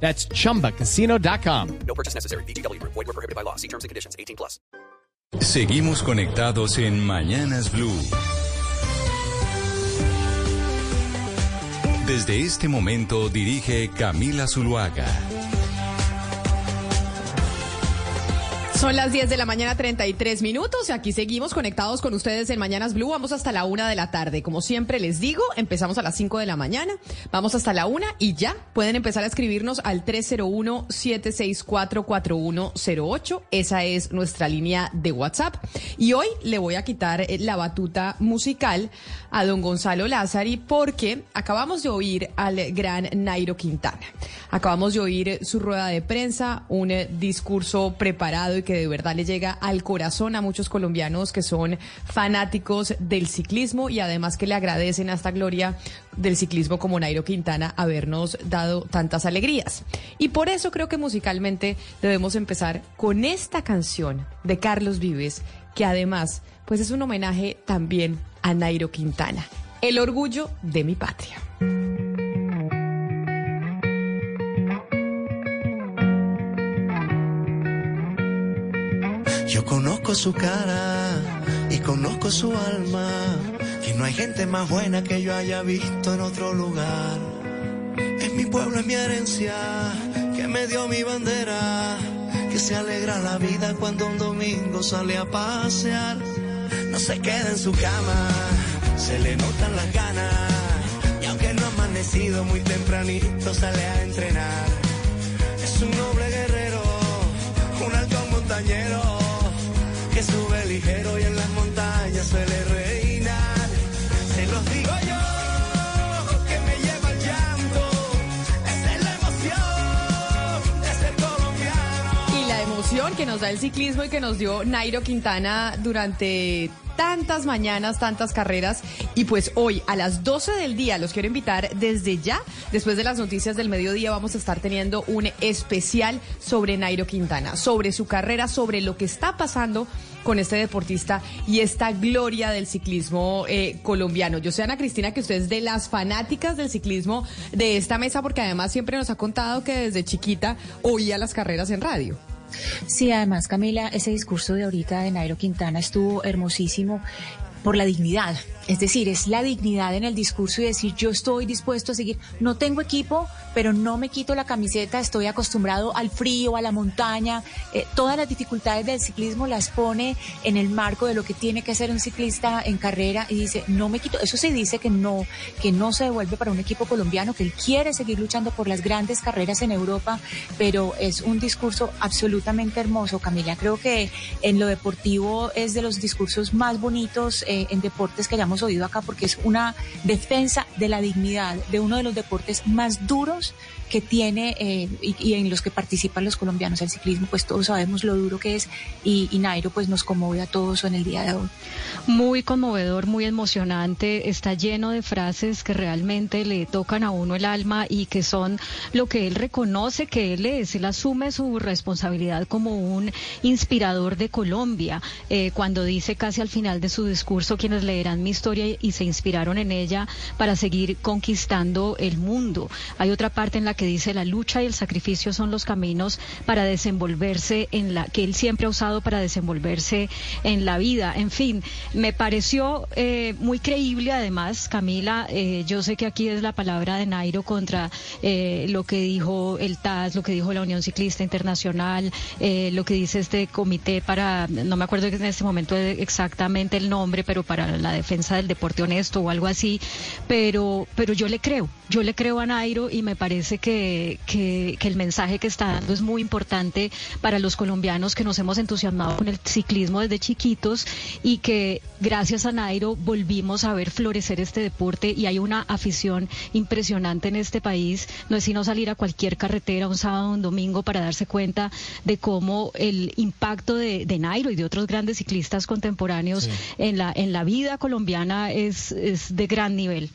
That's chumbacasino.com. No purchase necessary. BGW. Void were prohibited by law. See terms and conditions. 18 plus. Seguimos conectados en Mañanas Blue. Desde este momento dirige Camila Zuluaga. Son las 10 de la mañana, 33 minutos. Y aquí seguimos conectados con ustedes en Mañanas Blue. Vamos hasta la una de la tarde. Como siempre les digo, empezamos a las 5 de la mañana. Vamos hasta la una y ya pueden empezar a escribirnos al 301-764-4108. Esa es nuestra línea de WhatsApp. Y hoy le voy a quitar eh, la batuta musical a don Gonzalo Lázari porque acabamos de oír al gran Nairo Quintana. Acabamos de oír su rueda de prensa, un discurso preparado y que de verdad le llega al corazón a muchos colombianos que son fanáticos del ciclismo y además que le agradecen a esta gloria del ciclismo como Nairo Quintana habernos dado tantas alegrías. Y por eso creo que musicalmente debemos empezar con esta canción de Carlos Vives, que además pues es un homenaje también a Nairo Quintana, el orgullo de mi patria. Yo conozco su cara y conozco su alma, y no hay gente más buena que yo haya visto en otro lugar. Es mi pueblo, es mi herencia, que me dio mi bandera, que se alegra la vida cuando un domingo sale a pasear. No se queda en su cama, se le notan las ganas, y aunque no ha amanecido muy tempranito, sale a entrenar. Es un noble guerrero, un alto montañero que sube ligero y en nos da el ciclismo y que nos dio Nairo Quintana durante tantas mañanas, tantas carreras. Y pues hoy a las 12 del día los quiero invitar desde ya. Después de las noticias del mediodía vamos a estar teniendo un especial sobre Nairo Quintana, sobre su carrera, sobre lo que está pasando con este deportista y esta gloria del ciclismo eh, colombiano. Yo soy Ana Cristina, que usted es de las fanáticas del ciclismo de esta mesa, porque además siempre nos ha contado que desde chiquita oía las carreras en radio. Sí, además, Camila, ese discurso de ahorita de Nairo Quintana estuvo hermosísimo por la dignidad. Es decir, es la dignidad en el discurso y decir yo estoy dispuesto a seguir. No tengo equipo, pero no me quito la camiseta, estoy acostumbrado al frío, a la montaña. Eh, todas las dificultades del ciclismo las pone en el marco de lo que tiene que hacer un ciclista en carrera y dice, no me quito. Eso se dice que no, que no se devuelve para un equipo colombiano, que él quiere seguir luchando por las grandes carreras en Europa, pero es un discurso absolutamente hermoso, Camila. Creo que en lo deportivo es de los discursos más bonitos eh, en deportes que hayamos oído acá porque es una defensa de la dignidad de uno de los deportes más duros Dogs. Que tiene eh, y, en los que participan los colombianos. El ciclismo, pues todos sabemos lo duro que es y, y Nairo pues nos conmueve a todos en el día de hoy. Muy conmovedor, muy emocionante, está lleno de frases que realmente le tocan a uno el alma y que son lo que él reconoce que él es, él asume su responsabilidad como un inspirador de Colombia, eh, cuando dice casi al final de su discurso quienes leerán mi historia y se inspiraron en ella para seguir conquistando el mundo. Hay otra parte en la que dice la lucha y el sacrificio son los caminos para desenvolverse en la que él siempre ha usado para desenvolverse en la vida. En fin, me pareció eh, muy creíble además, Camila, eh, yo sé que aquí es la palabra de Nairo contra eh, lo que dijo el TAS, lo que dijo la Unión Ciclista Internacional, lo que dice este comité para, no me acuerdo en este momento exactamente el nombre, pero para la defensa del deporte honesto o algo así, pero, pero yo le creo, yo le creo a Nairo y me parece parece que, que, que el mensaje que está dando es muy importante para los colombianos que nos hemos entusiasmado con el ciclismo desde chiquitos y que gracias a Nairo volvimos a ver florecer este deporte y hay una afición impresionante en este país. No es sino salir a cualquier carretera un sábado o un domingo para darse cuenta de cómo el impacto de, de Nairo y de otros grandes ciclistas contemporáneos en, la, en la vida colombiana es, es de gran nivel.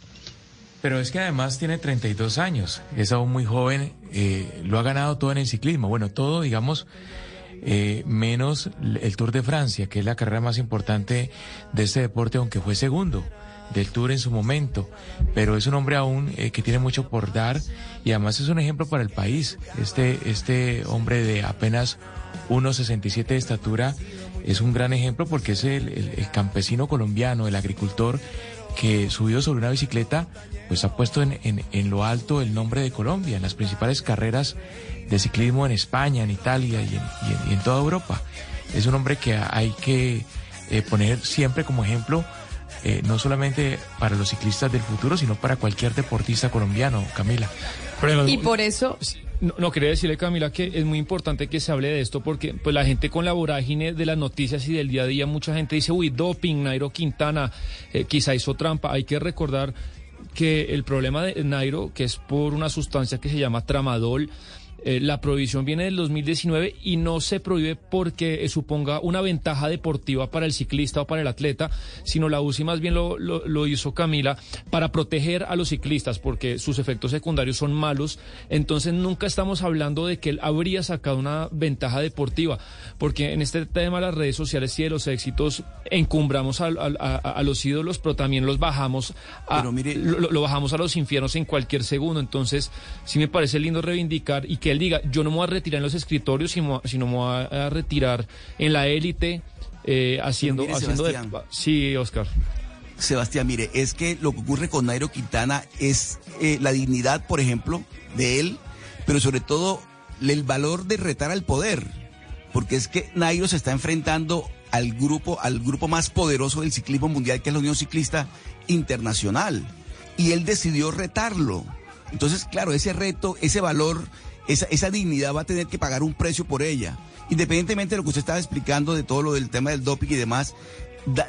Pero es que además tiene 32 años, es aún muy joven, eh, lo ha ganado todo en el ciclismo. Bueno, todo, digamos, eh, menos el Tour de Francia, que es la carrera más importante de este deporte, aunque fue segundo del Tour en su momento. Pero es un hombre aún eh, que tiene mucho por dar y además es un ejemplo para el país. Este, este hombre de apenas 1,67 de estatura es un gran ejemplo porque es el, campesino colombiano, el agricultor que subido sobre una bicicleta, pues ha puesto en, en- en lo alto el nombre de Colombia, en las principales carreras de ciclismo en España, en Italia y en, y en- y en toda Europa. Es un hombre que hay que eh, poner siempre como ejemplo, eh, no solamente para los ciclistas del futuro, sino para cualquier deportista colombiano, Camila. Y por eso, No, no, quería decirle, Camila, que es muy importante que se hable de esto porque pues la gente con la vorágine de las noticias y del día a día, mucha gente dice, uy, doping, Nairo Quintana, eh, quizá hizo trampa. Hay que recordar que el problema de Nairo, que es por una sustancia que se llama tramadol, eh, la prohibición viene del 2019 y no se prohíbe porque suponga una ventaja deportiva para el ciclista o para el atleta, sino la UCI más bien lo, lo- lo hizo Camila para proteger a los ciclistas porque sus efectos secundarios son malos. Entonces nunca estamos hablando de que él habría sacado una ventaja deportiva, porque en este tema de las redes sociales y de los éxitos encumbramos a, a- a- a los ídolos, pero también los bajamos a, Pero mire- lo, lo bajamos a los infiernos en cualquier segundo. Entonces, sí me parece lindo reivindicar y que él diga, yo no me voy a retirar en los escritorios, sino, sino me voy a, retirar en la élite, eh, haciendo... mire, haciendo de- sí, Oscar. Sebastián, mire, es que lo que ocurre con Nairo Quintana es eh, la dignidad, por ejemplo, de él, pero sobre todo el valor de retar al poder, porque es que Nairo se está enfrentando al grupo, al grupo más poderoso del ciclismo mundial, que es la Unión Ciclista Internacional, y él decidió retarlo. Entonces, claro, ese reto, ese valor, esa, esa dignidad va a tener que pagar un precio por ella. Independientemente de lo que usted estaba explicando de todo lo del tema del doping y demás,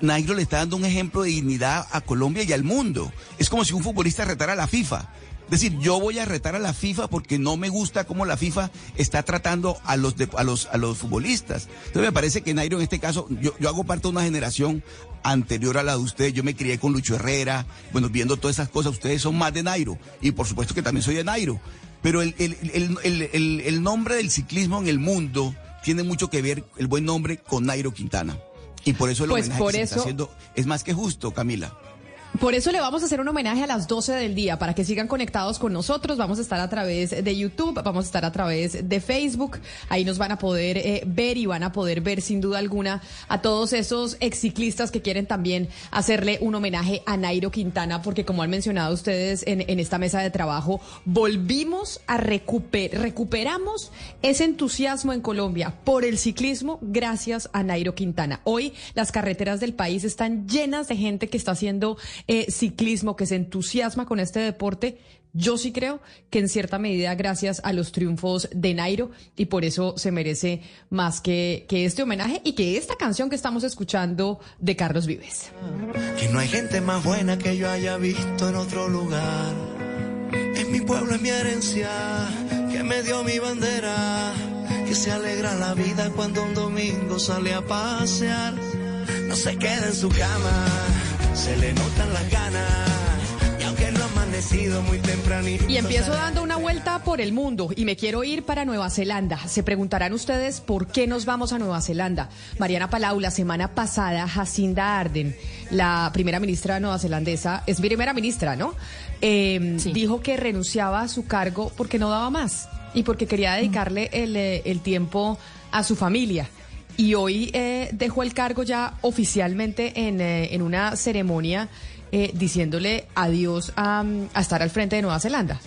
Nairo le está dando un ejemplo de dignidad a Colombia y al mundo. Es como si un futbolista retara a la FIFA. Es decir, yo voy a retar a la FIFA porque no me gusta cómo la FIFA está tratando a los, a los, a los futbolistas. Entonces me parece que Nairo en este caso, yo, yo hago parte de una generación anterior a la de usted. Yo me crié con Lucho Herrera, bueno, viendo todas esas cosas. Ustedes son más de Nairo. Y por supuesto que también soy de Nairo. Pero el, el, el, el, nombre del ciclismo en el mundo tiene mucho que ver, el buen nombre, con Nairo Quintana. Y por eso el Pues homenaje por que se está haciendo es más que justo, Camila. Por eso le vamos a hacer un homenaje a las 12 del día para que sigan conectados con nosotros. Vamos a estar a través de YouTube, vamos a estar a través de Facebook. Ahí nos van a poder eh, ver y van a poder ver sin duda alguna a todos esos exciclistas que quieren también hacerle un homenaje a Nairo Quintana, porque como han mencionado ustedes en, en esta mesa de trabajo, volvimos a recuperar, recuperamos ese entusiasmo en Colombia por el ciclismo gracias a Nairo Quintana. Hoy las carreteras del país están llenas de gente que está haciendo eh, ciclismo, que se entusiasma con este deporte. Yo sí creo que en cierta medida gracias a los triunfos de Nairo y por eso se merece más que, que este homenaje y que esta canción que estamos escuchando de Carlos Vives. Que no hay gente más buena que yo haya visto en otro lugar. Es mi pueblo, es mi herencia, que me dio mi bandera. Que se alegra la vida cuando un domingo sale a pasear. No se queda en su cama, se le notan las ganas. Y aunque no ha amanecido muy tempranito. Y empiezo dando una vuelta por el mundo y me quiero ir para Nueva Zelanda. Se preguntarán ustedes por qué nos vamos a Nueva Zelanda. Mariana Palau, la semana pasada, Jacinda Arden, la primera ministra neozelandesa, es primera ministra, ¿no? Eh, Dijo que renunciaba a su cargo porque no daba más y porque quería dedicarle el, eh, el tiempo a su familia. Y hoy eh, dejó el cargo ya oficialmente en, eh, en una ceremonia eh, diciéndole adiós a, a estar al frente de Nueva Zelanda.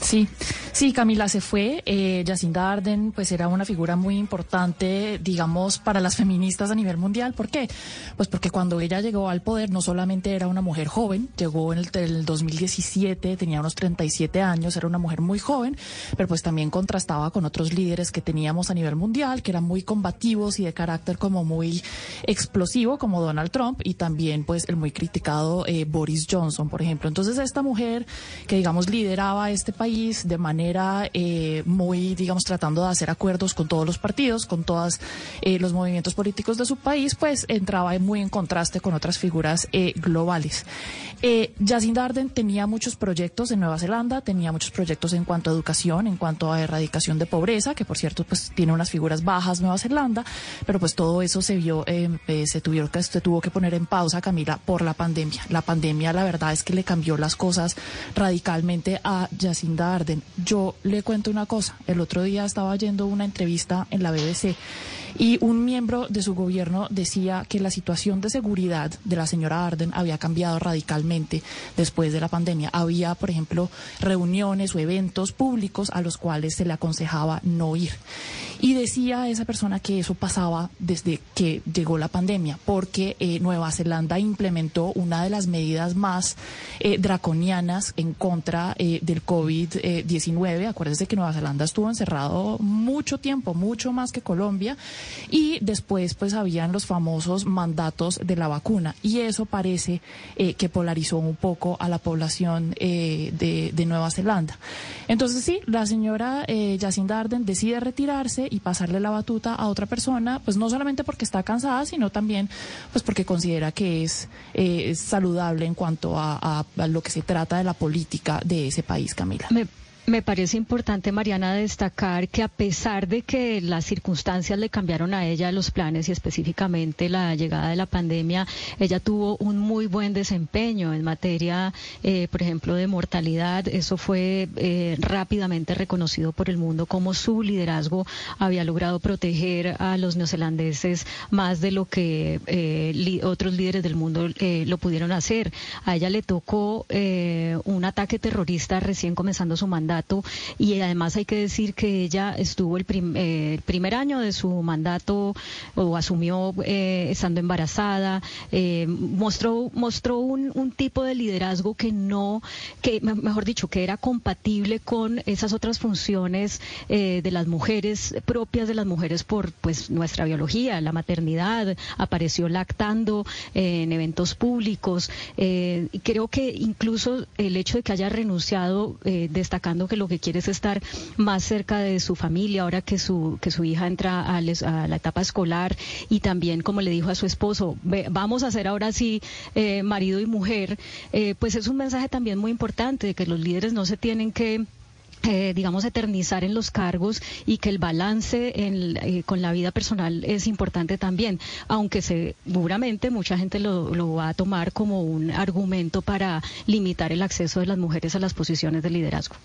Sí, sí, Camila se fue. Eh, Jacinda Arden, pues era una figura muy importante, digamos, para las feministas a nivel mundial. ¿Por qué? Pues porque cuando ella llegó al poder, no solamente era una mujer joven, llegó en el, el 2017, tenía unos 37 años, era una mujer muy joven, pero pues también contrastaba con otros líderes que teníamos a nivel mundial, que eran muy combativos y de carácter como muy explosivo, como Donald Trump, y también pues el muy criticado eh, Boris Johnson, por ejemplo. Entonces esta mujer que digamos lideraba este país, de manera eh, muy, digamos, tratando de hacer acuerdos con todos los partidos, con todos eh, los movimientos políticos de su país, pues entraba muy en contraste con otras figuras eh, globales. Eh, Jacinda Arden tenía muchos proyectos en Nueva Zelanda, tenía muchos proyectos en cuanto a educación, en cuanto a erradicación de pobreza, que por cierto, pues tiene unas figuras bajas Nueva Zelanda, pero pues todo eso se vio, se, tuvieron que, se tuvo que poner en pausa, Camila, por la pandemia. La pandemia, la verdad es que le cambió las cosas radicalmente a Jacinda Arden. Yo le cuento una cosa. El otro día estaba oyendo una entrevista en la BBC y un miembro de su gobierno decía que la situación de seguridad de la señora Arden había cambiado radicalmente después de la pandemia. Había, por ejemplo, reuniones o eventos públicos a los cuales se le aconsejaba no ir. Y decía esa persona que eso pasaba desde que llegó la pandemia, porque eh, Nueva Zelanda implementó una de las medidas más eh, draconianas en contra eh, del COVID-19. Acuérdense que Nueva Zelanda estuvo encerrado mucho tiempo, mucho más que Colombia, y después pues habían los famosos mandatos de la vacuna y eso parece eh, que polarizó un poco a la población eh, de, Nueva Zelanda. Entonces sí, la señora eh, Jacinda Arden decide retirarse y pasarle la batuta a otra persona, pues no solamente porque está cansada, sino también pues porque considera que es, eh, saludable en cuanto a, lo que se trata de la política de ese país, Camila. Me parece importante, Mariana, destacar que a pesar de que las circunstancias le cambiaron a ella los planes y específicamente la llegada de la pandemia, ella tuvo un muy buen desempeño en materia, eh, por ejemplo, de mortalidad. Eso fue eh, rápidamente reconocido por el mundo como su liderazgo había logrado proteger a los neozelandeses más de lo que eh, otros líderes del mundo eh, lo pudieron hacer. A ella le tocó eh, un ataque terrorista recién comenzando su mandato y además hay que decir que ella estuvo el, eh, primer año de su mandato o asumió eh, estando embarazada, eh, mostró, mostró un, un, tipo de liderazgo que no, que mejor dicho, que era compatible con esas otras funciones de las mujeres, propias de las mujeres por pues nuestra biología, la maternidad, apareció lactando en eventos públicos. creo que incluso el hecho de que haya renunciado destacando que lo que quiere es estar más cerca de su familia ahora que su, que su hija entra a, les, a la etapa escolar y también, como le dijo a su esposo, vamos a hacer ahora sí eh, marido y mujer, eh, pues es un mensaje también muy importante de que los líderes no se tienen que eh, digamos, eternizar en los cargos y que el balance en, eh, con la vida personal es importante también, aunque seguramente mucha gente lo, lo, va a tomar como un argumento para limitar el acceso de las mujeres a las posiciones de liderazgo.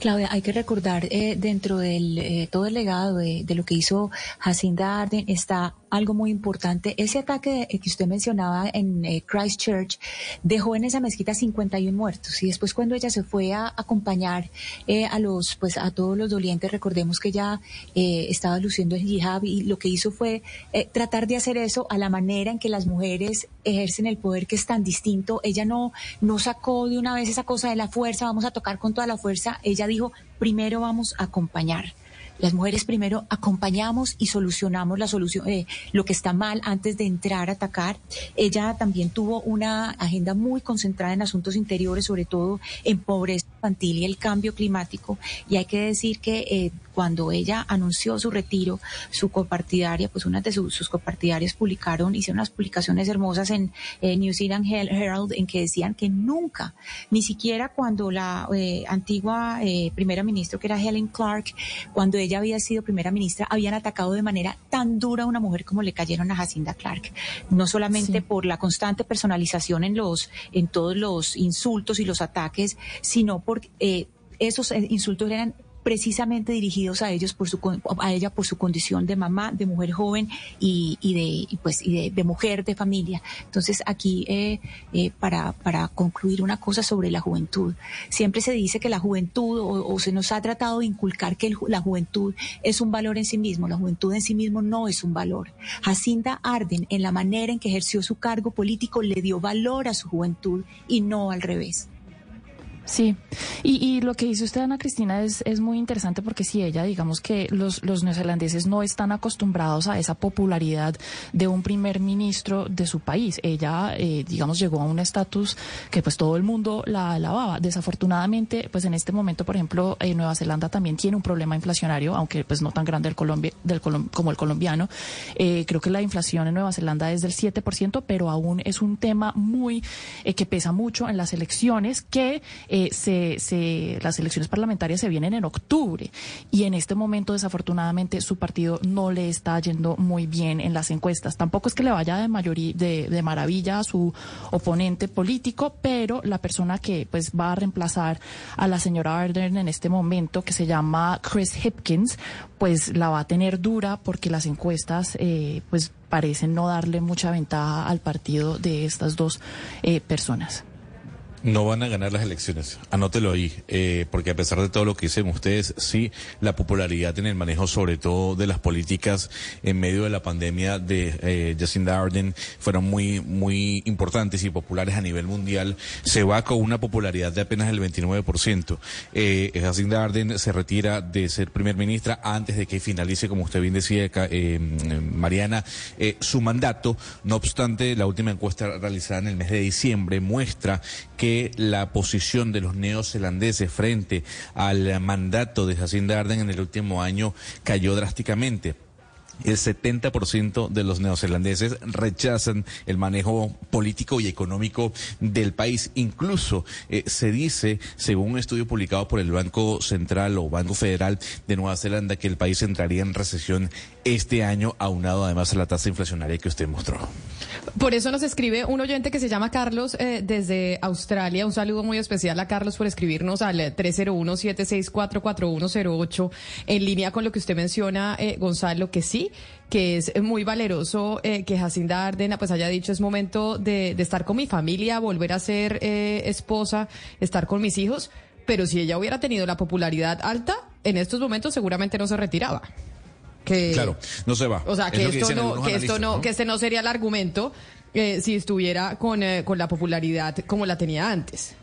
Claudia, hay que recordar eh, dentro del eh, todo el legado de, lo que hizo Jacinda Arden está algo muy importante. Ese ataque que usted mencionaba en eh, Christchurch dejó en esa mezquita 51 muertos y después cuando ella se fue a acompañar eh, a los pues a todos los dolientes, recordemos que ella eh, estaba luciendo el hijab y lo que hizo fue tratar de hacer eso a la manera en que las mujeres ejercen el poder que es tan distinto. Ella no no sacó de una vez esa cosa de la fuerza, vamos a tocar con toda la fuerza. Ella dijo, primero vamos a acompañar las mujeres primero acompañamos y solucionamos la solución, eh, lo que está mal antes de entrar a atacar. Ella también tuvo una agenda muy concentrada en asuntos interiores, sobre todo en pobreza infantil y el cambio climático. Y hay que decir que eh, cuando ella anunció su retiro, su copartidaria, pues una de su, sus copartidarias publicaron, hicieron unas publicaciones hermosas en eh, New Zealand Herald en que decían que nunca, ni siquiera cuando la eh, antigua eh, primera ministra, que era Helen Clark, cuando ella había sido primera ministra, habían atacado de manera tan dura a una mujer como le cayeron a Jacinda Clark. No solamente sí. por la constante personalización en los, en todos los insultos y los ataques, sino por eh, esos insultos eran precisamente dirigidos a ellos por su a ella por su condición de mamá, de mujer joven y, y de pues y de, mujer de familia. Entonces aquí eh, eh, para para concluir una cosa sobre la juventud, siempre se dice que la juventud o, se nos ha tratado de inculcar que la juventud es un valor en sí mismo. La juventud en sí mismo no es un valor. Jacinda Arden en la manera en que ejerció su cargo político le dio valor a su juventud y no al revés. Sí, y, lo que dice usted, Ana Cristina, es, es muy interesante porque si ella, digamos que los, los neozelandeses no están acostumbrados a esa popularidad de un primer ministro de su país. Ella, eh, digamos, llegó a un estatus que pues todo el mundo la alababa. Desafortunadamente, pues en este momento, por ejemplo, eh, Nueva Zelanda también tiene un problema inflacionario, aunque pues no tan grande el Colombia, del colom- como el colombiano. Eh, creo que la inflación en Nueva Zelanda es del 7%, pero aún es un tema muy eh, que pesa mucho en las elecciones que eh, se, se, las elecciones parlamentarias se vienen en octubre y en este momento desafortunadamente su partido no le está yendo muy bien en las encuestas. Tampoco es que le vaya de mayoría de, de maravilla a su oponente político, pero la persona que pues va a reemplazar a la señora Arden en este momento, que se llama Chris Hipkins, pues la va a tener dura porque las encuestas eh, pues parecen no darle mucha ventaja al partido de estas dos eh, personas. No van a ganar las elecciones, anótelo ahí, eh, porque a pesar de todo lo que dicen ustedes, sí, la popularidad en el manejo sobre todo de las políticas en medio de la pandemia de eh, Jacinda Ardern fueron muy, muy importantes y populares a nivel mundial. Se va con una popularidad de apenas el 29%. Eh, Jacinda Ardern se retira de ser primer ministra antes de que finalice, como usted bien decía, eh, Mariana, eh, su mandato. No obstante, la última encuesta realizada en el mes de diciembre muestra que la posición de los neozelandeses frente al mandato de Jacinda Ardern en el último año cayó drásticamente. El 70% de los neozelandeses rechazan el manejo político y económico del país. Incluso eh, se dice, según un estudio publicado por el Banco Central o Banco Federal de Nueva Zelanda, que el país entraría en recesión este año, aunado además a la tasa inflacionaria que usted mostró. Por eso nos escribe un oyente que se llama Carlos eh, desde Australia. Un saludo muy especial a Carlos por escribirnos al eh, 301-764-4108 en línea con lo que usted menciona, eh, Gonzalo, que sí, que es muy valeroso eh, que Jacinda Ardena pues haya dicho es momento de, de estar con mi familia, volver a ser eh, esposa, estar con mis hijos. Pero si ella hubiera tenido la popularidad alta, en estos momentos seguramente no se retiraba. Que, Claro, no se va. o sea, que esto que no, que este no sería el argumento eh, si estuviera con, eh, con la popularidad como la tenía antes.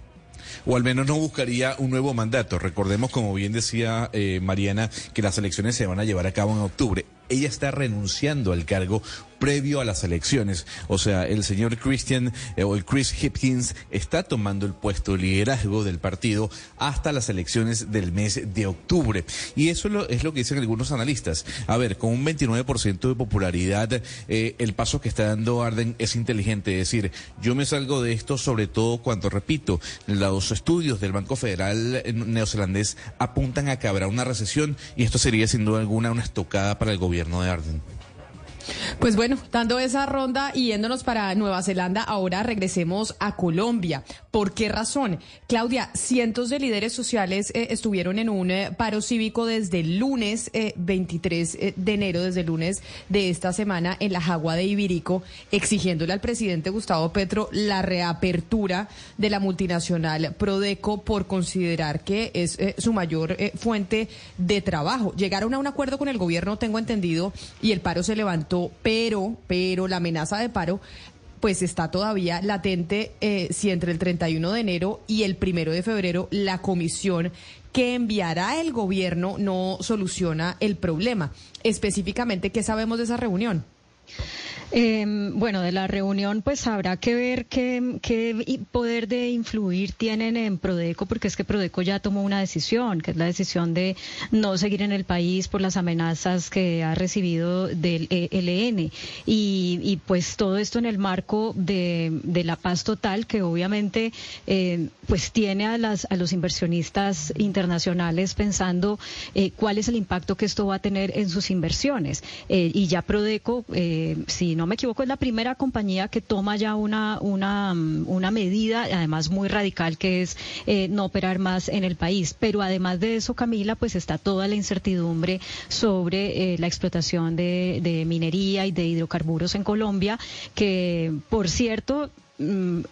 o al menos no buscaría un nuevo mandato. Recordemos, como bien decía eh, Mariana, que las elecciones se van a llevar a cabo en octubre. Ella está renunciando al cargo previo a las elecciones. O sea, el señor Christian eh, o el Chris Hipkins está tomando el puesto de liderazgo del partido hasta las elecciones del mes de octubre. Y eso es lo, es lo que dicen algunos analistas. A ver, con un 29% de popularidad, eh, el paso que está dando Arden es inteligente. Es decir, yo me salgo de esto sobre todo cuando, repito, los estudios del Banco Federal neozelandés apuntan a que habrá una recesión y esto sería sin duda alguna una estocada para el gobierno de Arden. Pues bueno, dando esa ronda y yéndonos para Nueva Zelanda, ahora regresemos a Colombia. ¿Por qué razón? Claudia, cientos de líderes sociales eh, estuvieron en un eh, paro cívico desde el lunes eh, 23 eh, de enero, desde el lunes de esta semana en la Jagua de Ibirico, exigiéndole al presidente Gustavo Petro la reapertura de la multinacional Prodeco por considerar que es su mayor fuente de trabajo. Llegaron a un acuerdo con el gobierno, tengo entendido, y el paro se levantó, pero, pero la amenaza de paro pues está todavía latente eh, si entre el 31 de enero y el primero de febrero la comisión que enviará el gobierno no soluciona el problema. Específicamente, ¿qué sabemos de esa reunión? Eh, bueno, de la reunión pues habrá que ver qué, poder de influir tienen en Prodeco, porque es que Prodeco ya tomó una decisión, que es la decisión de no seguir en el país por las amenazas que ha recibido del ELN. Y, y pues todo esto en el marco de, de la paz total, que obviamente eh, pues tiene a, las, a los inversionistas internacionales pensando eh, cuál es el impacto que esto va a tener en sus inversiones. Eh, y ya Prodeco, eh, si no me equivoco, es la primera compañía que toma ya una, una, mm, una medida, además muy radical, que es eh, no operar más en el país. Pero además de eso, Camila, pues está toda la incertidumbre sobre eh, la explotación de, de minería y de hidrocarburos en Colombia, que, por cierto,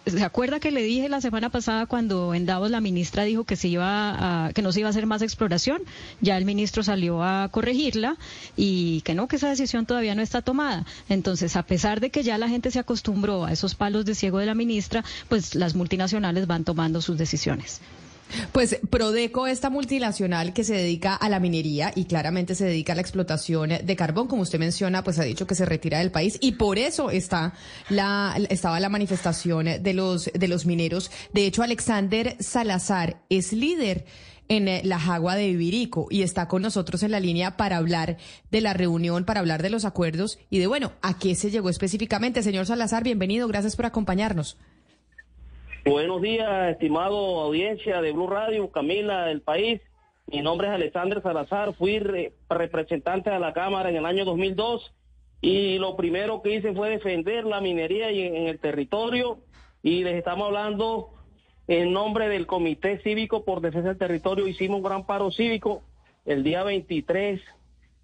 ¿Se acuerda que le dije la semana pasada cuando en Davos la ministra dijo que se iba a, que no se iba a hacer más exploración? Ya el ministro salió a corregirla y que no, que esa decisión todavía no está tomada. Entonces, a pesar de que ya la gente se acostumbró a esos palos de ciego de la ministra, pues las multinacionales van tomando sus decisiones. Pues Prodeco, esta multinacional que se dedica a la minería y claramente se dedica a la explotación de carbón, como usted menciona, pues ha dicho que se retira del país y por eso está la, estaba la manifestación de los, de los mineros. De hecho, Alexander Salazar es líder en la Jagua de Ibirico y está con nosotros en la línea para hablar de la reunión, para hablar de los acuerdos y de, bueno, a qué se llegó específicamente. Señor Salazar, bienvenido, gracias por acompañarnos. Buenos días, estimado audiencia de Blue Radio, Camila del país. Mi nombre es Alexander Salazar, fui representante de la Cámara en el año 2002 y lo primero que hice fue defender la minería en, en el territorio y les estamos hablando en nombre del Comité Cívico por Defensa del Territorio. Hicimos un gran paro cívico el día 23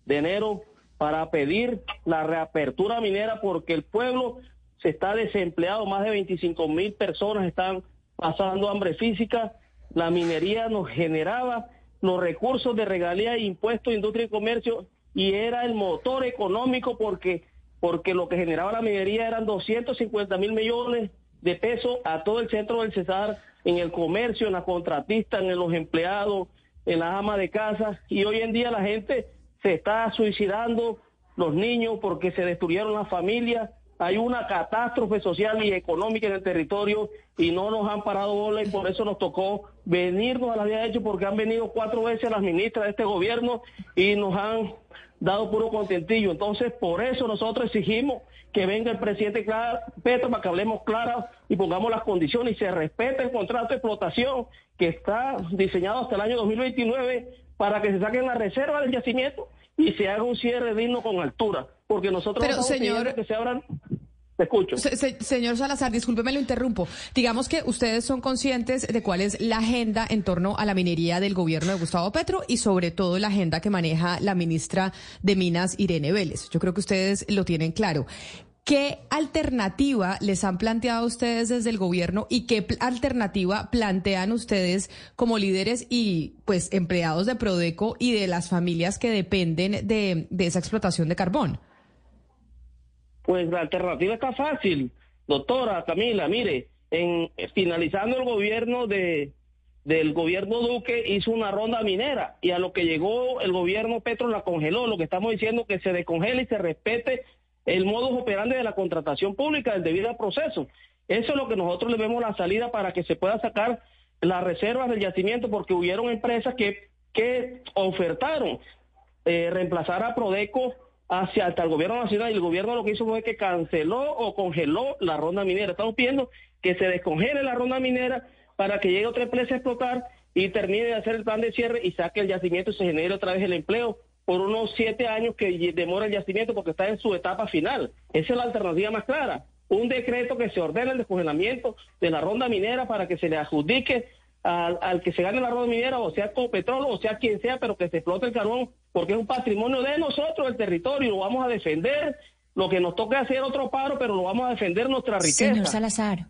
de enero para pedir la reapertura minera porque el pueblo se está desempleado, más de 25 mil personas están pasando hambre física, la minería nos generaba los recursos de regalía e impuestos, industria y comercio, y era el motor económico porque, porque lo que generaba la minería eran 250 mil millones de pesos a todo el centro del Cesar, en el comercio, en la contratista, en los empleados, en las amas de casa, y hoy en día la gente se está suicidando, los niños porque se destruyeron las familias, hay una catástrofe social y económica en el territorio y no nos han parado bola y por eso nos tocó venirnos a la vía de hecho porque han venido cuatro veces las ministras de este gobierno y nos han dado puro contentillo. Entonces, por eso nosotros exigimos que venga el presidente Petro para que hablemos claro y pongamos las condiciones y se respete el contrato de explotación que está diseñado hasta el año 2029 para que se saquen las reservas del yacimiento y se haga un cierre digno con altura, porque nosotros Pero, señor, que se abran te escucho. señor Salazar, discúlpeme, lo interrumpo. Digamos que ustedes son conscientes de cuál es la agenda en torno a la minería del gobierno de Gustavo Petro y sobre todo la agenda que maneja la ministra de Minas, Irene Vélez. Yo creo que ustedes lo tienen claro. ¿Qué alternativa les han planteado ustedes desde el gobierno y qué alternativa plantean ustedes como líderes y pues empleados de Prodeco y de las familias que dependen de, esa explotación de carbón? Pues la alternativa está fácil, doctora Camila. Mire, en finalizando el gobierno de del gobierno Duque hizo una ronda minera y a lo que llegó el gobierno Petro la congeló. Lo que estamos diciendo que se descongele y se respete el modus operandi de la contratación pública, del debido proceso. Eso es lo que nosotros le vemos la salida para que se pueda sacar las reservas del yacimiento, porque hubieron empresas que, que ofertaron eh, reemplazar a Prodeco hacia hasta el gobierno nacional y el gobierno lo que hizo fue que canceló o congeló la ronda minera. Estamos pidiendo que se descongele la ronda minera para que llegue otra empresa a explotar y termine de hacer el plan de cierre y saque el yacimiento y se genere otra vez el empleo por unos siete años que demora el yacimiento porque está en su etapa final. Esa es la alternativa más clara. Un decreto que se ordene el descongelamiento de la ronda minera para que se le adjudique al, que se gane la ronda minera, o sea con petróleo, o sea quien sea, pero que se explote el carbón, porque es un patrimonio de nosotros, el territorio, lo vamos a defender. Lo que nos toca hacer otro paro, pero lo vamos a defender nuestra riqueza. Señor Salazar.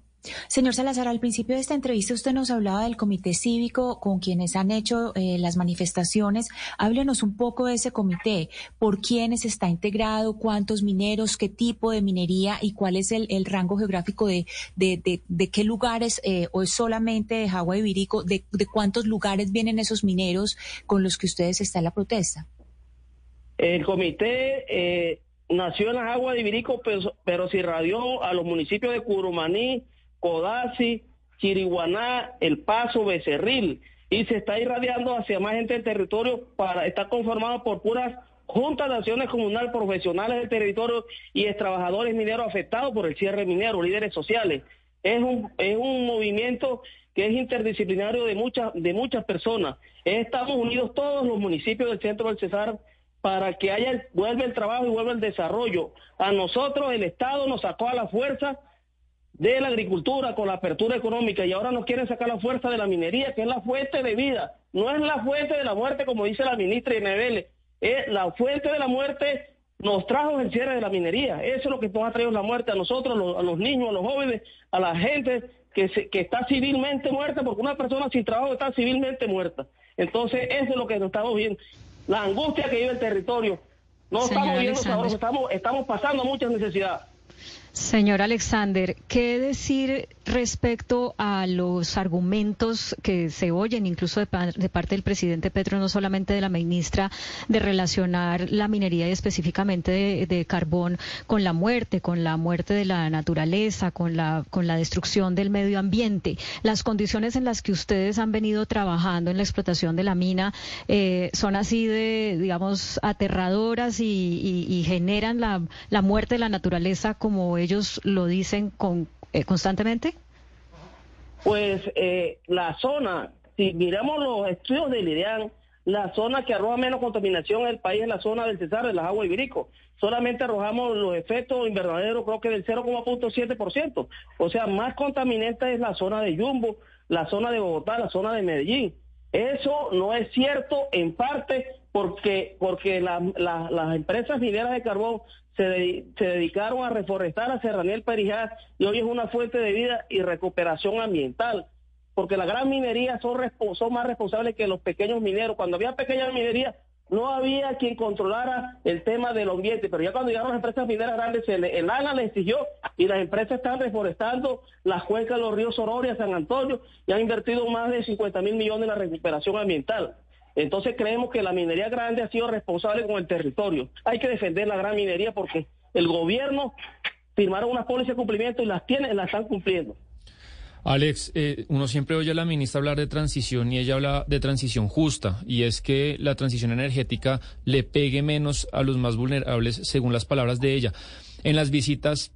Señor Salazar, al principio de esta entrevista usted nos hablaba del comité cívico con quienes han hecho eh, las manifestaciones. Háblenos un poco de ese comité, por quiénes está integrado, cuántos mineros, qué tipo de minería y cuál es el, rango geográfico de, de, qué lugares, eh, o es solamente de Jagua y Virico, de, cuántos lugares vienen esos mineros con los que ustedes están en la protesta. El comité eh, nació en las aguas de Ibirico, pero, pero se irradió a los municipios de Curumaní, Codazzi, Chiriguaná, El Paso, Becerril, y se está irradiando hacia más gente del territorio para estar conformado por puras juntas de acciones comunales profesionales del territorio y es trabajadores mineros afectados por el cierre minero, líderes sociales. Es un, es un movimiento que es interdisciplinario de muchas, de muchas personas. Estamos unidos todos los municipios del centro del Cesar para que haya vuelva el trabajo y vuelva el desarrollo. A nosotros el Estado nos sacó a la fuerza de la agricultura con la apertura económica y ahora nos quieren sacar la fuerza de la minería, que es la fuente de vida, no es la fuente de la muerte como dice la ministra Inebele, es la fuente de la muerte nos trajo el cierre de la minería, eso es lo que nos ha traído la muerte a nosotros, a los, niños, a los jóvenes, a la gente que, se, que está civilmente muerta, porque una persona sin trabajo está civilmente muerta. Entonces, eso es lo que nos estamos viendo, la angustia que vive el territorio. No Señor estamos viendo sabroso, estamos, estamos pasando muchas necesidades. Señor Alexander, ¿qué decir respecto a los argumentos que se oyen incluso de, de parte del presidente Petro, no solamente de la ministra, de relacionar la minería y específicamente de, carbón con la muerte, con la muerte de la naturaleza, con la, con la destrucción del medio ambiente? Las condiciones en las que ustedes han venido trabajando en la explotación de la mina eh, son así de, digamos, aterradoras y, generan la muerte de la naturaleza como ellos lo dicen con, eh, constantemente? Pues eh, la zona, si miramos los estudios del IDEAN, la zona que arroja menos contaminación en el país es la zona del Cesar, de las aguas ibérico. Solamente arrojamos los efectos invernaderos creo que del 0,7%. O sea, más contaminante es la zona de Yumbo, la zona de Bogotá, la zona de Medellín. Eso no es cierto en parte porque, porque la- la- las empresas mineras de carbón se, se dedicaron a reforestar a Serranía Perijá y hoy es una fuente de vida y recuperación ambiental. Porque la gran minería son, son más responsables que los pequeños mineros. Cuando había pequeña minería, no había quien controlara el tema del ambiente, pero ya cuando llegaron las empresas mineras grandes, el ANA le exigió y las empresas están reforestando las cuencas de los ríos Sororia, San Antonio y han invertido más de 50 mil millones en la recuperación ambiental. Entonces creemos que la minería grande ha sido responsable con el territorio. Hay que defender la gran minería porque el gobierno firmaron unas pólizas de cumplimiento y las tiene, las están cumpliendo. Alex, eh, uno siempre oye a la ministra hablar de transición y ella habla de transición justa, y es que la transición energética le pegue menos a los más vulnerables, según las palabras de ella. En las visitas,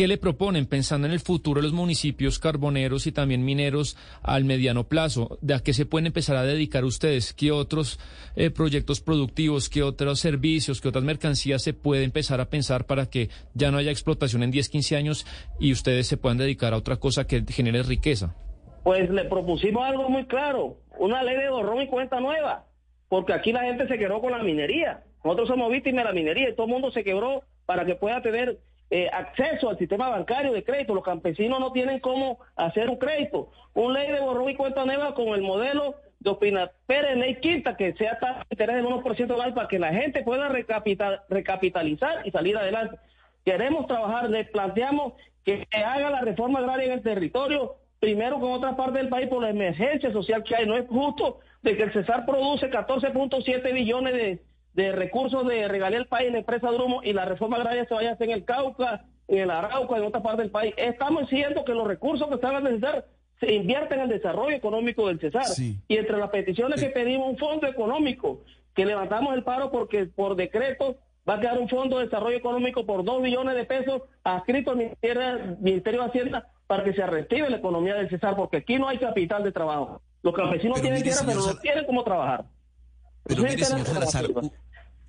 ¿qué le proponen pensando en el futuro de los municipios carboneros y también mineros al mediano plazo? ¿De a qué se pueden empezar a dedicar ustedes? ¿Qué otros eh, proyectos productivos, qué otros servicios, qué otras mercancías se puede empezar a pensar para que ya no haya explotación en 10, 15 años y ustedes se puedan dedicar a otra cosa que genere riqueza? Pues le propusimos algo muy claro, una ley de borrón y cuenta nueva, porque aquí la gente se quebró con la minería. Nosotros somos víctimas de la minería y todo el mundo se quebró para que pueda tener eh, acceso al sistema bancario de crédito. Los campesinos no tienen cómo hacer un crédito. Una ley de borrón y cuenta nueva con el modelo de Opina Pérez, ley quinta, que sea tasa de interés del 1% anual para que la gente pueda recapital- recapitalizar y salir adelante. Queremos trabajar, le planteamos que se haga la reforma agraria en el territorio, primero con otra parte del país por la emergencia social que hay. No es justo de que el Cesar produce 14.7 billones de, de recursos de regalía al país en la empresa Drumo y la reforma agraria se vaya a hacer en el Cauca, en el Arauca, en otra parte del país. Estamos diciendo que los recursos que están a necesitar se invierten en el desarrollo económico del Cesar. Y entre las peticiones que pedimos un fondo económico, que levantamos el paro porque por decreto va a quedar un fondo de desarrollo económico por dos billones de pesos adscrito al Ministerio, Ministerio de Hacienda para que se reactive la economía del Cesar, porque aquí no hay capital de trabajo. Los campesinos Pero tienen tierra, pero no tienen cómo trabajar. Pero mire, señor Salazar,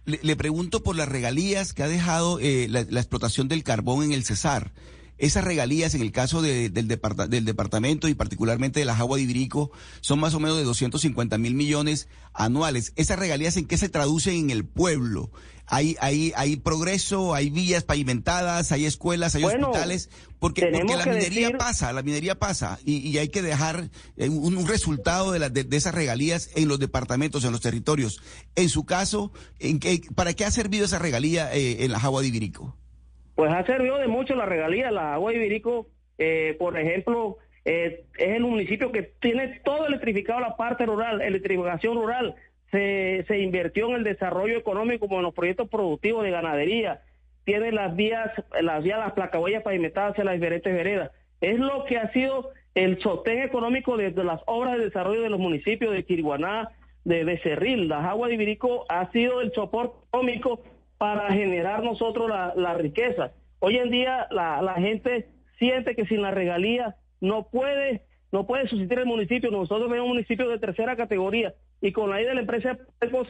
le, le pregunto por las regalías que ha dejado eh, la, la explotación del carbón en el Cesar. Esas regalías, en el caso de- del, departa- del departamento y particularmente de las aguas de Ibirico, son más o menos de 250 mil millones anuales. ¿Esas regalías en qué se traducen en el pueblo? ¿Hay, hay, hay progreso, hay vías pavimentadas, hay escuelas, hay Bueno, hospitales? Porque, porque la minería decir- pasa, la minería pasa y, y hay que dejar eh, un, un resultado de, la- de- de esas regalías en los departamentos, en los territorios. En su caso, ¿en qué, ¿para qué ha servido esa regalía eh, en la Jagua de Ibirico? Pues ha servido de mucho la regalía. La agua de Ibirico, eh, por ejemplo, eh, es el municipio que tiene todo electrificado la parte rural, electrificación rural. Se, se invirtió en el desarrollo económico como en los proyectos productivos de ganadería. Tiene las vías, las vías, las placahuellas pavimentadas en las diferentes veredas. Es lo que ha sido el sostén económico desde las obras de desarrollo de los municipios de Chiriguaná, de Becerril. Las aguas de Ibirico ha sido el soporte económico para generar nosotros la, la riqueza. Hoy en día la, la gente siente que sin la regalía no puede no puede subsistir el municipio. Nosotros tenemos un municipio de tercera categoría y con la ley de la empresa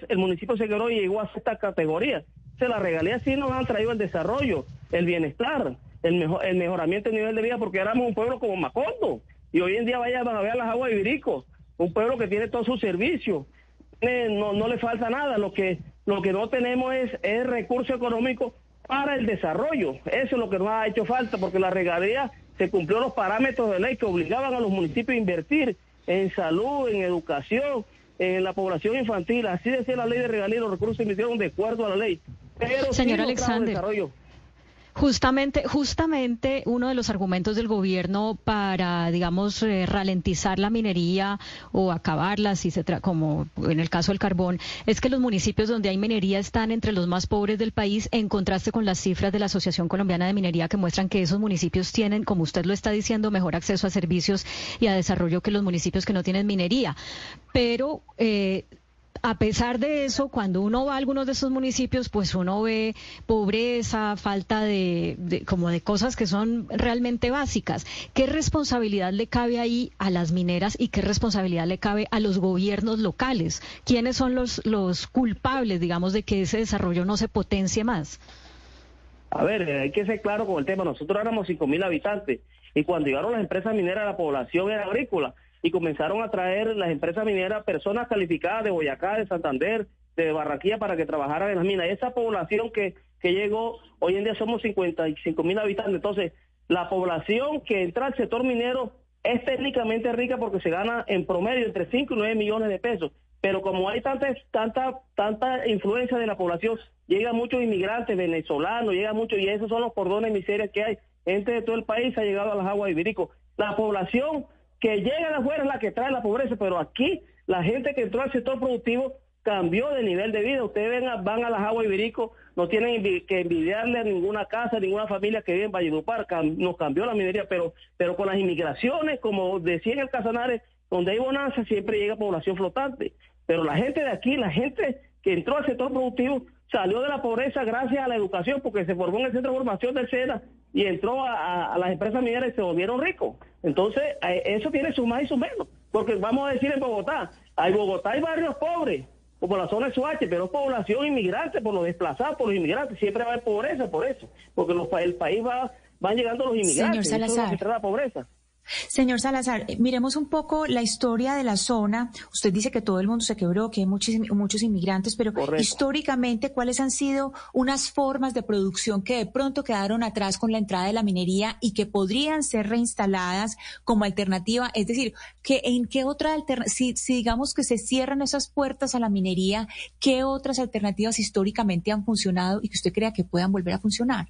el municipio se quedó y llegó a esta categoría. Se las regalías sí nos han traído el desarrollo, el bienestar, el, mejor, el mejoramiento del nivel de vida, porque éramos un pueblo como Macondo. Y hoy en día vayan a ver las aguas de Virico, un pueblo que tiene todos sus servicios. Eh, no, no le falta nada. Lo que, lo que no tenemos es, es recurso económico para el desarrollo. Eso es lo que nos ha hecho falta, porque la regalía se cumplió los parámetros de ley que obligaban a los municipios a invertir en salud, en educación, en la población infantil. Así decía la ley de regalía, los recursos se emitieron de acuerdo a la ley. Pero Señor sí Alexander. desarrollo. Justamente, justamente uno de los argumentos del gobierno para, digamos, eh, ralentizar la minería o acabarla, si se tra como en el caso del carbón, es que los municipios donde hay minería están entre los más pobres del país, en contraste con las cifras de la Asociación Colombiana de Minería que muestran que esos municipios tienen, como usted lo está diciendo, mejor acceso a servicios y a desarrollo que los municipios que no tienen minería. Pero eh, a pesar de eso, cuando uno va a algunos de esos municipios, pues uno ve pobreza, falta de, de, como de cosas que son realmente básicas. ¿Qué responsabilidad le cabe ahí a las mineras y qué responsabilidad le cabe a los gobiernos locales? ¿Quiénes son los, los culpables, digamos, de que ese desarrollo no se potencie más? A ver, eh, hay que ser claro con el tema. Nosotros éramos 5.000 habitantes y cuando llegaron las empresas mineras, la población era agrícola y comenzaron a traer las empresas mineras personas calificadas de Boyacá, de Santander, de Barranquilla para que trabajaran en las minas. Esa población que, que llegó, hoy en día somos 55 mil habitantes. Entonces, la población que entra al sector minero es técnicamente rica porque se gana en promedio entre 5 y 9 millones de pesos. Pero como hay tanta, tanta, tanta influencia de la población, llegan muchos inmigrantes venezolanos, llega mucho, y esos son los cordones de miseria que hay. Gente de todo el país ha llegado a las aguas de Ibirico. La población que llega de afuera es la que trae la pobreza, pero aquí la gente que entró al sector productivo cambió de nivel de vida. Ustedes ven a- van a las aguas Ibirico, no tienen que envidiarle a ninguna casa, ninguna familia que vive en Valledupar, cam- nos cambió la minería, pero, pero con las inmigraciones, como decía en el Casanares, donde hay bonanza siempre llega población flotante. Pero la gente de aquí, la gente que entró al sector productivo, salió de la pobreza gracias a la educación, porque se formó en el centro de formación del SENA y entró a, las empresas mineras y se volvieron ricos. Entonces, eh, eso tiene su más y su menos. Porque vamos a decir en Bogotá, hay Bogotá hay barrios pobres, como la zona de Suache, pero es población inmigrante, por los desplazados, por los inmigrantes. Siempre va a haber pobreza por eso, porque los, el país va, van llegando los inmigrantes. Señor y eso es lo Salazar. que trae la pobreza. Señor Salazar, eh, miremos un poco la historia de la zona. Usted dice que todo el mundo se quebró, que hay muchísim- muchos inmigrantes, pero históricamente, ¿cuáles han sido unas formas de producción que de pronto quedaron atrás con la entrada de la minería y que podrían ser reinstaladas como alternativa? Es decir, que ¿en qué otra alternativa, si, si digamos que se cierran esas puertas a la minería, qué otras alternativas históricamente han funcionado y que usted crea que puedan volver a funcionar?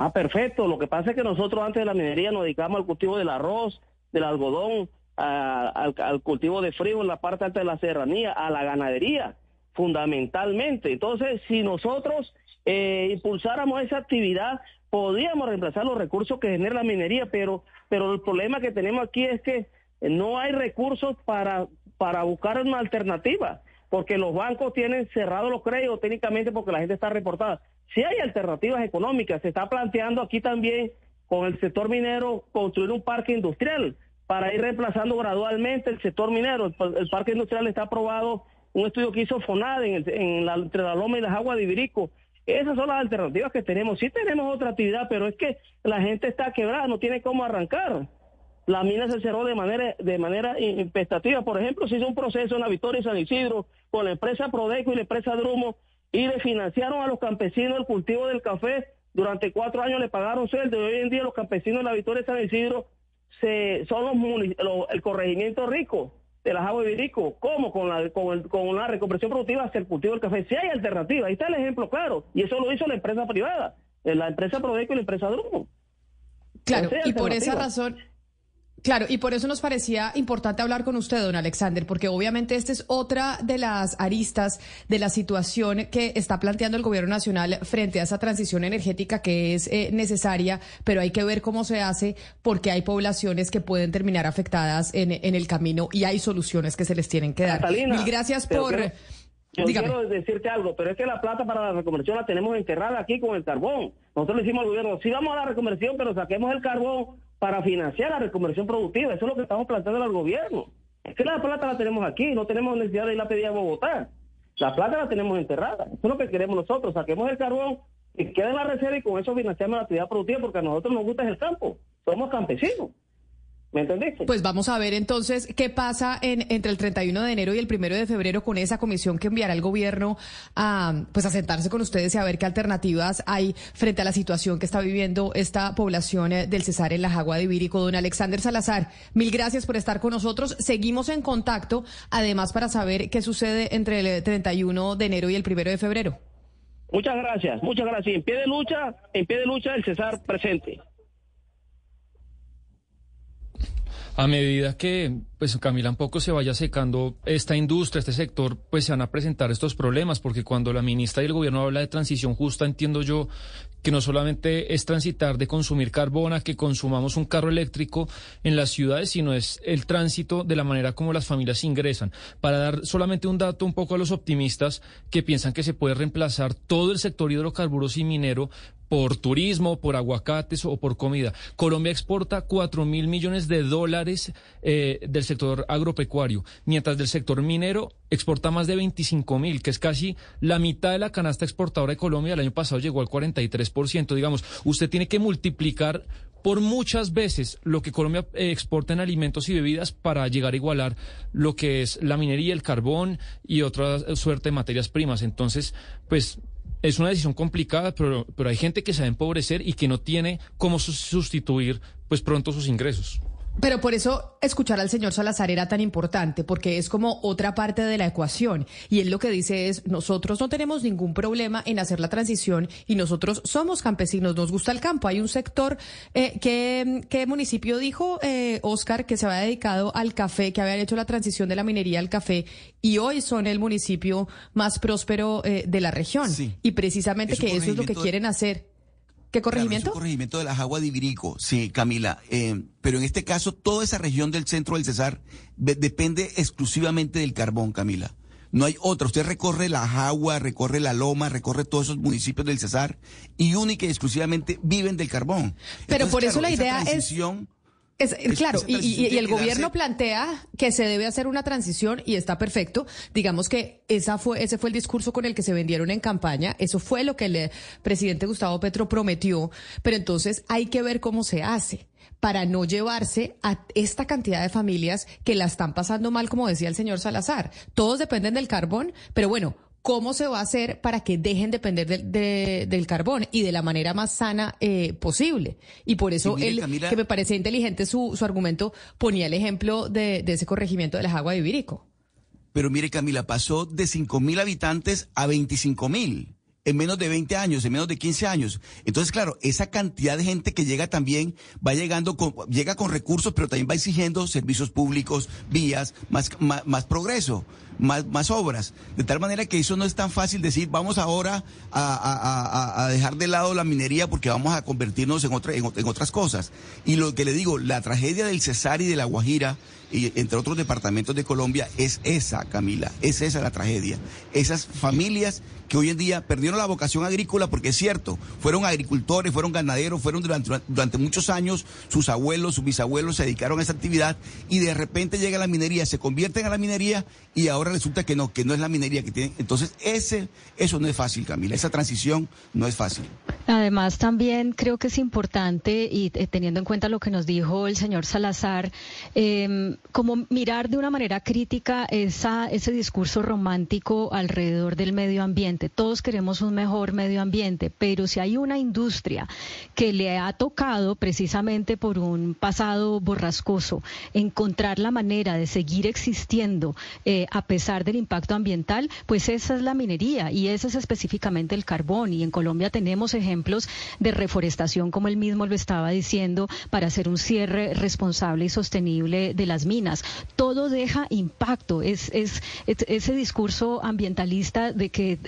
Ah, perfecto. Lo que pasa es que nosotros antes de la minería nos dedicamos al cultivo del arroz, del algodón, al cultivo de frío en la parte alta de la serranía, a la ganadería, fundamentalmente. Entonces, si nosotros eh, impulsáramos esa actividad, podríamos reemplazar los recursos que genera la minería, pero, pero el problema que tenemos aquí es que no hay recursos para, para buscar una alternativa, porque los bancos tienen cerrados los créditos técnicamente porque la gente está reportada. Si hay alternativas económicas, se está planteando aquí también con el sector minero construir un parque industrial para ir reemplazando gradualmente el sector minero. El, pa- el parque industrial está aprobado, un estudio que hizo FONAD en, el- en la, entre la Loma y las aguas de Ibirico. Esas son las alternativas que tenemos. Sí tenemos otra actividad, pero es que la gente está quebrada, no tiene cómo arrancar. La mina se cerró de manera de manera impestativa. Por ejemplo, se hizo un proceso en la Victoria y San Isidro con la empresa Prodeco y la empresa Drumo y le financiaron a los campesinos el cultivo del café. Durante cuatro años le pagaron sueldo y hoy en día los campesinos de la Victoria y San Isidro se, son los, muni- lo- el corregimiento rico de las aguas de Virico. ¿Cómo? Con la, con, el- con una reconversión productiva hacia el cultivo del café. Si hay alternativa, ahí está el ejemplo claro. Y eso lo hizo la empresa privada, eh, la empresa Prodeco y la empresa Drumo. Claro, y por esa razón, claro, y por eso nos parecía importante hablar con usted, don Alexander, porque obviamente esta es otra de las aristas de la situación que está planteando el gobierno nacional frente a esa transición energética que es eh, necesaria, pero hay que ver cómo se hace porque hay poblaciones que pueden terminar afectadas en, en el camino y hay soluciones que se les tienen que dar. Catalina, Mil gracias por... quiero- Yo Dígame. quiero decirte algo, pero es que la plata para la reconversión la tenemos enterrada aquí con el carbón. Nosotros le decimos al gobierno, sí vamos a la reconversión, pero saquemos el carbón para financiar la reconversión productiva. Eso es lo que estamos planteando al gobierno. Es que la plata la tenemos aquí, no tenemos necesidad de ir a pedir a Bogotá. La plata la tenemos enterrada. Eso es lo que queremos nosotros. Saquemos el carbón y quede en la reserva y con eso financiamos la actividad productiva porque a nosotros nos gusta el campo. Somos campesinos. ¿Me entendiste? Pues vamos a ver entonces qué pasa en, entre el 31 de enero y el 1 de febrero con esa comisión que enviará el gobierno a, pues a sentarse con ustedes y a ver qué alternativas hay frente a la situación que está viviendo esta población eh, del Cesar en la Jagua de Ibírico. Don Alexander Salazar, mil gracias por estar con nosotros. Seguimos en contacto, además para saber qué sucede entre el 31 de enero y el 1 de febrero. Muchas gracias, muchas gracias. En pie de lucha, en pie de lucha el Cesar presente. A medida que, pues Camila, un poco se vaya secando esta industria, este sector, pues se van a presentar estos problemas, porque cuando la ministra y el gobierno habla de transición justa, entiendo yo que no solamente es transitar de consumir carbón a que consumamos un carro eléctrico en las ciudades, sino es el tránsito de la manera como las familias ingresan. Para dar solamente un dato un poco a los optimistas que piensan que se puede reemplazar todo el sector hidrocarburos y minero por turismo, por aguacates o por comida. Colombia exporta cuatro mil millones de dólares eh, del sector agropecuario, mientras del sector minero exporta más de 25 mil, que es casi la mitad de la canasta exportadora de Colombia. El año pasado llegó al 43%. Digamos, usted tiene que multiplicar por muchas veces lo que Colombia eh, exporta en alimentos y bebidas para llegar a igualar lo que es la minería, el carbón y otra suerte de materias primas. Entonces, pues es una decisión complicada, pero, pero hay gente que se va a empobrecer y que no tiene cómo sustituir pues pronto sus ingresos. Pero por eso escuchar al señor Salazar era tan importante, porque es como otra parte de la ecuación. Y él lo que dice es, nosotros no tenemos ningún problema en hacer la transición y nosotros somos campesinos, nos gusta el campo. Hay un sector, eh, que, ¿qué municipio dijo, eh, Oscar, que se había dedicado al café, que habían hecho la transición de la minería al café y hoy son el municipio más próspero eh, de la región. Y precisamente que eso es lo que quieren hacer. ¿Qué corregimiento? corregimiento de las aguas de Ibirico, sí, Camila. Eh, pero en este caso, toda esa región del centro del Cesar depende exclusivamente del carbón, Camila. No hay otra. Usted recorre la Jagua, recorre la Loma, recorre todos esos municipios del Cesar y única y exclusivamente viven del carbón. Pero por eso la idea es es, claro, y, el gobierno plantea que se debe hacer una transición y está perfecto. Digamos que esa fue, ese fue el discurso con el que se vendieron en campaña. Eso fue lo que el presidente Gustavo Petro prometió. Pero entonces hay que ver cómo se hace para no llevarse a esta cantidad de familias que la están pasando mal, como decía el señor Salazar. Todos dependen del carbón, pero bueno, cómo se va a hacer para que dejen depender del carbón y de la manera más sana eh, posible. Y por eso él, que me parece inteligente su, su argumento, ponía el ejemplo de, ese corregimiento de las aguas de Ibirico. Pero mire, Camila, pasó de 5 mil habitantes a 25 mil en menos de 20 años, en menos de 15 años. Entonces, claro, esa cantidad de gente que llega también va llegando con, llega con recursos, pero también va exigiendo servicios públicos, vías, más, más progreso más, más obras. De tal manera que eso no es tan fácil decir, vamos ahora a, a, dejar de lado la minería porque vamos a convertirnos en, otra, en, otras cosas. Y lo que le digo, la tragedia del Cesar y de la Guajira, y entre otros departamentos de Colombia, es esa, Camila, es esa la tragedia. Esas familias que hoy en día perdieron la vocación agrícola porque es cierto, fueron agricultores, fueron ganaderos, fueron durante, durante muchos años, sus abuelos, sus bisabuelos se dedicaron a esa actividad y de repente llega la minería, se convierten a la minería y ahora resulta que no, que no es la minería que tienen. Entonces, ese, eso no es fácil, Camila. Esa transición no es fácil. Además, también creo que es importante, y eh, teniendo en cuenta lo que nos dijo el señor Salazar, em, como mirar de una manera crítica esa, ese discurso romántico alrededor del medio ambiente. Todos queremos un mejor medio ambiente, pero si hay una industria que le ha tocado precisamente por un pasado borrascoso encontrar la manera de seguir existiendo eh, a pesar pesar del impacto ambiental, pues esa es la minería y ese es específicamente el carbón. Y en Colombia tenemos ejemplos de reforestación, como él mismo lo estaba diciendo, para hacer un cierre responsable y sostenible de las minas. Todo deja impacto. Es, es, ese discurso ambientalista de que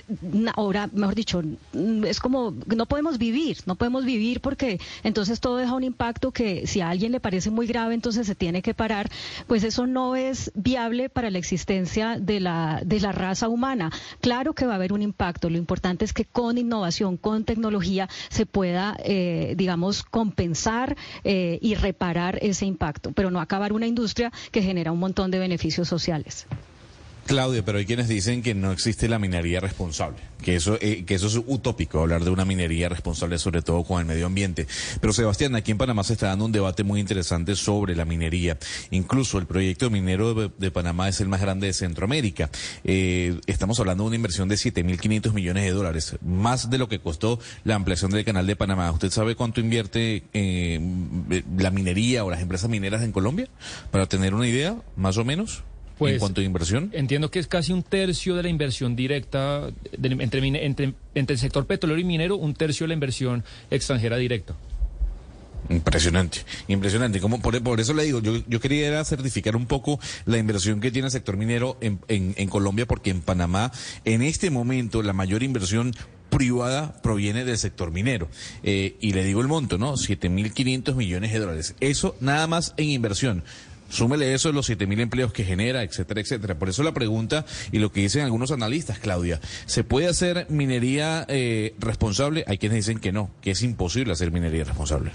ahora mejor dicho, mm, es como, no podemos vivir, no podemos vivir porque entonces todo deja un impacto que si a alguien le parece muy grave, entonces se tiene que parar, pues eso no es viable para la existencia de la, de la raza humana. Claro que va a haber un impacto, lo importante es que con innovación, con tecnología, se pueda, eh, digamos, compensar eh, y reparar ese impacto, pero no acabar una industria que genera un montón de beneficios sociales. Claudia, pero hay quienes dicen que no existe la minería responsable, que eso, eh, que eso es utópico, hablar de una minería responsable, sobre todo con el medio ambiente. Pero Sebastián, aquí en Panamá se está dando un debate muy interesante sobre la minería. Incluso el proyecto minero de, de Panamá es el más grande de Centroamérica. Eh, estamos hablando de una inversión de 7.500 millones de dólares, más de lo que costó la ampliación del canal de Panamá. ¿Usted sabe cuánto invierte eh, la minería o las empresas mineras en Colombia? Para tener una idea, más o menos. Pues, en cuanto a inversión. Entiendo que es casi un tercio de la inversión directa de- entre, mine- entre, entre el sector petrolero y minero, un tercio de la inversión extranjera directa. Impresionante, impresionante. Como por, por eso le digo, yo, yo quería era certificar un poco la inversión que tiene el sector minero en, en, en Colombia, porque en Panamá, en este momento, la mayor inversión privada proviene del sector minero. Eh, y le digo el monto, ¿no? 7.500 millones de dólares. Eso nada más en inversión. Súmele eso los 7.000 empleos que genera, etcétera, etcétera. Por eso la pregunta y lo que dicen algunos analistas, Claudia, ¿se puede hacer minería eh, responsable? Hay quienes dicen que no, que es imposible hacer minería responsable.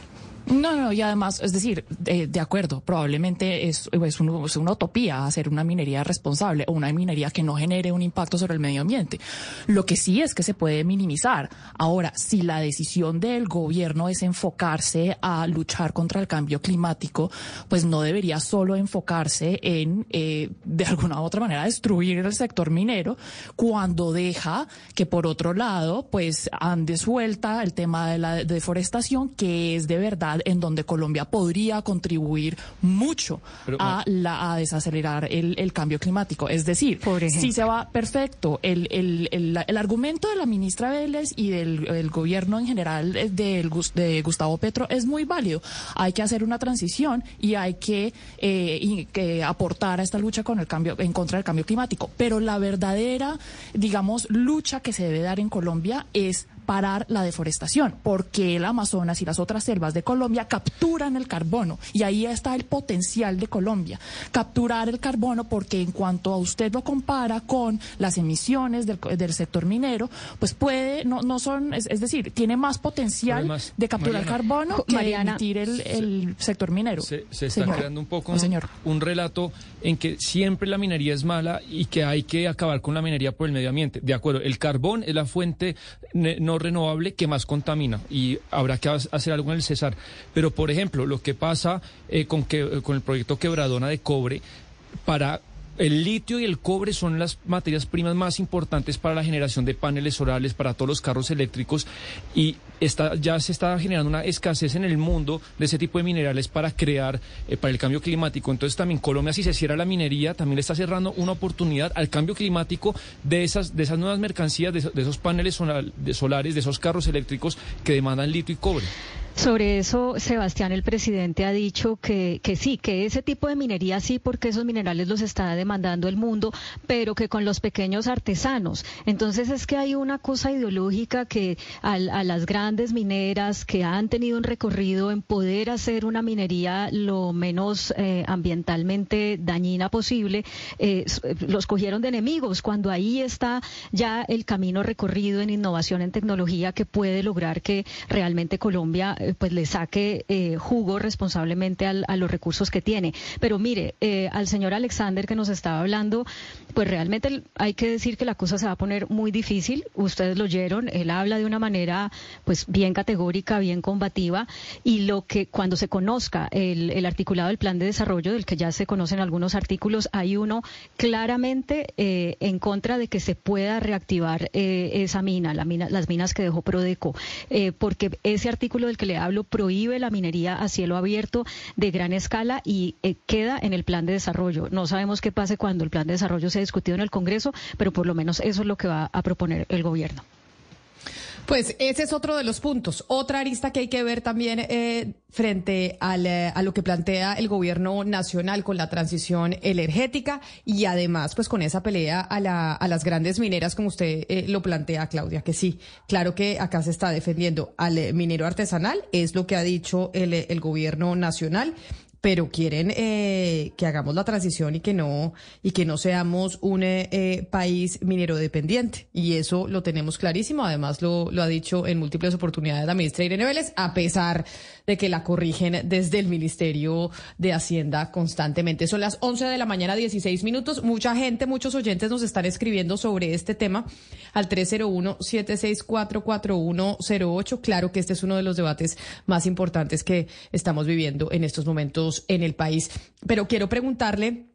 No, no, y además, es decir, de, de acuerdo, probablemente es, es, es una utopía hacer una minería responsable o una minería que no genere un impacto sobre el medio ambiente. Lo que sí es que se puede minimizar. Ahora, si la decisión del gobierno es enfocarse a luchar contra el cambio climático, pues no debería solo enfocarse en, eh, de alguna u otra manera, destruir el sector minero, cuando deja que por otro lado, pues ande suelta el tema de la deforestación, que es de verdad en donde Colombia podría contribuir mucho Pero, a, la, a desacelerar el, el cambio climático. Es decir, si se va perfecto, el, el, el, el argumento de la ministra Vélez y del el gobierno en general eh, del, Gus- de Gustavo Petro es muy válido. Hay que hacer una transición y hay que, eh, y que aportar a esta lucha con el cambio, en contra del cambio climático. Pero la verdadera, digamos, lucha que se debe dar en Colombia es parar la deforestación, porque el Amazonas y las otras selvas de Colombia capturan el carbono y ahí está el potencial de Colombia. Capturar el carbono porque en cuanto a usted lo compara con las emisiones del, del sector minero, pues puede, no, no son, es, es decir, tiene más potencial Además, de capturar Mariana, carbono que Mariana, emitir el, el sector minero. Se, se está Señor. creando un poco No, un, señor. un relato en que siempre la minería es mala y que hay que acabar con la minería por el medio ambiente. De acuerdo, el carbón es la fuente ne- no renovable que más contamina y habrá que ha- hacer algo en el Cesar. Pero, por ejemplo, lo que pasa eh, con, que, con el proyecto Quebradona de Cobre, para el litio y el cobre son las materias primas más importantes para la generación de paneles solares, para todos los carros eléctricos y está, ya se está generando una escasez en el mundo de ese tipo de minerales para crear, eh, para el cambio climático. Entonces también Colombia, si se cierra la minería, también le está cerrando una oportunidad al cambio climático de esas, de esas nuevas mercancías, de, esos- paneles solar- solares, de esos carros eléctricos que demandan litio y cobre. Sobre eso, Sebastián, el presidente ha dicho que, que sí, que ese tipo de minería sí, porque esos minerales los está demandando el mundo, pero que con los pequeños artesanos. Entonces es que hay una cosa ideológica que a, las grandes mineras que han tenido un recorrido en poder hacer una minería lo menos eh, ambientalmente dañina posible, eh, s- los cogieron de enemigos, cuando ahí está ya el camino recorrido en innovación, en tecnología, que puede lograr que realmente Colombia eh, pues le saque eh, jugo responsablemente al- a los recursos que tiene. Pero mire, eh, al señor Alexander que nos estaba hablando, pues realmente hay que decir que la cosa se va a poner muy difícil. Ustedes lo oyeron, él habla de una manera pues bien categórica, bien combativa y lo que cuando se conozca el, el articulado del plan de desarrollo, del que ya se conocen algunos artículos, hay uno claramente eh, en contra de que se pueda reactivar eh, esa mina, la mina, las minas que dejó Prodeco, eh, porque ese artículo del que le hablo prohíbe la minería a cielo abierto de gran escala y eh, queda en el plan de desarrollo. No sabemos qué pase cuando el plan de desarrollo sea discutido en el Congreso, pero por lo menos eso es lo que va a proponer el gobierno. Pues ese es otro de los puntos. Otra arista que hay que ver también eh, frente al, eh, a lo que plantea el gobierno nacional con la transición energética y además pues con esa pelea a, la, a las grandes mineras como usted eh, lo plantea, Claudia, que sí, claro que acá se está defendiendo al minero artesanal, es lo que ha dicho el, eh, el gobierno nacional pero quieren eh, que hagamos la transición y que no y que no seamos un eh, eh, país minero dependiente. Y eso lo tenemos clarísimo. Además lo, lo ha dicho en múltiples oportunidades la ministra Irene Vélez a pesar de que la corrigen desde el Ministerio de Hacienda constantemente. Son las 11 de la mañana 16 minutos. Mucha gente muchos oyentes nos están escribiendo sobre este tema al 301 764 4108 claro que este es uno de los debates más importantes que estamos viviendo en estos momentos en el país. Pero quiero preguntarle,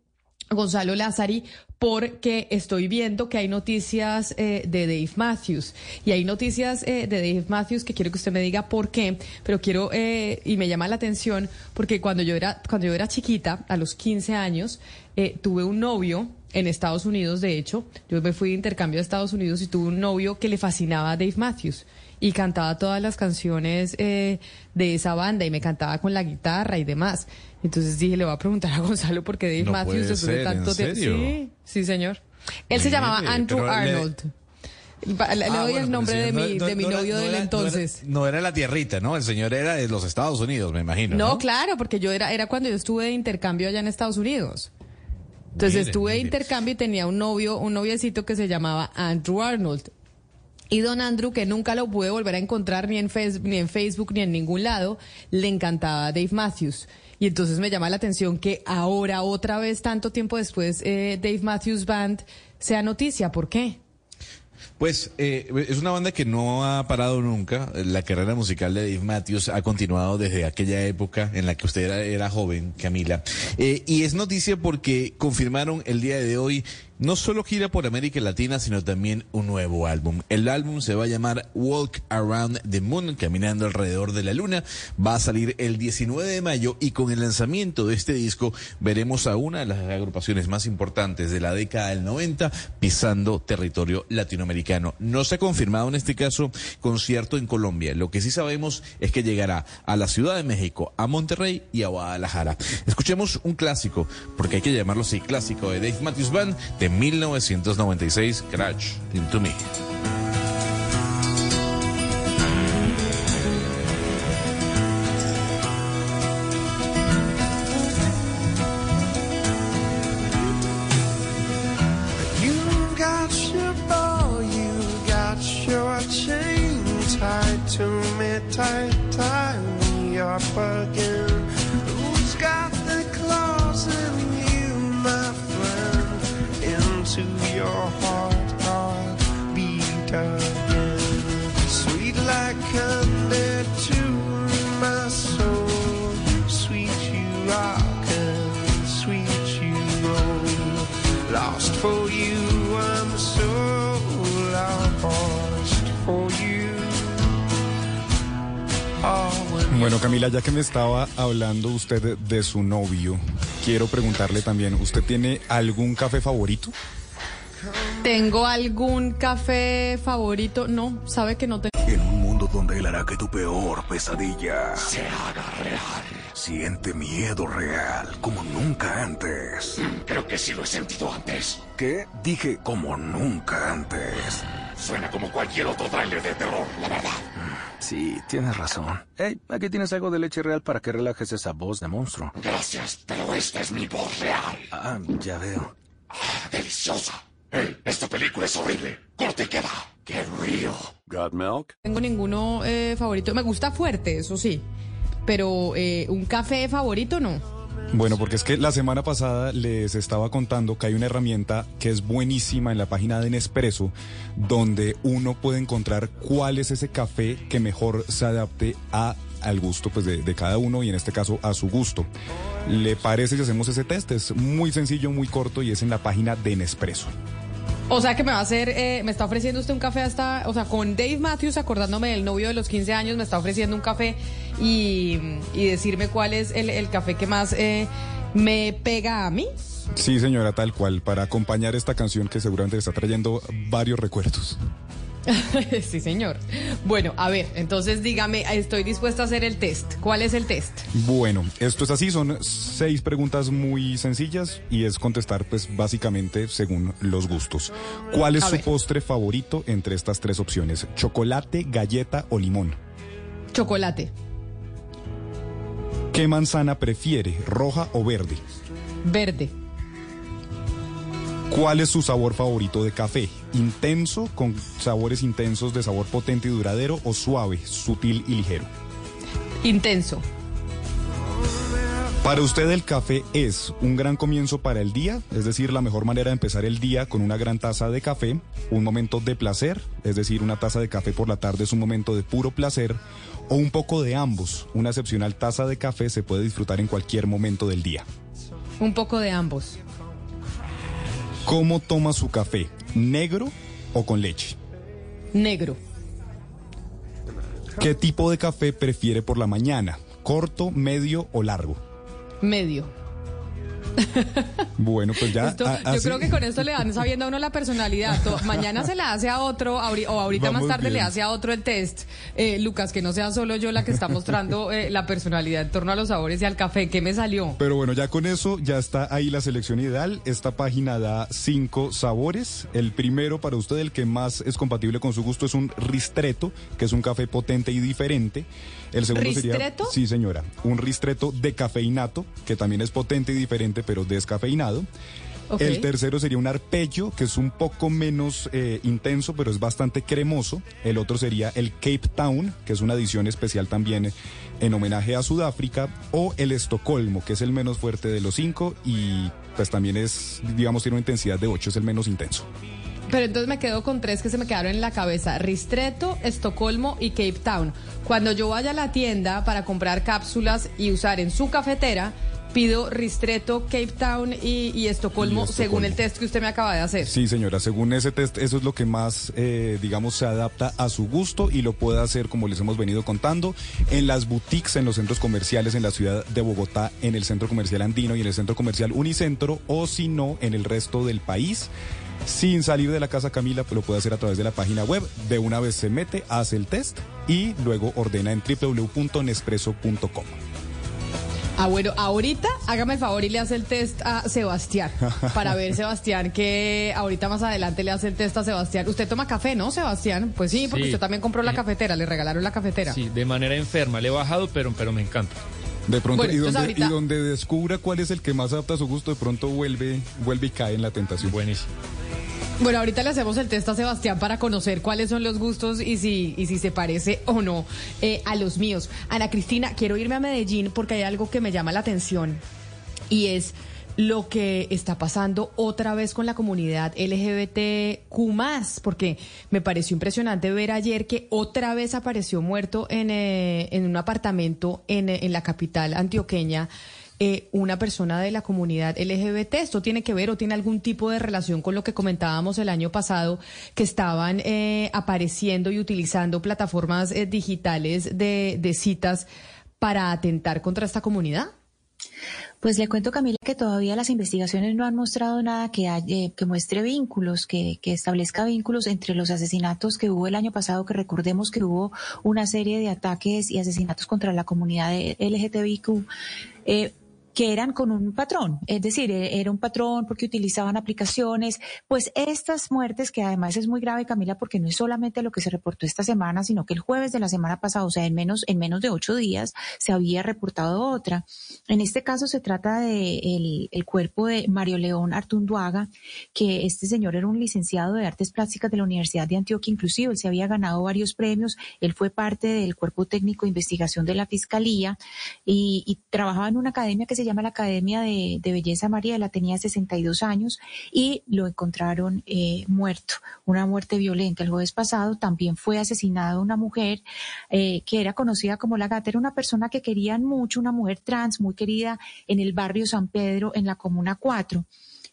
Gonzalo Lázari, porque estoy viendo que hay noticias eh, de Dave Matthews y hay noticias eh, de Dave Matthews que quiero que usted me diga por qué, pero quiero eh, y me llama la atención porque cuando yo era cuando yo era chiquita, a los 15 años, eh, tuve un novio en Estados Unidos, de hecho, yo me fui de intercambio a Estados Unidos y tuve un novio que le fascinaba a Dave Matthews y cantaba todas las canciones eh, de esa banda y me cantaba con la guitarra y demás. Entonces dije, le voy a preguntar a Gonzalo porque Dave No Matthews de ser, tanto ¿en tiempo. Sí, sí, señor. Él se llamaba Andrew Arnold. Le, le Ah, doy bueno, el nombre de mi, no- de mi no novio no del era- entonces. No era la tierrita, ¿no? El señor era de los Estados Unidos, me imagino. No, claro, porque yo era, era cuando yo estuve de intercambio allá en Estados Unidos. Entonces estuve de intercambio y tenía un novio, un noviecito que se llamaba Andrew Arnold. Y don Andrew, que nunca lo pude volver a encontrar ni en, Face- ni en Facebook ni en ningún lado, le encantaba Dave Matthews. Y entonces me llama la atención que ahora, otra vez, tanto tiempo después, eh, Dave Matthews Band sea noticia. ¿Por qué? Pues eh, es una banda que no ha parado nunca. La carrera musical de Dave Matthews ha continuado desde aquella época en la que usted era, joven, Camila. Eh, y es noticia porque confirmaron el día de hoy no solo gira por América Latina, sino también un nuevo álbum. El álbum se va a llamar Walk Around the Moon, caminando alrededor de la luna. Va a salir el 19 de mayo y con el lanzamiento de este disco veremos a una de las agrupaciones más importantes de la década del 90 pisando territorio latinoamericano. No se ha confirmado en este caso concierto en Colombia. Lo que sí sabemos es que llegará a la Ciudad de México, a Monterrey y a Guadalajara. Escuchemos un clásico, porque hay que llamarlo así, clásico de Dave Matthews Band de 1996, Crash Into Me. Camila, ya que me estaba hablando usted de su novio, quiero preguntarle también, ¿usted tiene algún café favorito? ¿Tengo algún café favorito? No, sabe que no tengo. En un mundo donde él hará que tu peor pesadilla se haga real. Siente miedo real como nunca antes. Creo que sí lo he sentido antes. ¿Qué? Dije como nunca antes. Suena como cualquier otro tráiler de terror, la verdad. Sí, tienes razón. Hey, aquí tienes algo de leche real para que relajes esa voz de monstruo. Gracias, pero esta es mi voz real. Ah, ya veo. Ah, deliciosa. Hey, esta película es horrible. Corte y queda. Qué real. Got milk? tengo ninguno eh, favorito. Me gusta fuerte, eso sí. Pero eh, un café favorito no. Bueno, porque es que la semana pasada les estaba contando que hay una herramienta que es buenísima en la página de Nespresso, donde uno puede encontrar cuál es ese café que mejor se adapte a al gusto pues, de, cada uno y en este caso a su gusto. ¿Le parece si hacemos ese test? Es muy sencillo, muy corto y es en la página de Nespresso. O sea que me va a hacer, eh, me está ofreciendo usted un café hasta, o sea, con Dave Matthews, acordándome del novio de los 15 años, me está ofreciendo un café y, y decirme cuál es el, el café que más eh, me pega a mí. Sí, señora, tal cual, para acompañar esta canción que seguramente está trayendo varios recuerdos. sí, señor. Bueno, a ver, entonces dígame, estoy dispuesta a hacer el test. ¿Cuál es el test? Bueno, esto es así, son seis preguntas muy sencillas y es contestar pues básicamente según los gustos. ¿Cuál es A su ver. postre favorito entre estas tres opciones? ¿Chocolate, galleta o limón? Chocolate, ¿Qué manzana prefiere, roja o verde? verde, ¿Cuál es su sabor favorito de café? ¿Intenso, con sabores intensos de sabor potente y duradero o suave, sutil y ligero? intenso. Para usted el café es un gran comienzo para el día, es decir, la mejor manera de empezar el día con una gran taza de café, un momento de placer, es decir, una taza de café por la tarde es un momento de puro placer, o un poco de ambos. Una excepcional taza de café se puede disfrutar en cualquier momento del día. Un poco de ambos. ¿Cómo toma su café? ¿Negro o con leche? Negro, ¿Qué tipo de café prefiere por la mañana? ¿Corto, medio o largo? Medio. Bueno, pues ya. Esto- a- yo creo que con esto le dan sabiendo a uno la personalidad. Mañana se la hace a otro, o ahorita Vamos más tarde le hace a otro el test. Eh, Lucas, que no sea solo yo la que está mostrando eh, la personalidad en torno a los sabores y al café. ¿Qué me salió? Pero bueno, ya con eso ya está ahí la selección ideal. Esta página da cinco sabores. El primero para usted, el que más es compatible con su gusto, es un ristretto, que es un café potente y diferente. El segundo sería... ¿Ristretto? Sí, señora. Un ristretto decafeinato, que también es potente y diferente, pero descafeinado. El tercero sería un arpegio, que es un poco menos eh, intenso, pero es bastante cremoso. El otro sería el Cape Town, que es una edición especial también en homenaje a Sudáfrica. O el Estocolmo, que es el menos fuerte de los cinco y pues también es, digamos, tiene una intensidad de 8, es el menos intenso. Pero entonces me quedo con tres que se me quedaron en la cabeza. Ristretto, Estocolmo y Cape Town. Cuando yo vaya a la tienda para comprar cápsulas y usar en su cafetera, pido Ristretto, Cape Town y, y Estocolmo, Y Estocolmo. según el test que usted me acaba de hacer. Sí, señora, según ese test, eso es lo que más, eh, digamos, se adapta a su gusto y lo puede hacer, como les hemos venido contando, en las boutiques, en los centros comerciales en la ciudad de Bogotá, en el centro comercial Andino y en el centro comercial Unicentro, o si no, en el resto del país. Sin salir de la casa Camila, pues lo puede hacer a través de la página web. De una vez se mete, hace el test y luego ordena en www.nespresso.com. Ah, bueno, ahorita hágame el favor y le hace el test a Sebastián. Para ver, Sebastián, que ahorita más adelante le hace el test a Sebastián. Usted toma café, ¿no, Sebastián? Pues sí, porque Sí. usted también compró la cafetera, le regalaron la cafetera. Sí, de manera enferma. Le he bajado, pero, pero me encanta. De pronto, Bueno, y, entonces donde, ahorita- y donde descubra cuál es el que más adapta a su gusto, de pronto vuelve, vuelve y cae en la tentación. Buenísimo. Bueno, ahorita le hacemos el test a Sebastián para conocer cuáles son los gustos y si, y si se parece o no eh, a los míos. Ana Cristina, quiero irme a Medellín porque hay algo que me llama la atención y es lo que está pasando otra vez con la comunidad LGBTQ+, porque me pareció impresionante ver ayer que otra vez apareció muerto en, eh, en un apartamento en, eh, en la capital antioqueña eh, una persona de la comunidad LGBT. ¿Esto tiene que ver o tiene algún tipo de relación con lo que comentábamos el año pasado, que estaban eh, apareciendo y utilizando plataformas eh, digitales de, de citas para atentar contra esta comunidad? Pues le cuento, Camila, que todavía las investigaciones no han mostrado nada que, haya- eh, que muestre vínculos, que, que establezca vínculos entre los asesinatos que hubo el año pasado, que recordemos que hubo una serie de ataques y asesinatos contra la comunidad LGTBIQ. eh, que eran con un patrón, es decir, e- era un patrón porque utilizaban aplicaciones, pues estas muertes, que además es muy grave, Camila, porque no es solamente lo que se reportó esta semana, sino que el jueves de la semana pasada, o sea, en menos, en menos de ocho días, se había reportado otra. En este caso se trata de el, el cuerpo de Mario León Artunduaga, que este señor era un licenciado de artes plásticas de la Universidad de Antioquia, inclusive él se había ganado varios premios, él fue parte del cuerpo técnico de investigación de la Fiscalía y, y trabajaba en una academia que se llama la Academia de, de Belleza Mariela, tenía 62 años y lo encontraron eh, muerto, una muerte violenta. El jueves pasado también fue asesinada una mujer eh, que era conocida como la gata, era una persona que querían mucho, una mujer trans muy querida en el barrio San Pedro, en la Comuna 4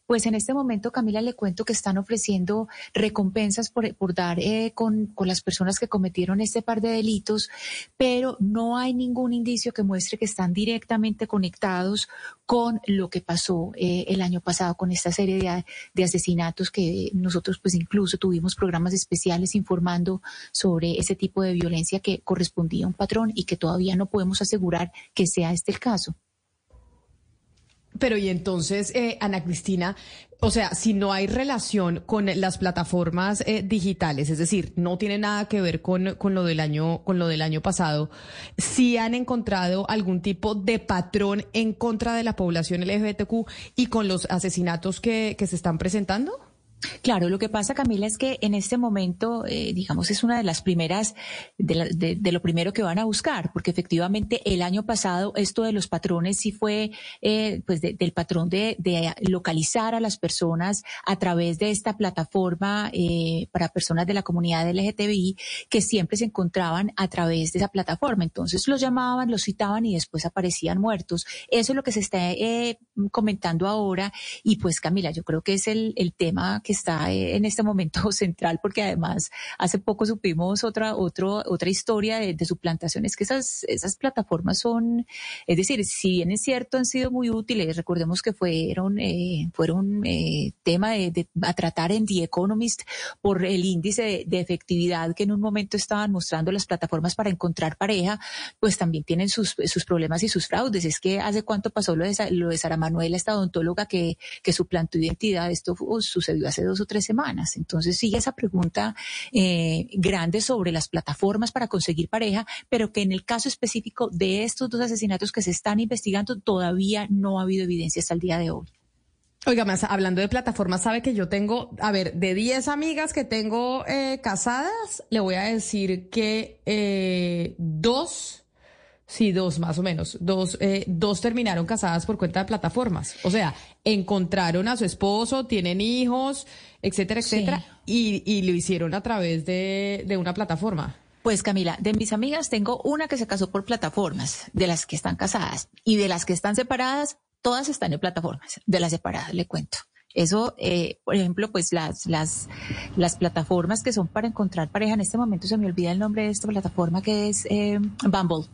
Pues en este momento, Camila, le cuento que están ofreciendo recompensas por, por dar eh, con, con las personas que cometieron este par de delitos, pero no hay ningún indicio que muestre que están directamente conectados con lo que pasó eh, el año pasado con esta serie de, de, asesinatos que nosotros pues incluso tuvimos programas especiales informando sobre ese tipo de violencia que correspondía a un patrón y que todavía no podemos asegurar que sea este el caso. Pero y entonces, eh, Ana Cristina, o sea, si no hay relación con las plataformas eh, digitales, es decir, no tiene nada que ver con, con, lo del año, con lo del año pasado, ¿sí han encontrado algún tipo de patrón en contra de la población LGBTQ y con los asesinatos que, que se están presentando? Claro, lo que pasa, Camila, es que en este momento, eh, digamos, es una de las primeras, de, de, lo primero que van a buscar, porque efectivamente el año pasado esto de los patrones sí fue, eh, pues, del patrón de, de, localizar a las personas a través de esta plataforma eh, para personas de la comunidad LGTBI que siempre se encontraban a través de esa plataforma. Entonces los llamaban, los citaban y después aparecían muertos. Eso es lo que se está eh, comentando ahora. Y pues, Camila, yo creo que es el, el tema que está eh, en este momento central, porque además hace poco supimos otra, otro, otra historia de, de suplantación, es que esas, esas plataformas son, es decir, si bien es cierto, han sido muy útiles, recordemos que fueron, eh, fueron eh, tema de, de, a tratar en The Economist por el índice de, de, efectividad que en un momento estaban mostrando las plataformas para encontrar pareja, pues también tienen sus, sus problemas y sus fraudes. Es que hace cuánto pasó lo de, lo de Sara Manuela, esta odontóloga que, suplantó identidad, esto sucedió hace dos o tres semanas. Entonces sigue esa pregunta eh, grande sobre las plataformas para conseguir pareja, pero que en el caso específico de estos dos asesinatos que se están investigando todavía no ha habido evidencia hasta el día de hoy. Oiga, más hablando de plataformas, sabe que yo tengo, a ver, de 10 amigas que tengo eh, casadas, le voy a decir que eh, dos Sí, dos más o menos. Dos, eh, dos terminaron casadas por cuenta de plataformas. O sea, encontraron a su esposo, tienen hijos, etcétera, etcétera, y, y, lo hicieron a través de, de una plataforma. Pues Camila, de mis amigas tengo una que se casó por plataformas, de las que están casadas, y de las que están separadas, todas están en plataformas. De las separadas, le cuento. Eso, eh, por ejemplo, pues las, las, las plataformas que son para encontrar pareja, en este momento se me olvida el nombre de esta plataforma que es eh, Bumble.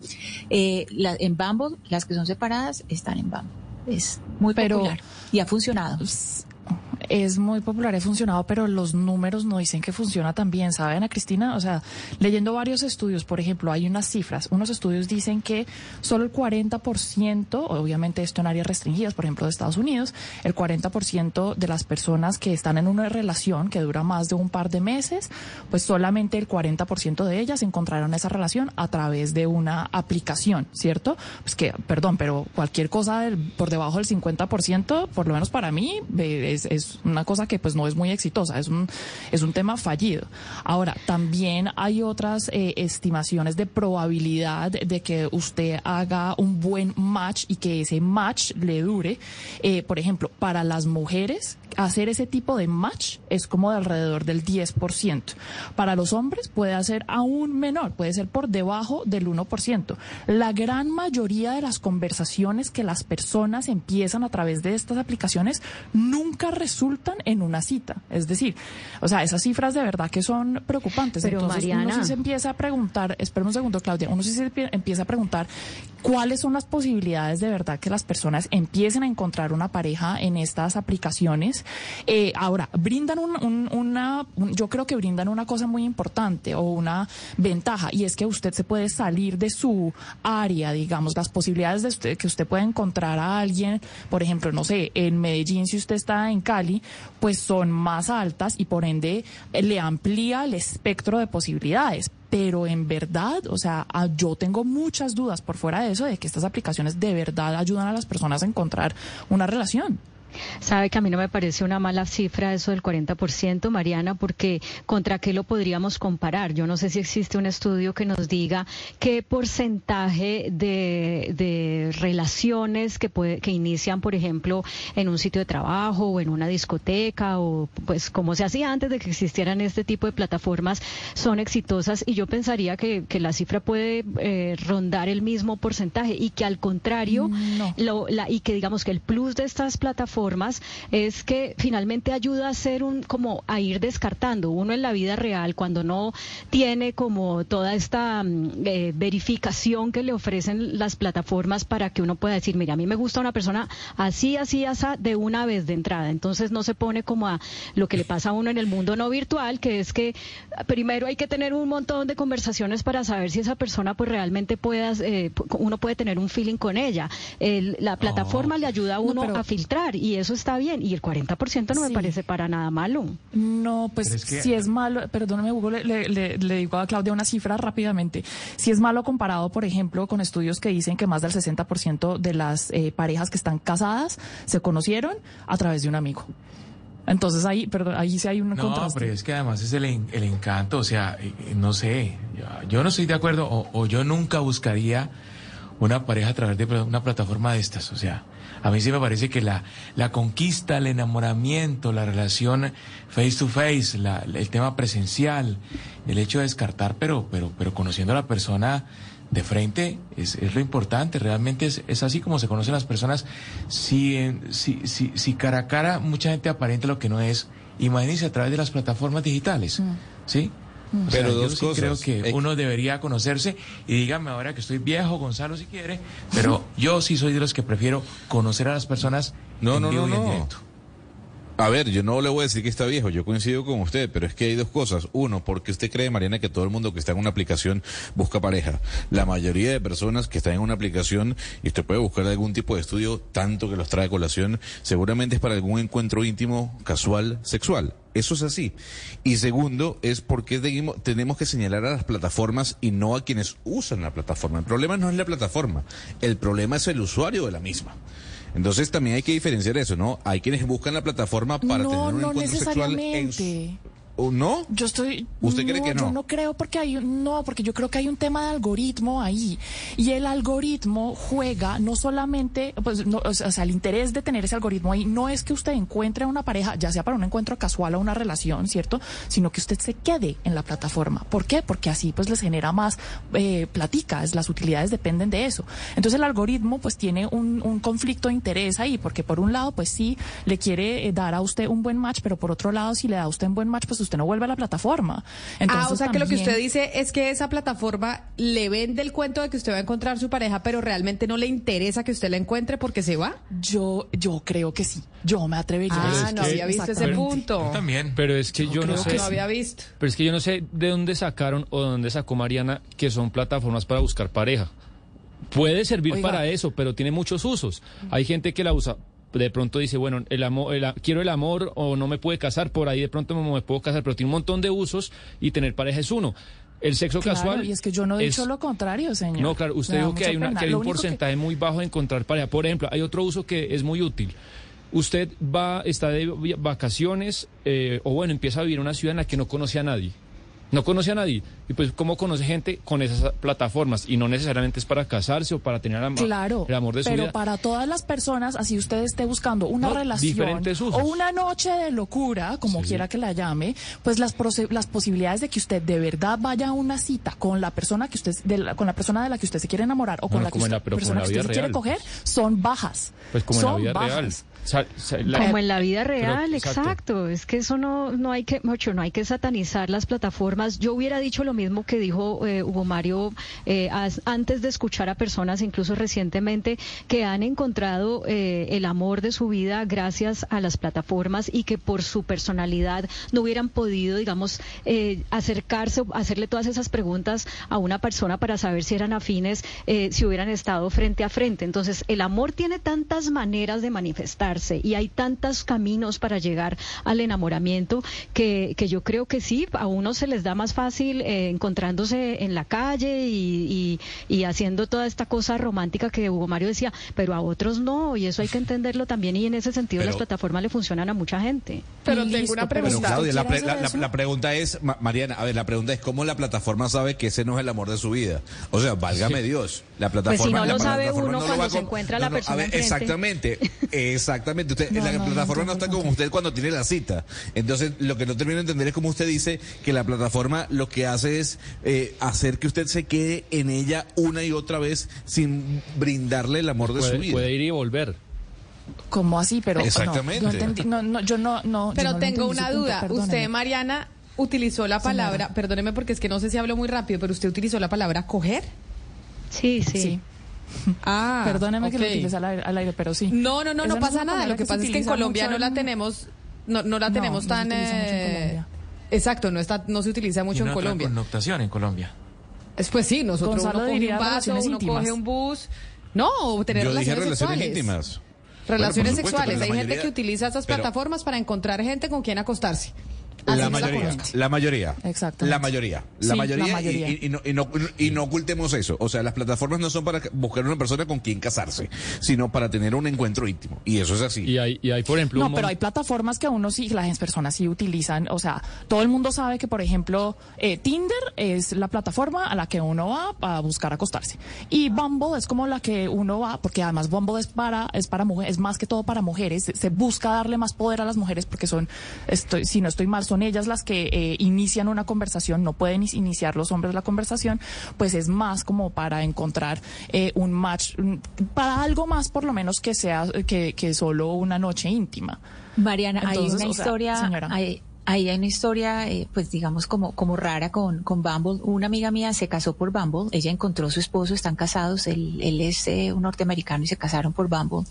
Eh, la, en Bumble, las que son separadas están en Bumble. Es muy Pero, popular y ha funcionado. Es muy popular, ha funcionado, pero los números no dicen que funciona tan bien, ¿saben, Ana Cristina? O sea, leyendo varios estudios, por ejemplo, hay unas cifras. Unos estudios dicen que solo el 40%, obviamente esto en áreas restringidas, por ejemplo, de Estados Unidos, el 40% de las personas que están en una relación que dura más de un par de meses, pues solamente el 40% de ellas encontraron esa relación a través de una aplicación, ¿cierto? Pues que, perdón, pero cualquier cosa del, por debajo del 50%, por lo menos para mí, es, es una cosa que pues no es muy exitosa, es un, es un tema fallido. Ahora, también hay otras eh, estimaciones de probabilidad de que usted haga un buen match y que ese match le dure. Eh, por ejemplo, para las mujeres, hacer ese tipo de match es como de alrededor del 10%. Para los hombres puede ser aún menor, puede ser por debajo del 1%. La gran mayoría de las conversaciones que las personas empiezan a través de estas aplicaciones nunca resultan en una cita. Es decir, o sea, esas cifras de verdad que son preocupantes. Pero Entonces Mariana... uno sí se empieza a preguntar, espera un segundo Claudia, uno sí se empieza a preguntar cuáles son las posibilidades de verdad que las personas empiecen a encontrar una pareja en estas aplicaciones. Eh, ahora, brindan un, un, una, un, yo creo que brindan una cosa muy importante o una ventaja y es que usted se puede salir de su área, digamos, las posibilidades de usted, que usted pueda encontrar a alguien, por ejemplo, no sé, en Medellín si usted está en Cali, pues son más altas y por ende le amplía el espectro de posibilidades pero en verdad, o sea, yo tengo muchas dudas por fuera de eso de que estas aplicaciones de verdad ayudan a las personas a encontrar una relación. Sabe que a mí no me parece una mala cifra eso del 40%, Mariana, porque ¿contra qué lo podríamos comparar? Yo no sé si existe un estudio que nos diga qué porcentaje de, de relaciones que, puede, que inician, por ejemplo, en un sitio de trabajo o en una discoteca o pues como se hacía antes de que existieran este tipo de plataformas, son exitosas y yo pensaría que, que la cifra puede eh, rondar el mismo porcentaje y que al contrario, lo, la, y que digamos que el plus de estas plataformas es que finalmente ayuda a hacer un, como a ir descartando. Uno en la vida real, cuando no tiene como toda esta mm, eh, verificación que le ofrecen las plataformas para que uno pueda decir, mira, a mí me gusta una persona así, así, así, de una vez de entrada. Entonces no se pone como a lo que le pasa a uno en el mundo no virtual, que es que primero hay que tener un montón de conversaciones para saber si esa persona pues realmente pueda, eh, uno puede tener un feeling con ella. El- la plataforma le ayuda a uno pero- a filtrar y eso está bien. Y el 40% no me parece para nada malo. No, pues Pero es que- si es malo, perdóname Hugo, le, le- le- le digo a Claudia una cifra rápidamente. Si es malo comparado, por ejemplo, con estudios que dicen que más del 60% de las eh, parejas que están casadas se conocieron a través de un amigo. Entonces ahí, perdón, ahí sí hay un No, contraste. pero es que además es el, el encanto, o sea, eh, eh, no sé, yo, yo no estoy de acuerdo o, o yo nunca buscaría una pareja a través de una plataforma de estas, o sea, a mí sí me parece que la, la conquista, el enamoramiento, la relación face to face, la- el tema presencial, el hecho de descartar, pero, pero, pero conociendo a la persona de frente es, es lo importante, realmente es, es así como se conocen las personas. Si, en- si, si, si cara a cara mucha gente aparenta lo que no es, imagínense a través de las plataformas digitales, ¿sí? O sea, Pero yo dos sí cosas. creo que Eh, uno debería conocerse y dígame ahora que estoy viejo, Gonzalo, si quiere, pero yo sí soy de los que prefiero conocer a las personas No, en no, vivo no, y en no. directo. A ver, yo no le voy a decir que está viejo, yo coincido con usted, pero es que hay dos cosas. Uno, porque usted cree, Mariana, que todo el mundo que está en una aplicación busca pareja. La mayoría de personas que están en una aplicación, y usted puede buscar algún tipo de estudio, tanto que los trae a colación, seguramente es para algún encuentro íntimo, casual, sexual. Eso es así. Y segundo, es porque tenemos, que señalar a las plataformas y no a quienes usan la plataforma. El problema no es la plataforma, el problema es el usuario de la misma. Entonces también hay que diferenciar eso, ¿no? Hay quienes buscan la plataforma para no, tener un no encuentro sexual en necesariamente. ¿O no? Yo estoy. ¿Usted cree que no? Yo no creo porque hay un- no, porque yo creo que hay un tema de algoritmo ahí y el algoritmo juega no solamente, pues, no, o sea, o sea, el interés de tener ese algoritmo ahí no es que usted encuentre a una pareja, ya sea para un encuentro casual o una relación, cierto, sino que usted se quede en la plataforma. ¿Por qué? Porque así pues les genera más eh, platicas, las utilidades dependen de eso. Entonces el algoritmo pues tiene un, un conflicto de interés ahí, porque por un lado pues sí le quiere eh, dar a usted un buen match, pero por otro lado si le da a usted un buen match pues usted no vuelve a la plataforma. Entonces, ah, o sea que lo que usted dice es que esa plataforma le vende el cuento de que usted va a encontrar su pareja, pero realmente no le interesa que usted la encuentre porque se va. Yo, yo creo que sí. Yo me atrevería Ah, a decir no que- había visto ese punto. también. Pero es que yo no creo sé. que No había visto. Pero es que yo no sé de dónde sacaron o de dónde sacó Mariana que son plataformas para buscar pareja. Puede servir Oiga. para eso, pero tiene muchos usos. Hay gente que la usa. De pronto dice, bueno, el amor, el quiero el amor o no me puede casar, por ahí de pronto me, me puedo casar, pero tiene un montón de usos y tener pareja es uno. El sexo Claro, casual. y es que yo no he es- dicho lo contrario, señor. No, claro, usted dijo que hay, una, que hay un único que- porcentaje muy bajo de encontrar pareja. Por ejemplo, hay otro uso que es muy útil. Usted va, está de vacaciones, eh, o bueno, empieza a vivir en una ciudad en la que no conoce a nadie. No conoce a nadie. Y pues, ¿cómo conoce gente con esas plataformas? Y no necesariamente es para casarse o para tener am- Claro, el amor de su pero vida. para todas las personas, así usted esté buscando una No, relación o una noche de locura, como quiera que la llame, pues las las posibilidades de que usted de verdad vaya a una cita con la persona que usted de la- con la persona de la que usted se quiere enamorar o con Bueno, la que usted, la- pero persona que usted se quiere coger son bajas. Pues como en la vida bajas. real. La- Como en la vida Pero, real, exacto. Es que eso no, no hay que, mucho, no hay que satanizar las plataformas. Yo hubiera dicho lo mismo que dijo eh, Hugo Mario eh, as- antes de escuchar a personas, incluso recientemente, que han encontrado eh, el amor de su vida gracias a las plataformas y que por su personalidad no hubieran podido, digamos, eh, acercarse, hacerle todas esas preguntas a una persona para saber si eran afines, eh, si hubieran estado frente a frente. Entonces, el amor tiene tantas maneras de manifestarse enamorarse y hay tantos caminos para llegar al enamoramiento que, que yo creo que sí, a uno se les da más fácil eh, encontrándose en la calle y, y, y haciendo toda esta cosa romántica que Hugo Mario decía, pero a otros no, y eso hay que entenderlo también y en ese sentido Pero- las plataformas le funcionan a mucha gente. Pero tengo una Pero pregunta. Claudia, la, pre- la- la- pregunta es, Ma- Mariana, a ver, la pregunta es cómo la plataforma sabe que ese no es el amor de su vida. O sea, válgame Dios, la plataforma. Pues si no la lo sabe uno cuando se encuentra la no, persona a ver, enfrente. exactamente, exactamente. Usted, No, la no, no plataforma no, está con usted cuando tiene la cita. Entonces, lo que no termino de entender es como usted dice que la plataforma lo que hace es eh, hacer que usted se quede en ella una y otra vez sin brindarle el amor de su vida. puede ir y volver. ¿Cómo así? Pero no, Exactamente. yo entendí- no, no, yo no, no. yo Pero no tengo una duda. Usted, Mariana, utilizó la Señora. palabra, perdóneme porque es que no sé si hablo muy rápido, pero usted utilizó la palabra coger. Sí, sí. Sí. Ah, Perdóneme que lo utilice al aire, al aire, pero sí. No, no, no, Esa no pasa nada. Lo que pasa es que en Colombia no la en- tenemos, no, no la No, tenemos no tan. utiliza mucho en eh, Colombia. exacto, no está, no se utiliza mucho en Colombia. connotación en Colombia. Es, Pues sí, nosotros Gonzalo uno coge un vaso, uno íntimas. coge un bus. No, o tener Yo dije relaciones, relaciones sexuales. íntimas. Relaciones Bueno, por supuesto, sexuales. Hay gente que utiliza esas pero- plataformas para encontrar gente con quien acostarse. La mayoría, la mayoría. Exactamente. La mayoría. La Sí, mayoría, la y- mayoría. Y, y no, y no- y no ocultemos eso. O sea, las plataformas no son para buscar una persona con quien casarse, sino para tener un encuentro íntimo. Y eso es así. Y hay, y hay por ejemplo, No, un pero hay plataformas que uno sí, las personas sí utilizan. O sea, todo el mundo sabe que, por ejemplo, eh, Tinder es la plataforma a la que uno va para buscar acostarse. Y Bumble es como la que uno va, porque además Bumble es para, es para mujeres, es más que todo para mujeres. Se, se busca darle más poder a las mujeres porque son, estoy, si no estoy mal, son ellas las que eh, inician una conversación, no pueden iniciar los hombres la conversación, pues es más como para encontrar eh, un match, mm, para algo más por lo menos que sea, que, que solo una noche íntima. Mariana, hay una sea, historia, señora. hay, ahí hay una historia, eh, pues digamos como, como rara con, con Bumble. Una amiga mía se casó por Bumble, ella encontró a su esposo, están casados, él, es eh, un norteamericano y se casaron por Bumble.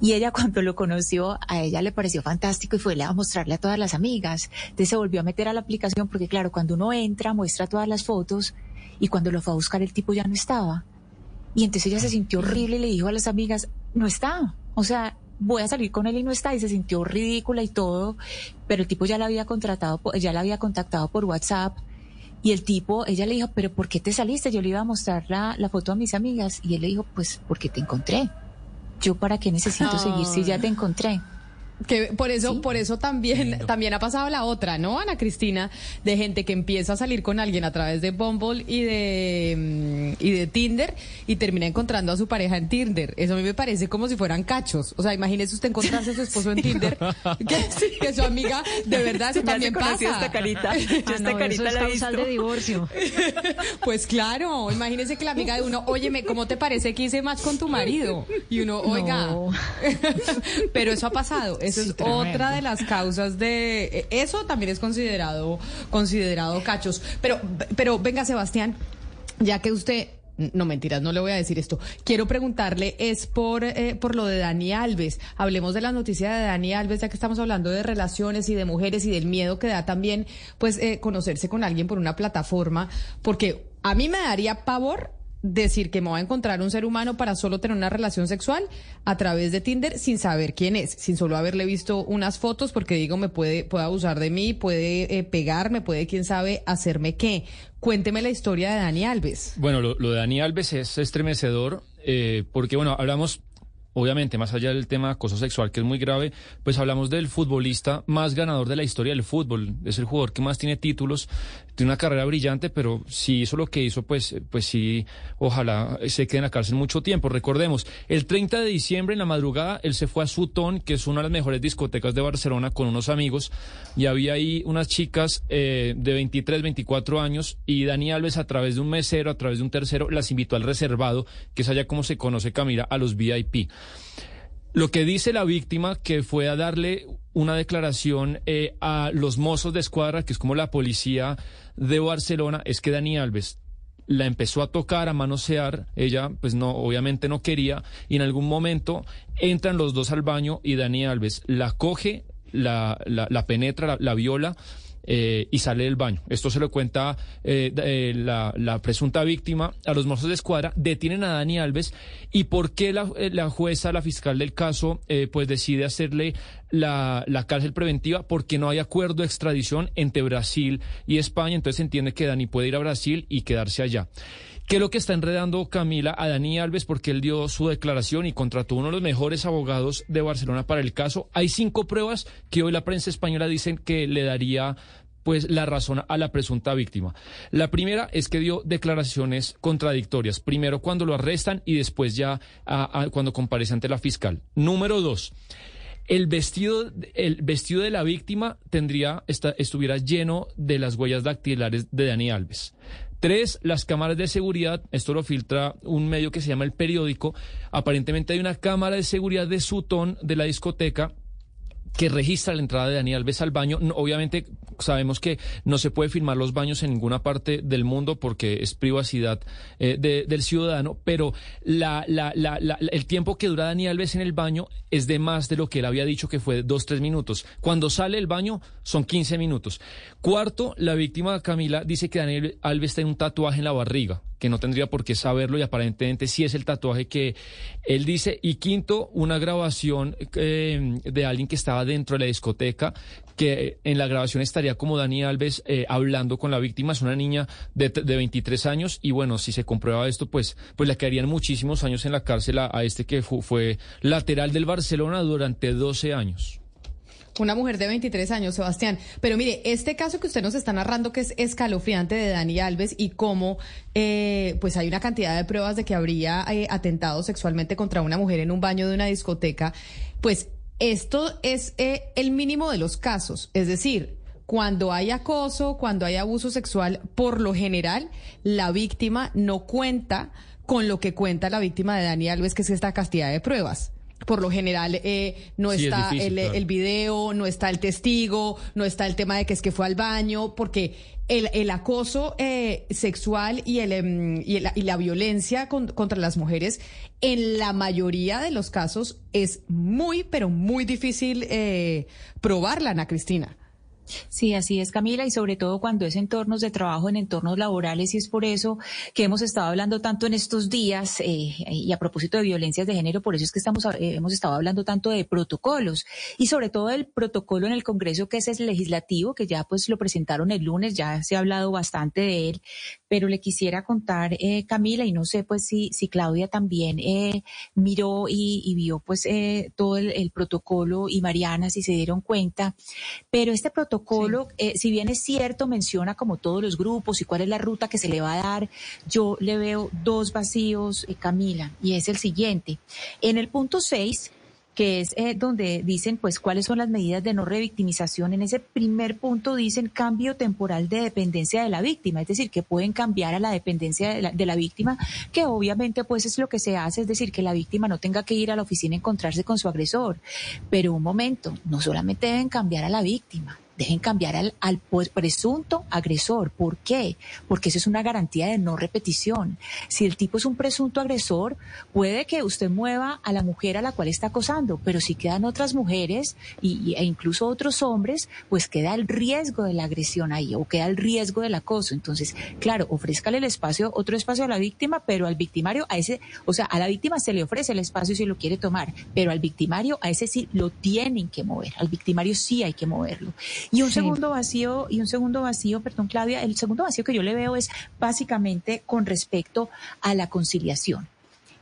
Y ella cuando lo conoció, a ella le pareció fantástico y fue a mostrarle a todas las amigas. Entonces se volvió a meter a la aplicación porque claro, cuando uno entra, muestra todas las fotos y cuando lo fue a buscar el tipo ya no estaba. Y entonces ella se sintió horrible y le dijo a las amigas, no está. O sea, voy a salir con él y no está. Y se sintió ridícula y todo. Pero el tipo ya la había contratado, ya la había contactado por WhatsApp. Y el tipo, ella le dijo, pero ¿por qué te saliste? Yo le iba a mostrar la, la foto a mis amigas. Y él le dijo, pues porque te encontré. Yo para qué necesito seguir si ya te encontré. Que por eso, por eso también, también ha pasado la otra, ¿no, Ana Cristina? De gente que empieza a salir con alguien a través de Bumble y de, mm, y de Tinder y termina encontrando a su pareja en Tinder. Eso a mí me parece como si fueran cachos. O sea, imagínese usted encontrarse a su esposo en Tinder, que, sí, que su amiga, de verdad, eso también pasa. esta carita. Yo Ah, esta no, carita eso es la causal de divorcio. Pues claro, imagínese que la amiga de uno, óyeme, ¿cómo te parece que hice más con tu marido? Y uno, oiga, No. pero eso ha pasado, eso Sí, es tremendo. otra de las causas de, eh, eso también es considerado, considerado cachos. Pero, pero venga Sebastián, ya que usted no mentiras, no le voy a decir esto. Quiero preguntarle, es por, eh, por lo de Dani Alves. Hablemos de la noticia de Dani Alves, ya que estamos hablando de relaciones y de mujeres y del miedo que da también, pues, eh, conocerse con alguien por una plataforma, porque a mí me daría pavor decir que me voy a encontrar un ser humano para solo tener una relación sexual a través de Tinder sin saber quién es, sin solo haberle visto unas fotos, porque digo, me puede, puede abusar de mí, puede eh, pegarme, puede, quién sabe, hacerme qué. Cuénteme la historia de Dani Alves. Bueno, lo, de Dani Alves es estremecedor eh, porque, bueno, hablamos, obviamente, más allá del tema acoso sexual, que es muy grave, pues hablamos del futbolista más ganador de la historia del fútbol. Es el jugador que más tiene títulos, tiene una carrera brillante, pero si hizo lo que hizo, pues, pues sí, ojalá se quede en la cárcel mucho tiempo. Recordemos, el 30 de diciembre en la madrugada, él se fue a Sutton, que es una de las mejores discotecas de Barcelona, con unos amigos, y había ahí unas chicas eh, de 23, 24 años, y Dani Alves, a través de un mesero, a través de un tercero, las invitó al reservado, que es allá como se conoce, Camila, a los VIP. Lo que dice la víctima, que fue a darle una declaración eh, a los mozos de escuadra, que es como la policía de Barcelona, es que Dani Alves la empezó a tocar, a manosear, ella pues no, obviamente no quería, y en algún momento entran los dos al baño y Dani Alves la coge, la, la, la penetra, la, la viola, eh, y sale del baño. Esto se lo cuenta eh, eh, la, la presunta víctima a los mozos de escuadra, detienen a Dani Alves y por qué la, eh, la jueza, la fiscal del caso, eh, pues decide hacerle la, la cárcel preventiva porque no hay acuerdo de extradición entre Brasil y España, entonces se entiende que Dani puede ir a Brasil y quedarse allá. ¿Qué es lo que está enredando Camila a Dani Alves? Porque él dio su declaración y contrató uno de los mejores abogados de Barcelona para el caso. Hay cinco pruebas que hoy la prensa española dicen que le daría pues la razón a la presunta víctima. La primera es que dio declaraciones contradictorias, primero cuando lo arrestan y después ya cuando comparece ante la fiscal. Número dos, el vestido, el vestido de la víctima tendría, esta- estuviera lleno de las huellas dactilares de Dani Alves. Tres, las cámaras de seguridad, esto lo filtra un medio que se llama El Periódico, aparentemente hay una cámara de seguridad de Sutton de la discoteca que registra la entrada de Dani Alves al baño. No, obviamente sabemos que no se puede filmar los baños en ninguna parte del mundo porque es privacidad eh, de- del ciudadano, pero el tiempo que dura Dani Alves en el baño es de más de lo que él había dicho que fue dos, tres minutos. Cuando sale del baño son 15 minutos. Cuarto, la víctima Camila dice que Daniel Alves tiene un tatuaje en la barriga que no tendría por qué saberlo y aparentemente sí es el tatuaje que él dice. Y quinto, una grabación eh, de alguien que estaba dentro de la discoteca, que en la grabación estaría como Dani Alves eh, hablando con la víctima, es una niña de, de 23 años y bueno, si se comprueba esto, pues, pues le quedarían muchísimos años en la cárcel a, este que fu- fue lateral del Barcelona durante 12 años. Una mujer de 23 años, Sebastián. Pero mire, este caso que usted nos está narrando, que es escalofriante de Dani Alves y cómo, eh, pues hay una cantidad de pruebas de que habría eh, atentado sexualmente contra una mujer en un baño de una discoteca, pues esto es eh, el mínimo de los casos. Es decir, cuando hay acoso, cuando hay abuso sexual, por lo general, la víctima no cuenta con lo que cuenta la víctima de Dani Alves, que es esta cantidad de pruebas. Por lo general, eh, no Sí, es está difícil, el, claro. el video, no está el testigo, no está el tema de que es que fue al baño, porque el, el acoso eh, sexual y, el, em, y, la, y la violencia con- contra las mujeres, en la mayoría de los casos, es muy, pero muy difícil eh, probarla, Ana Cristina. Sí, así es, Camila, y sobre todo cuando es entornos de trabajo, en entornos laborales, y es por eso que hemos estado hablando tanto en estos días, eh, y a propósito de violencias de género, por eso es que estamos, eh, hemos estado hablando tanto de protocolos, y sobre todo del protocolo en el Congreso, que es el legislativo, que ya pues lo presentaron el lunes, ya se ha hablado bastante de él, pero le quisiera contar, eh, Camila, y no sé pues si, si Claudia también eh, miró y, y vio pues eh, todo el, el protocolo, y Mariana, si se dieron cuenta, pero este protocolo, eh, si bien es cierto, menciona como todos los grupos y cuál es la ruta que se le va a dar, yo le veo dos vacíos, eh, Camila, y es el siguiente. En el punto 6, que es eh, donde dicen pues cuáles son las medidas de no revictimización. En ese primer punto dicen cambio temporal de dependencia de la víctima, es decir, que pueden cambiar a la dependencia de la, de la víctima, que obviamente pues es lo que se hace, es decir, que la víctima no tenga que ir a la oficina a encontrarse con su agresor. Pero un momento, no solamente deben cambiar a la víctima, deben cambiar al, al presunto agresor. ¿Por qué? Porque eso es una garantía de no repetición. Si el tipo es un presunto agresor, puede que usted mueva a la mujer a la cual está acosando, pero si quedan otras mujeres y, e incluso otros hombres, pues queda el riesgo de la agresión ahí o queda el riesgo del acoso. Entonces, claro, ofrézcale el espacio, otro espacio a la víctima, pero al victimario, a ese, o sea, a la víctima se le ofrece el espacio si lo quiere tomar, pero al victimario, a ese sí lo tienen que mover, al victimario sí hay que moverlo. Y un Sí. segundo vacío, y un segundo vacío, perdón Claudia, el segundo vacío que yo le veo es básicamente con respecto a la conciliación.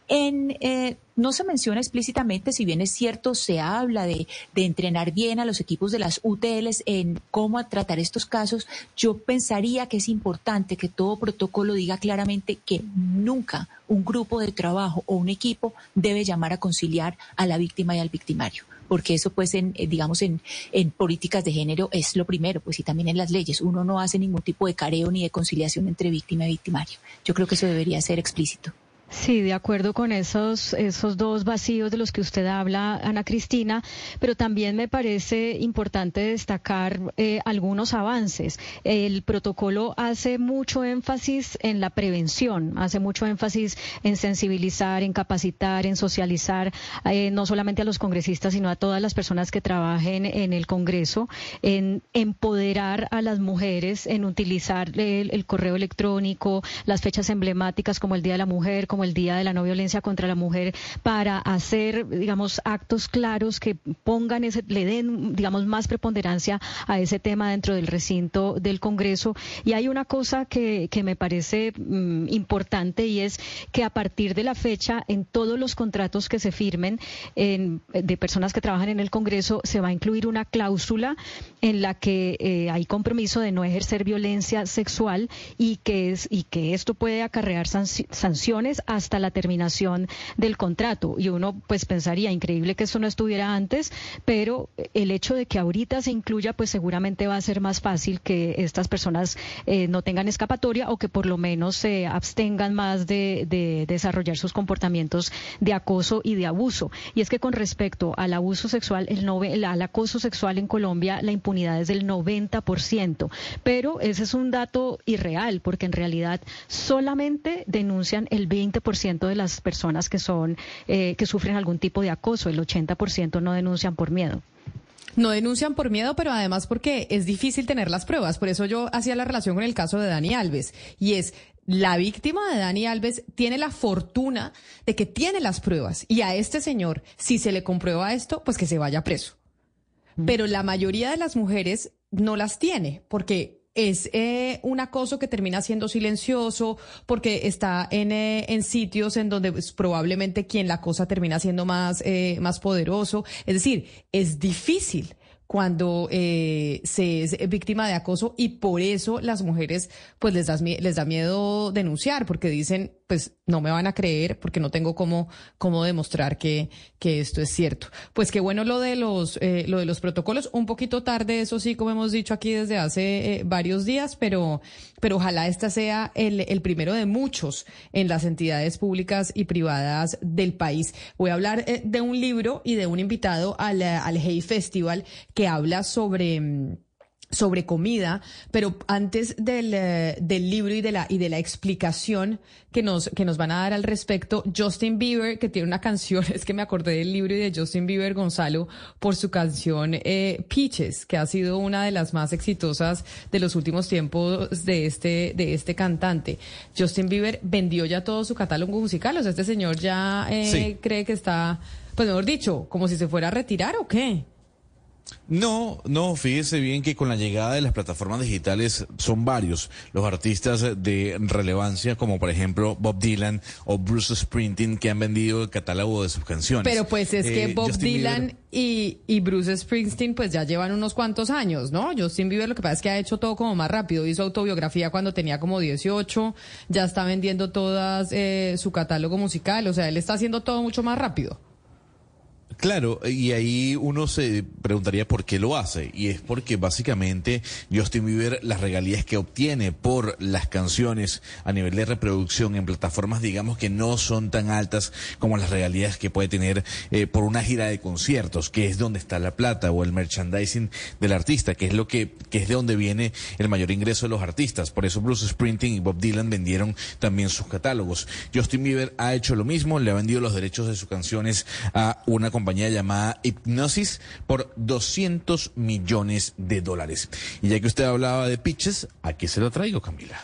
En, eh, no se menciona explícitamente, si bien es cierto, se habla de, de entrenar bien a los equipos de las UTLs en cómo tratar estos casos. Yo pensaría que es importante que todo protocolo diga claramente que nunca un grupo de trabajo o un equipo debe llamar a conciliar a la víctima y al victimario porque eso pues en, eh, digamos en, en políticas de género es lo primero, pues y también en las leyes. Uno no hace ningún tipo de careo ni de conciliación entre víctima y victimario. Yo creo que eso debería ser explícito. Sí, de acuerdo con esos, esos dos vacíos de los que usted habla, Ana Cristina, pero también me parece importante destacar eh, algunos avances. El protocolo hace mucho énfasis en la prevención, hace mucho énfasis en sensibilizar, en capacitar, en socializar, eh, no solamente a los congresistas, sino a todas las personas que trabajen en el Congreso, en empoderar a las mujeres, en utilizar el, el correo electrónico, las fechas emblemáticas como el Día de la Mujer, como el Día de la No Violencia contra la Mujer, para hacer, digamos, actos claros que pongan ese, le den, digamos, más preponderancia a ese tema dentro del recinto del Congreso. Y hay una cosa que, que me parece mm, importante y es que a partir de la fecha, en todos los contratos que se firmen en- de personas que trabajan en el Congreso, se va a incluir una cláusula en la que eh, hay compromiso de no ejercer violencia sexual y que es y que esto puede acarrear sanci- sanciones hasta la terminación del contrato. Y uno pues pensaría increíble que esto no estuviera antes pero el hecho de que ahorita se incluya pues seguramente va a ser más fácil que estas personas eh, no tengan escapatoria o que por lo menos se abstengan más de, de desarrollar sus comportamientos de acoso y de abuso. Y es que con respecto al abuso sexual el nove- el- al acoso sexual en Colombia la impunidad es del 90%, pero ese es un dato irreal porque en realidad solamente denuncian el 20% de las personas que son eh, que sufren algún tipo de acoso, el 80% no denuncian por miedo. No denuncian por miedo, pero además porque es difícil tener las pruebas. Por eso yo hacía la relación con el caso de Dani Alves. Y es, la víctima de Dani Alves tiene la fortuna de que tiene las pruebas. Y a este señor, si se le comprueba esto, pues que se vaya preso. Pero la mayoría de las mujeres no las tiene, porque es eh, un acoso que termina siendo silencioso, porque está en, eh, en sitios en donde pues, probablemente quien la acosa termina siendo más, eh, más poderoso. Es decir, es difícil cuando eh, se es víctima de acoso y por eso las mujeres pues les, das les da miedo denunciar porque dicen pues no me van a creer porque no tengo cómo, cómo demostrar que, que esto es cierto. Pues qué bueno lo de los eh, lo de los protocolos, un poquito tarde, eso sí, como hemos dicho aquí desde hace eh, varios días, pero, pero ojalá esta sea el, el primero de muchos en las entidades públicas y privadas del país. Voy a hablar eh, de un libro y de un invitado al, eh, al Hey Festival que habla sobre mm, sobre comida, pero antes del, eh, del libro y de la y de la explicación que nos que nos van a dar al respecto, Justin Bieber que tiene una canción, es que me acordé del libro y de Justin Bieber Gonzalo por su canción eh, Peaches, que ha sido una de las más exitosas de los últimos tiempos de este de este cantante. Justin Bieber vendió ya todo su catálogo musical, o sea, este señor ya eh, Sí. cree que está, pues mejor dicho, como si se fuera a retirar o qué. No, no, fíjese bien que con la llegada de las plataformas digitales son varios los artistas de relevancia, como por ejemplo Bob Dylan o Bruce Springsteen, que han vendido el catálogo de sus canciones. Pero pues es que Eh, Bob Justin Dylan Bieber- y, y Bruce Springsteen pues ya llevan unos cuantos años, ¿no? Justin Bieber lo que pasa es que ha hecho todo como más rápido. Hizo autobiografía cuando tenía como 18, ya está vendiendo todas eh, su catálogo musical, o sea, él está haciendo todo mucho más rápido. Claro, y ahí uno se preguntaría por qué lo hace. Y es porque básicamente Justin Bieber, las regalías que obtiene por las canciones a nivel de reproducción en plataformas, digamos que no son tan altas como las regalías que puede tener eh, por una gira de conciertos, que es donde está la plata, o el merchandising del artista, que es lo que, que es de donde viene el mayor ingreso de los artistas. Por eso Bruce Springsteen y Bob Dylan vendieron también sus catálogos. Justin Bieber ha hecho lo mismo, le ha vendido los derechos de sus canciones a una compañía llamada Hypnosis por 200 millones de dólares. Y ya que usted hablaba de pitches, aquí se lo traigo, Camila.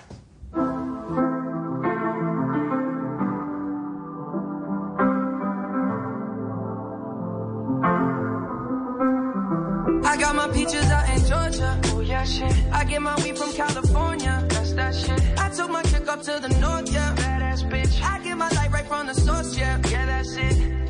I got my peaches out in Georgia. Oh yeah, shit. I get my weed from California. That's that shit. I took my chick up to the north, yeah. Badass bitch. I get my light right from the source, yeah. Yeah, that's it.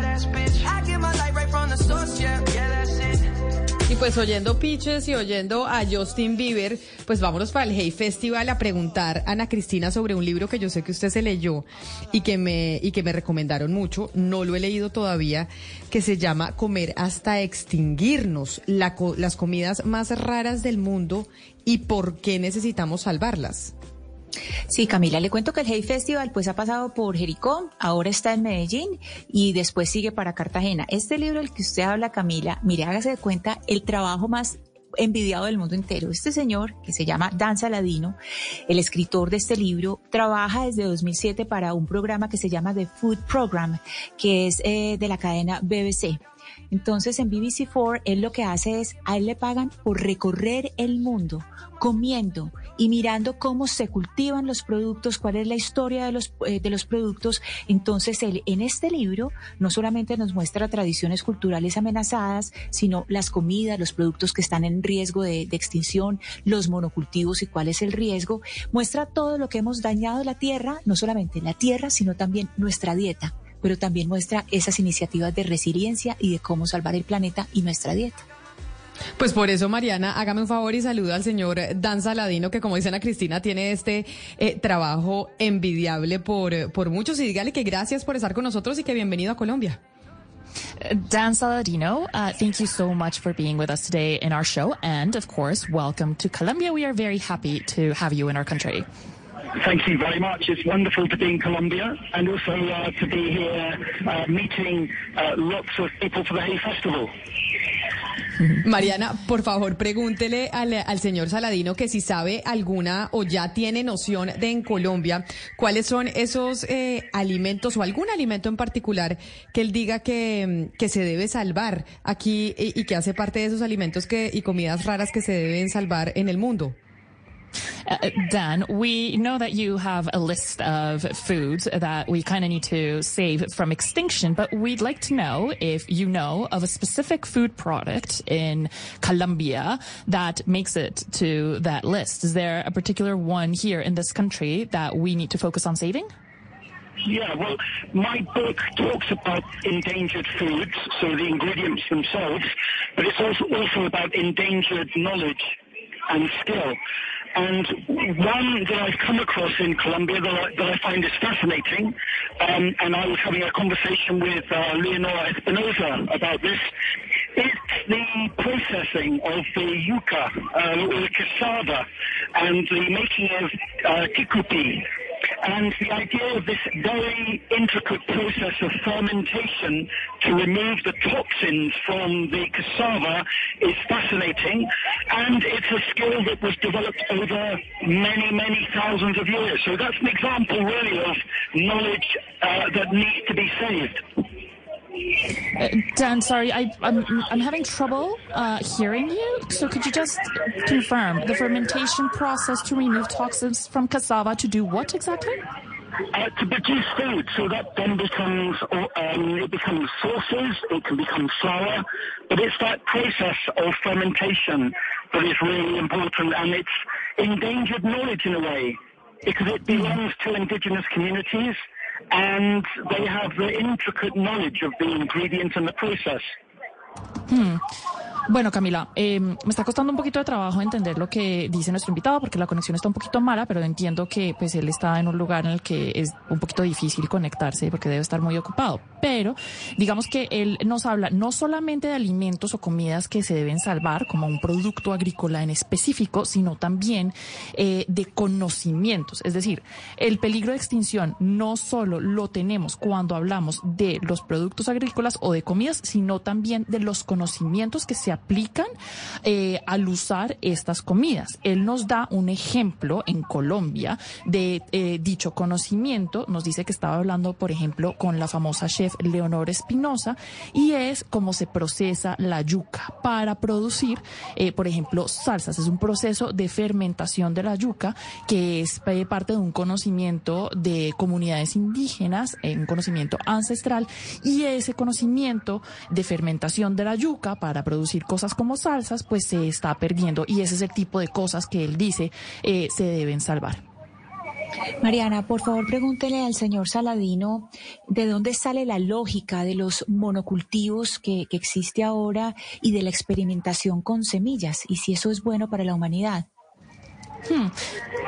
Y pues oyendo pitches y oyendo a Justin Bieber, pues vámonos para el Hey Festival a preguntar a Ana Cristina sobre un libro que yo sé que usted se leyó y que me, y que me recomendaron mucho, no lo he leído todavía, que se llama Comer hasta extinguirnos, las comidas más raras del mundo y por qué necesitamos salvarlas. Sí, Camila, le cuento que el Hey Festival pues ha pasado por Jericó, ahora está en Medellín y después sigue para Cartagena. Este libro del que usted habla, Camila, mire, hágase de cuenta el trabajo más envidiado del mundo entero. Este señor, que se llama Dan Saladino, el escritor de este libro, trabaja desde 2007 para un programa que se llama The Food Program, que es eh, de la cadena BBC. Entonces en BBC4 él lo que hace es, a él le pagan por recorrer el mundo, comiendo y mirando cómo se cultivan los productos, cuál es la historia de los, eh, de los productos. Entonces él en este libro no solamente nos muestra tradiciones culturales amenazadas, sino las comidas, los productos que están en riesgo de, de extinción, los monocultivos y cuál es el riesgo. Muestra todo lo que hemos dañado la tierra, no solamente la tierra, sino también nuestra dieta pero también muestra esas iniciativas de resiliencia y de cómo salvar el planeta y nuestra dieta. Pues por eso, Mariana, hágame un favor y saluda al señor Dan Saladino, que como dice Ana Cristina, tiene este eh, trabajo envidiable por, por muchos. Y dígale que gracias por estar con nosotros y que bienvenido a Colombia. Dan Saladino, uh, thank you so much for being with us today in our show. And of course, welcome to Colombia. We are very happy to have you in our country. Thank you very much. It's wonderful to be in Colombia and also uh, to be here uh, meeting uh, lots of people for the Hay Festival. Mariana, por favor, pregúntele al, al señor Saladino que si sabe alguna o ya tiene noción de en Colombia cuáles son esos eh, alimentos o algún alimento en particular que él diga que, mm, que se debe salvar aquí y, y que hace parte de esos alimentos que, y comidas raras que se deben salvar en el mundo. Uh, Dan, we know that you have a list of foods that we kind of need to save from extinction, but we'd like to know if you know of a specific food product in Colombia that makes it to that list. Is there a particular one here in this country that we need to focus on saving? Yeah, well, my book talks about endangered foods, so the ingredients themselves, but it's also, also about endangered knowledge and skill. And one that I've come across in Colombia that I, that I find is fascinating, um, and I was having a conversation with uh, Leonora Espinosa about this, it's the processing of the yuca, uh, or the cassava, and the making of uh. And the idea of this very intricate process of fermentation to remove the toxins from the cassava is fascinating. And it's a skill that was developed over many, many thousands of years. So that's an example really of knowledge uh, that needs to be saved. Uh, Dan, sorry, I, I'm, I'm having trouble uh, hearing you. So could you just confirm the fermentation process to remove toxins from cassava to do what exactly? Uh, to produce food, so that then becomes, um, it becomes sauces, it can become flour, but it's that process of fermentation that is really important, and it's endangered knowledge in a way, because it belongs to indigenous communities, and they have the intricate knowledge of the ingredient and the process. Hmm. Bueno, Camila, eh, me está costando un poquito de trabajo entender lo que dice nuestro invitado porque la conexión está un poquito mala, pero entiendo que pues él está en un lugar en el que es un poquito difícil conectarse porque debe estar muy ocupado. Pero digamos que él nos habla no solamente de alimentos o comidas que se deben salvar como un producto agrícola en específico, sino también eh, de conocimientos. Es decir, el peligro de extinción no solo lo tenemos cuando hablamos de los productos agrícolas o de comidas, sino también de los conocimientos que se aplican eh, al usar estas comidas. Él nos da un ejemplo en Colombia de eh, dicho conocimiento. Nos dice que estaba hablando, por ejemplo, con la famosa chef Leonor Espinosa y es cómo se procesa la yuca para producir, eh, por ejemplo, salsas. Es un proceso de fermentación de la yuca que es parte de un conocimiento de comunidades indígenas, un conocimiento ancestral y ese conocimiento de fermentación de la yuca para producir cosas como salsas, pues se está perdiendo y ese es el tipo de cosas que él dice eh, se deben salvar. Mariana, por favor, pregúntele al señor Saladino de dónde sale la lógica de los monocultivos que, que existe ahora y de la experimentación con semillas y si eso es bueno para la humanidad. Hmm.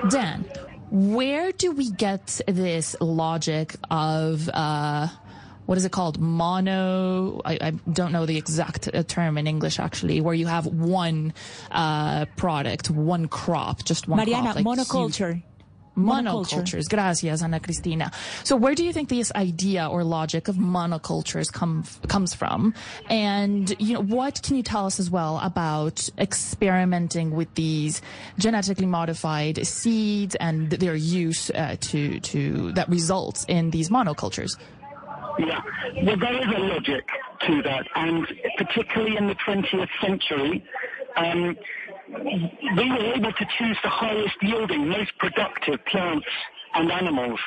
Dan, where do we get this logic of uh, what is it called? Mono. I, I don't know the exact uh, term in English actually, where you have one uh, product, one crop, just one Mariana, crop. like monoculture. huge- Monocultures. Gracias, Ana Cristina. So where do you think this idea or logic of monocultures come, comes from? And, you know, what can you tell us as well about experimenting with these genetically modified seeds and their use uh, to, to, that results in these monocultures? Yeah, well, there is a logic to that, and particularly in the 20th century, um, we were able to choose the highest yielding, most productive plants and animals.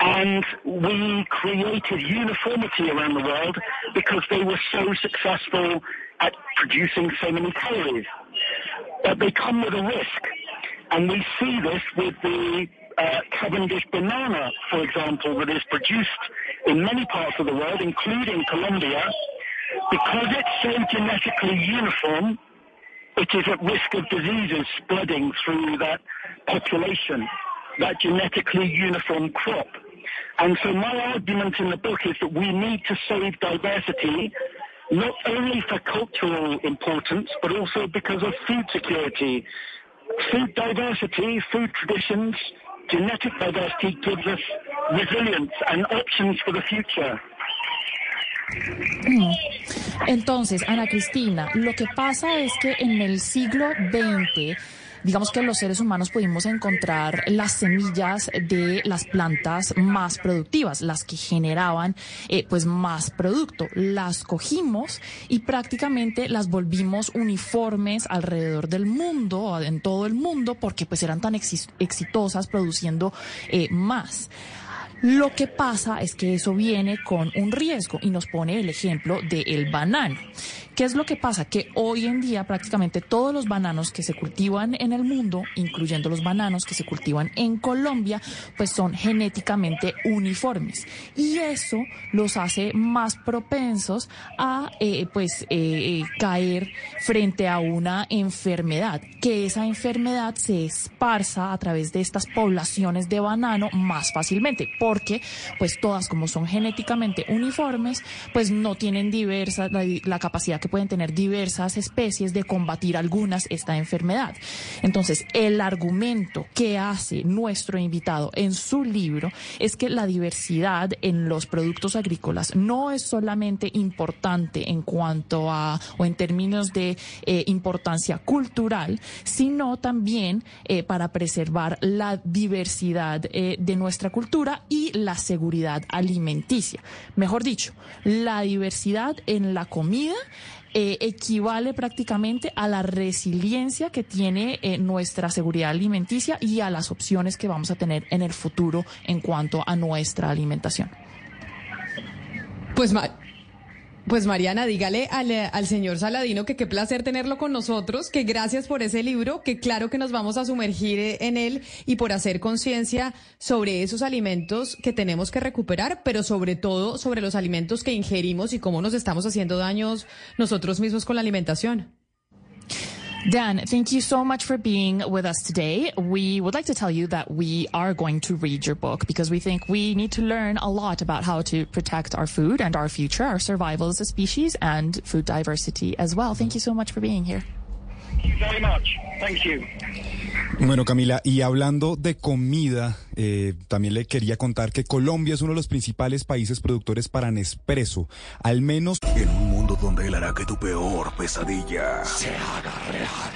And we created uniformity around the world because they were so successful at producing so many calories. But they come with a risk. And we see this with the uh, Cavendish banana, for example, that is produced in many parts of the world, including Colombia. Because it's so genetically uniform, it is at risk of diseases spreading through that population, that genetically uniform crop. And so my argument in the book is that we need to save diversity, not only for cultural importance, but also because of food security. Food diversity, food traditions, genetic diversity gives us resilience and options for the future. Mm. Entonces, Ana Cristina, lo que pasa es que en el siglo XX, digamos que los seres humanos pudimos encontrar las semillas de las plantas más productivas, las que generaban eh, pues más producto. Las cogimos y prácticamente las volvimos uniformes alrededor del mundo, en todo el mundo, porque pues eran tan exitosas produciendo eh, más. Lo que pasa es que eso viene con un riesgo y nos pone el ejemplo del banano. ¿Qué es lo que pasa? Que hoy en día prácticamente todos los bananos que se cultivan en el mundo, incluyendo los bananos que se cultivan en Colombia, pues son genéticamente uniformes. Y eso los hace más propensos a eh, pues eh, eh, caer frente a una enfermedad, que esa enfermedad se esparza a través de estas poblaciones de banano más fácilmente, porque pues todas como son genéticamente uniformes, pues no tienen diversa la, capacidad que pueden tener diversas especies de combatir algunas esta enfermedad. Entonces, el argumento que hace nuestro invitado en su libro es que la diversidad en los productos agrícolas no es solamente importante en cuanto a o en términos de eh, importancia cultural, sino también eh, para preservar la diversidad eh, de nuestra cultura y la seguridad alimenticia. Mejor dicho, la diversidad en la comida eh, equivale prácticamente a la resiliencia que tiene eh, nuestra seguridad alimenticia y a las opciones que vamos a tener en el futuro en cuanto a nuestra alimentación. Pues, pues Mariana, dígale al, eh, al señor Saladino que qué placer tenerlo con nosotros, que gracias por ese libro, que claro que nos vamos a sumergir eh, en él y por hacer conciencia sobre esos alimentos que tenemos que recuperar, pero sobre todo sobre los alimentos que ingerimos y cómo nos estamos haciendo daños nosotros mismos con la alimentación. Dan, thank you so much for being with us today. We would like to tell you that we are going to read your book because we think we need to learn a lot about how to protect our food and our future, our survival as a species, and food diversity as well. Thank you so much for being here. Thank you very much. Thank you. Bueno, Camila, y hablando de comida, eh, también le quería contar que Colombia es uno de los principales países productores para Nespresso. Al menos En un mundo donde él hará que tu peor pesadilla se haga real.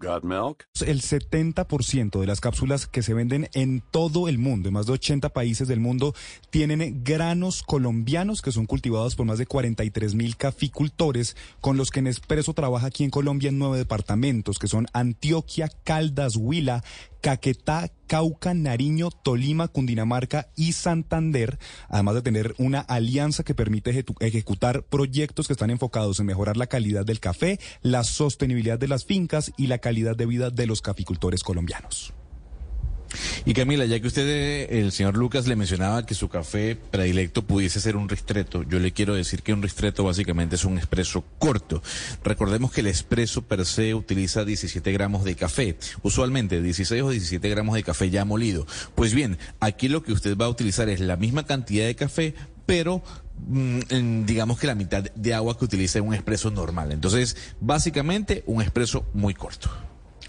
Got milk? El 70% de las cápsulas que se venden en todo el mundo, en más de 80 países del mundo, tienen granos colombianos que son cultivados por más de 43 mil caficultores, con los que Nespresso trabaja aquí en Colombia en nueve departamentos, que son Antioquia, Caldas, Huila, Caquetá, Cauca, Nariño, Tolima, Cundinamarca y Santander, además de tener una alianza que permite ejecutar proyectos que están enfocados en mejorar la calidad del café, la sostenibilidad de las fincas y la calidad de vida de los caficultores colombianos. Y Camila, ya que usted, eh, el señor Lucas, le mencionaba que su café predilecto pudiese ser un ristreto, yo le quiero decir que un ristreto básicamente es un expreso corto. Recordemos que el expreso per se utiliza 17 gramos de café, usualmente 16 o 17 gramos de café ya molido. Pues bien, aquí lo que usted va a utilizar es la misma cantidad de café, pero mm, digamos que la mitad de agua que utiliza un expreso normal. Entonces, básicamente un expreso muy corto.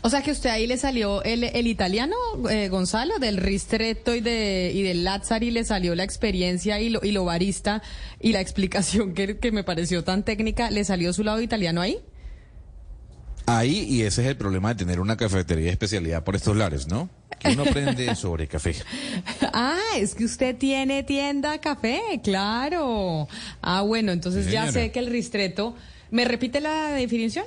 O sea que usted ahí le salió el, el italiano, eh, Gonzalo, del ristretto y, de, y del Lazzari le salió la experiencia y lo, y lo barista y la explicación que, que me pareció tan técnica, ¿le salió su lado italiano ahí? Ahí, y ese es el problema de tener una cafetería de especialidad por estos lares, ¿no? Que uno aprende sobre café. Ah, es que usted tiene tienda café, claro. Ah, bueno, entonces ya sé que el ristretto... ¿Me repite la definición?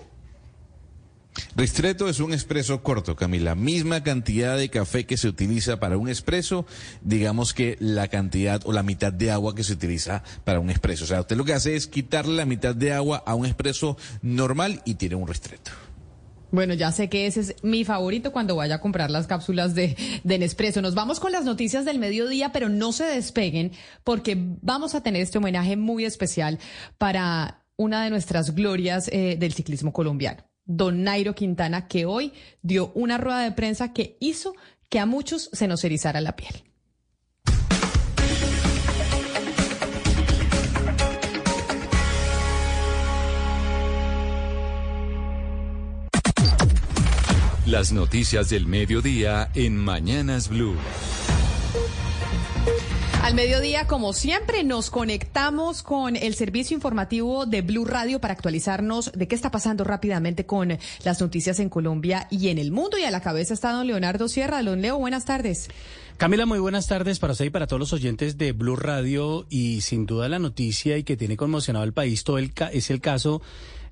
Ristretto es un expreso corto, Camila. Misma cantidad de café que se utiliza para un expreso, digamos que la cantidad o la mitad de agua que se utiliza para un expreso. O sea, usted lo que hace es quitarle la mitad de agua a un expreso normal y tiene un ristretto. Bueno, ya sé que ese es mi favorito cuando vaya a comprar las cápsulas de, de Nespresso. Nos vamos con las noticias del mediodía, pero no se despeguen porque vamos a tener este homenaje muy especial para una de nuestras glorias eh, del ciclismo colombiano don Nairo Quintana, que hoy dio una rueda de prensa que hizo que a muchos se nos erizara la piel. Las noticias del mediodía en Mañanas Blue. Al mediodía, como siempre, nos conectamos con el servicio informativo de Blue Radio para actualizarnos de qué está pasando rápidamente con las noticias en Colombia y en el mundo. Y a la cabeza está don Leonardo Sierra. Don Leo, buenas tardes. Camila, muy buenas tardes para usted y para todos los oyentes de Blue Radio. Y sin duda la noticia y que tiene conmocionado al país todo el es el caso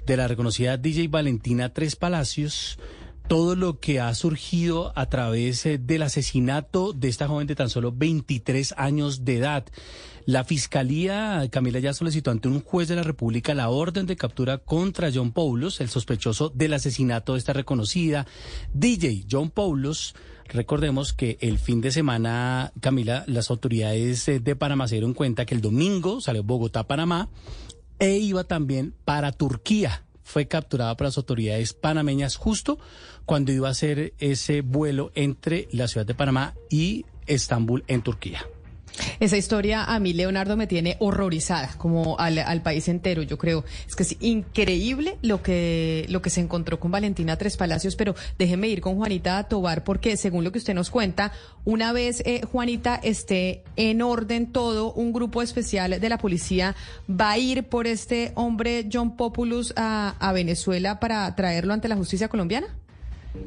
de la reconocida DJ Valentina Tres Palacios todo lo que ha surgido a través eh, del asesinato de esta joven de tan solo 23 años de edad. La Fiscalía, Camila, ya solicitó ante un juez de la República la orden de captura contra John Paulos, el sospechoso del asesinato de esta reconocida DJ John Paulos. Recordemos que el fin de semana, Camila, las autoridades eh, de Panamá se dieron cuenta que el domingo salió Bogotá-Panamá e iba también para Turquía fue capturada por las autoridades panameñas justo cuando iba a hacer ese vuelo entre la ciudad de Panamá y Estambul en Turquía. Esa historia a mí, Leonardo, me tiene horrorizada, como al, país entero, yo creo. Es que es increíble lo que, lo que se encontró con Valentina Tres Palacios, pero déjeme ir con Juanita Tobar, porque según lo que usted nos cuenta, una vez eh, Juanita esté en orden todo, un grupo especial de la policía va a ir por este hombre John Populus a Venezuela para traerlo ante la justicia colombiana.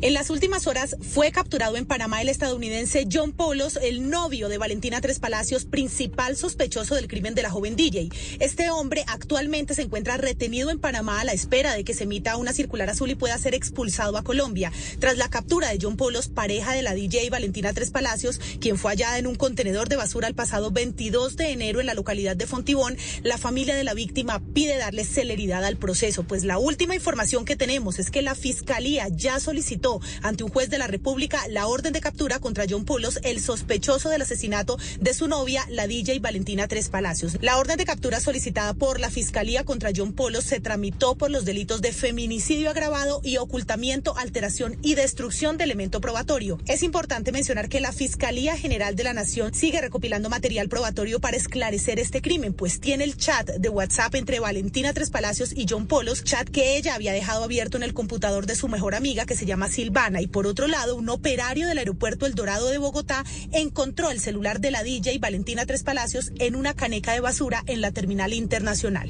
En las últimas horas fue capturado en Panamá el estadounidense John Polos, el novio de Valentina Tres Palacios, principal sospechoso del crimen de la joven DJ. Este hombre actualmente se encuentra retenido en Panamá a la espera de que se emita una circular azul y pueda ser expulsado a Colombia. Tras la captura de John Polos, pareja de la DJ Valentina Tres Palacios, quien fue hallada en un contenedor de basura el pasado 22 de enero en la localidad de Fontibón, la familia de la víctima pide darle celeridad al proceso, pues la última información que tenemos es que la fiscalía ya solicitó ante un juez de la República la orden de captura contra John Pulos, el sospechoso del asesinato de su novia, la DJ Valentina Tres Palacios. La orden de captura solicitada por la Fiscalía contra John Polos se tramitó por los delitos de feminicidio agravado y ocultamiento, alteración y destrucción de elemento probatorio. Es importante mencionar que la Fiscalía General de la Nación sigue recopilando material probatorio para esclarecer este crimen, pues tiene el chat de WhatsApp entre Valentina Tres Palacios y John Polos, chat que ella había dejado abierto en el computador de su mejor amiga que se llama Silvana y por otro lado un operario del aeropuerto El Dorado de Bogotá encontró el celular de la DJ Valentina Tres Palacios en una caneca de basura en la terminal internacional.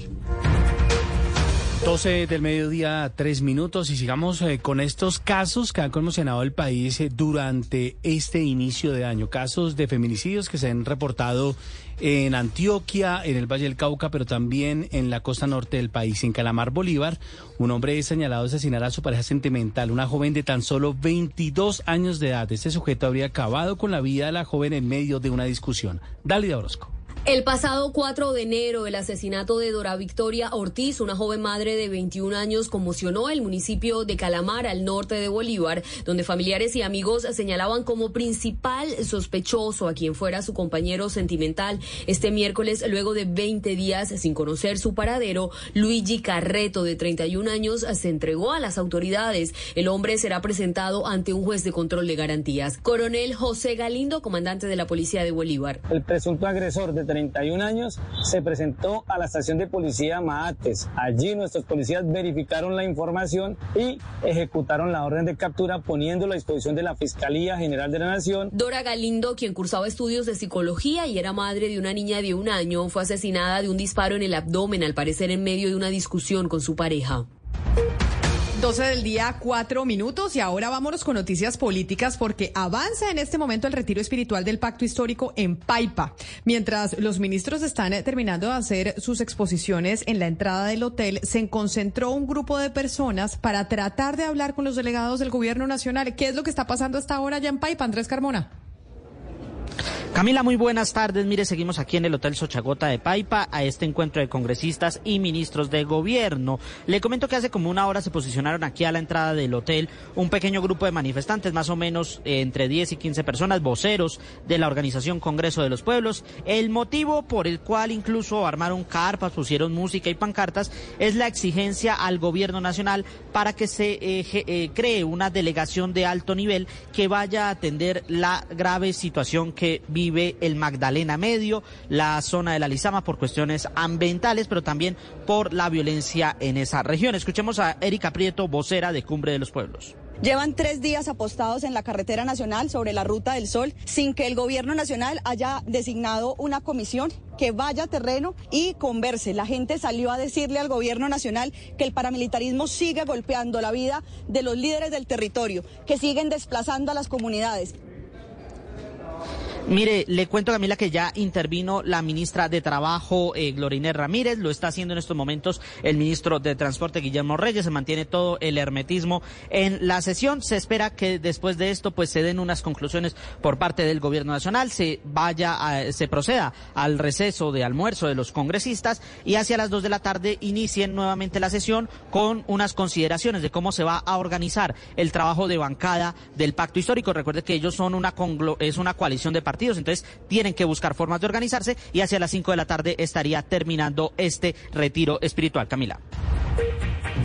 12 del mediodía, tres minutos y sigamos eh, con estos casos que han conmocionado el país eh, durante este inicio de año. Casos de feminicidios que se han reportado en Antioquia, en el Valle del Cauca, pero también en la costa norte del país. En Calamar, Bolívar, un hombre es señalado de asesinar a su pareja sentimental, una joven de tan solo 22 años de edad. Este sujeto habría acabado con la vida de la joven en medio de una discusión. Dalida Orozco. El pasado 4 de enero, el asesinato de Dora Victoria Ortiz, una joven madre de 21 años, conmocionó el municipio de Calamar, al norte de Bolívar, donde familiares y amigos señalaban como principal sospechoso a quien fuera su compañero sentimental. Este miércoles, luego de 20 días sin conocer su paradero, Luigi Carreto, de 31 años, se entregó a las autoridades. El hombre será presentado ante un juez de control de garantías. Coronel José Galindo, comandante de la Policía de Bolívar. El presunto agresor de 31 años, se presentó a la estación de policía Maates. Allí nuestros policías verificaron la información y ejecutaron la orden de captura poniéndolo a disposición de la Fiscalía General de la Nación. Dora Galindo, quien cursaba estudios de psicología y era madre de una niña de un año, fue asesinada de un disparo en el abdomen, al parecer en medio de una discusión con su pareja. 12 del día, 4 minutos y ahora vámonos con noticias políticas porque avanza en este momento el retiro espiritual del pacto histórico en Paipa. Mientras los ministros están eh, terminando de hacer sus exposiciones en la entrada del hotel, se concentró un grupo de personas para tratar de hablar con los delegados del gobierno nacional. ¿Qué es lo que está pasando hasta ahora ya en Paipa, Andrés Carmona? Camila, muy buenas tardes. Mire, seguimos aquí en el Hotel Sochagota de Paipa a este encuentro de congresistas y ministros de gobierno. Le comento que hace como una hora se posicionaron aquí a la entrada del hotel un pequeño grupo de manifestantes, más o menos eh, entre 10 y 15 personas, voceros de la organización Congreso de los Pueblos. El motivo por el cual incluso armaron carpas, pusieron música y pancartas es la exigencia al gobierno nacional para que se eh, eh, cree una delegación de alto nivel que vaya a atender la grave situación que vive vive el Magdalena Medio, la zona de la Lizama por cuestiones ambientales, pero también por la violencia en esa región. Escuchemos a Erika Prieto, vocera de Cumbre de los Pueblos. Llevan tres días apostados en la carretera nacional sobre la Ruta del Sol sin que el gobierno nacional haya designado una comisión que vaya a terreno y converse. La gente salió a decirle al gobierno nacional que el paramilitarismo sigue golpeando la vida de los líderes del territorio, que siguen desplazando a las comunidades. Mire, le cuento Camila que ya intervino la ministra de Trabajo, eh, Ramírez, lo está haciendo en estos momentos el ministro de Transporte, Guillermo Reyes, se mantiene todo el hermetismo en la sesión. Se espera que después de esto pues se den unas conclusiones por parte del gobierno nacional, se vaya, se proceda al receso de almuerzo de los congresistas y hacia las dos de la tarde inicien nuevamente la sesión con unas consideraciones de cómo se va a organizar el trabajo de bancada del pacto histórico. Recuerde que ellos son una, es una coalición de entonces tienen que buscar formas de organizarse y hacia las 5 de la tarde estaría terminando este retiro espiritual. Camila.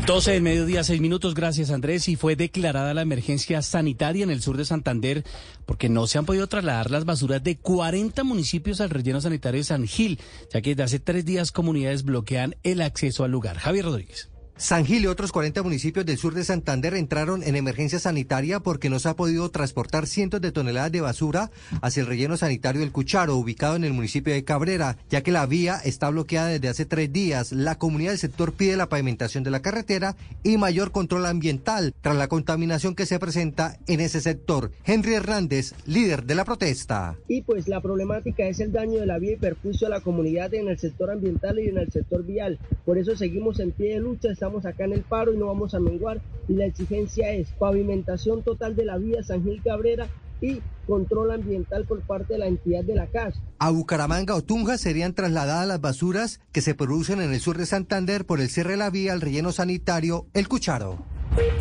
12 del mediodía, 6 minutos, gracias Andrés. Y fue declarada la emergencia sanitaria en el sur de Santander porque no se han podido trasladar las basuras de 40 municipios al relleno sanitario de San Gil, ya que desde hace tres días comunidades bloquean el acceso al lugar. Javier Rodríguez. San Gil y otros 40 municipios del sur de Santander entraron en emergencia sanitaria porque no se ha podido transportar cientos de toneladas de basura hacia el relleno sanitario del Cucharo, ubicado en el municipio de Cabrera, ya que la vía está bloqueada desde hace tres días. La comunidad del sector pide la pavimentación de la carretera y mayor control ambiental tras la contaminación que se presenta en ese sector. Henry Hernández, líder de la protesta. Y pues la problemática es el daño de la vía y perjuicio a la comunidad en el sector ambiental y en el sector vial. Por eso seguimos en pie de lucha acá en el paro y no vamos a menguar. Y la exigencia es pavimentación total de la vía San Gil Cabrera y control ambiental por parte de la entidad de la CAS. A Bucaramanga o Tunja serían trasladadas las basuras que se producen en el sur de Santander por el cierre de la vía al relleno sanitario El Cucharo.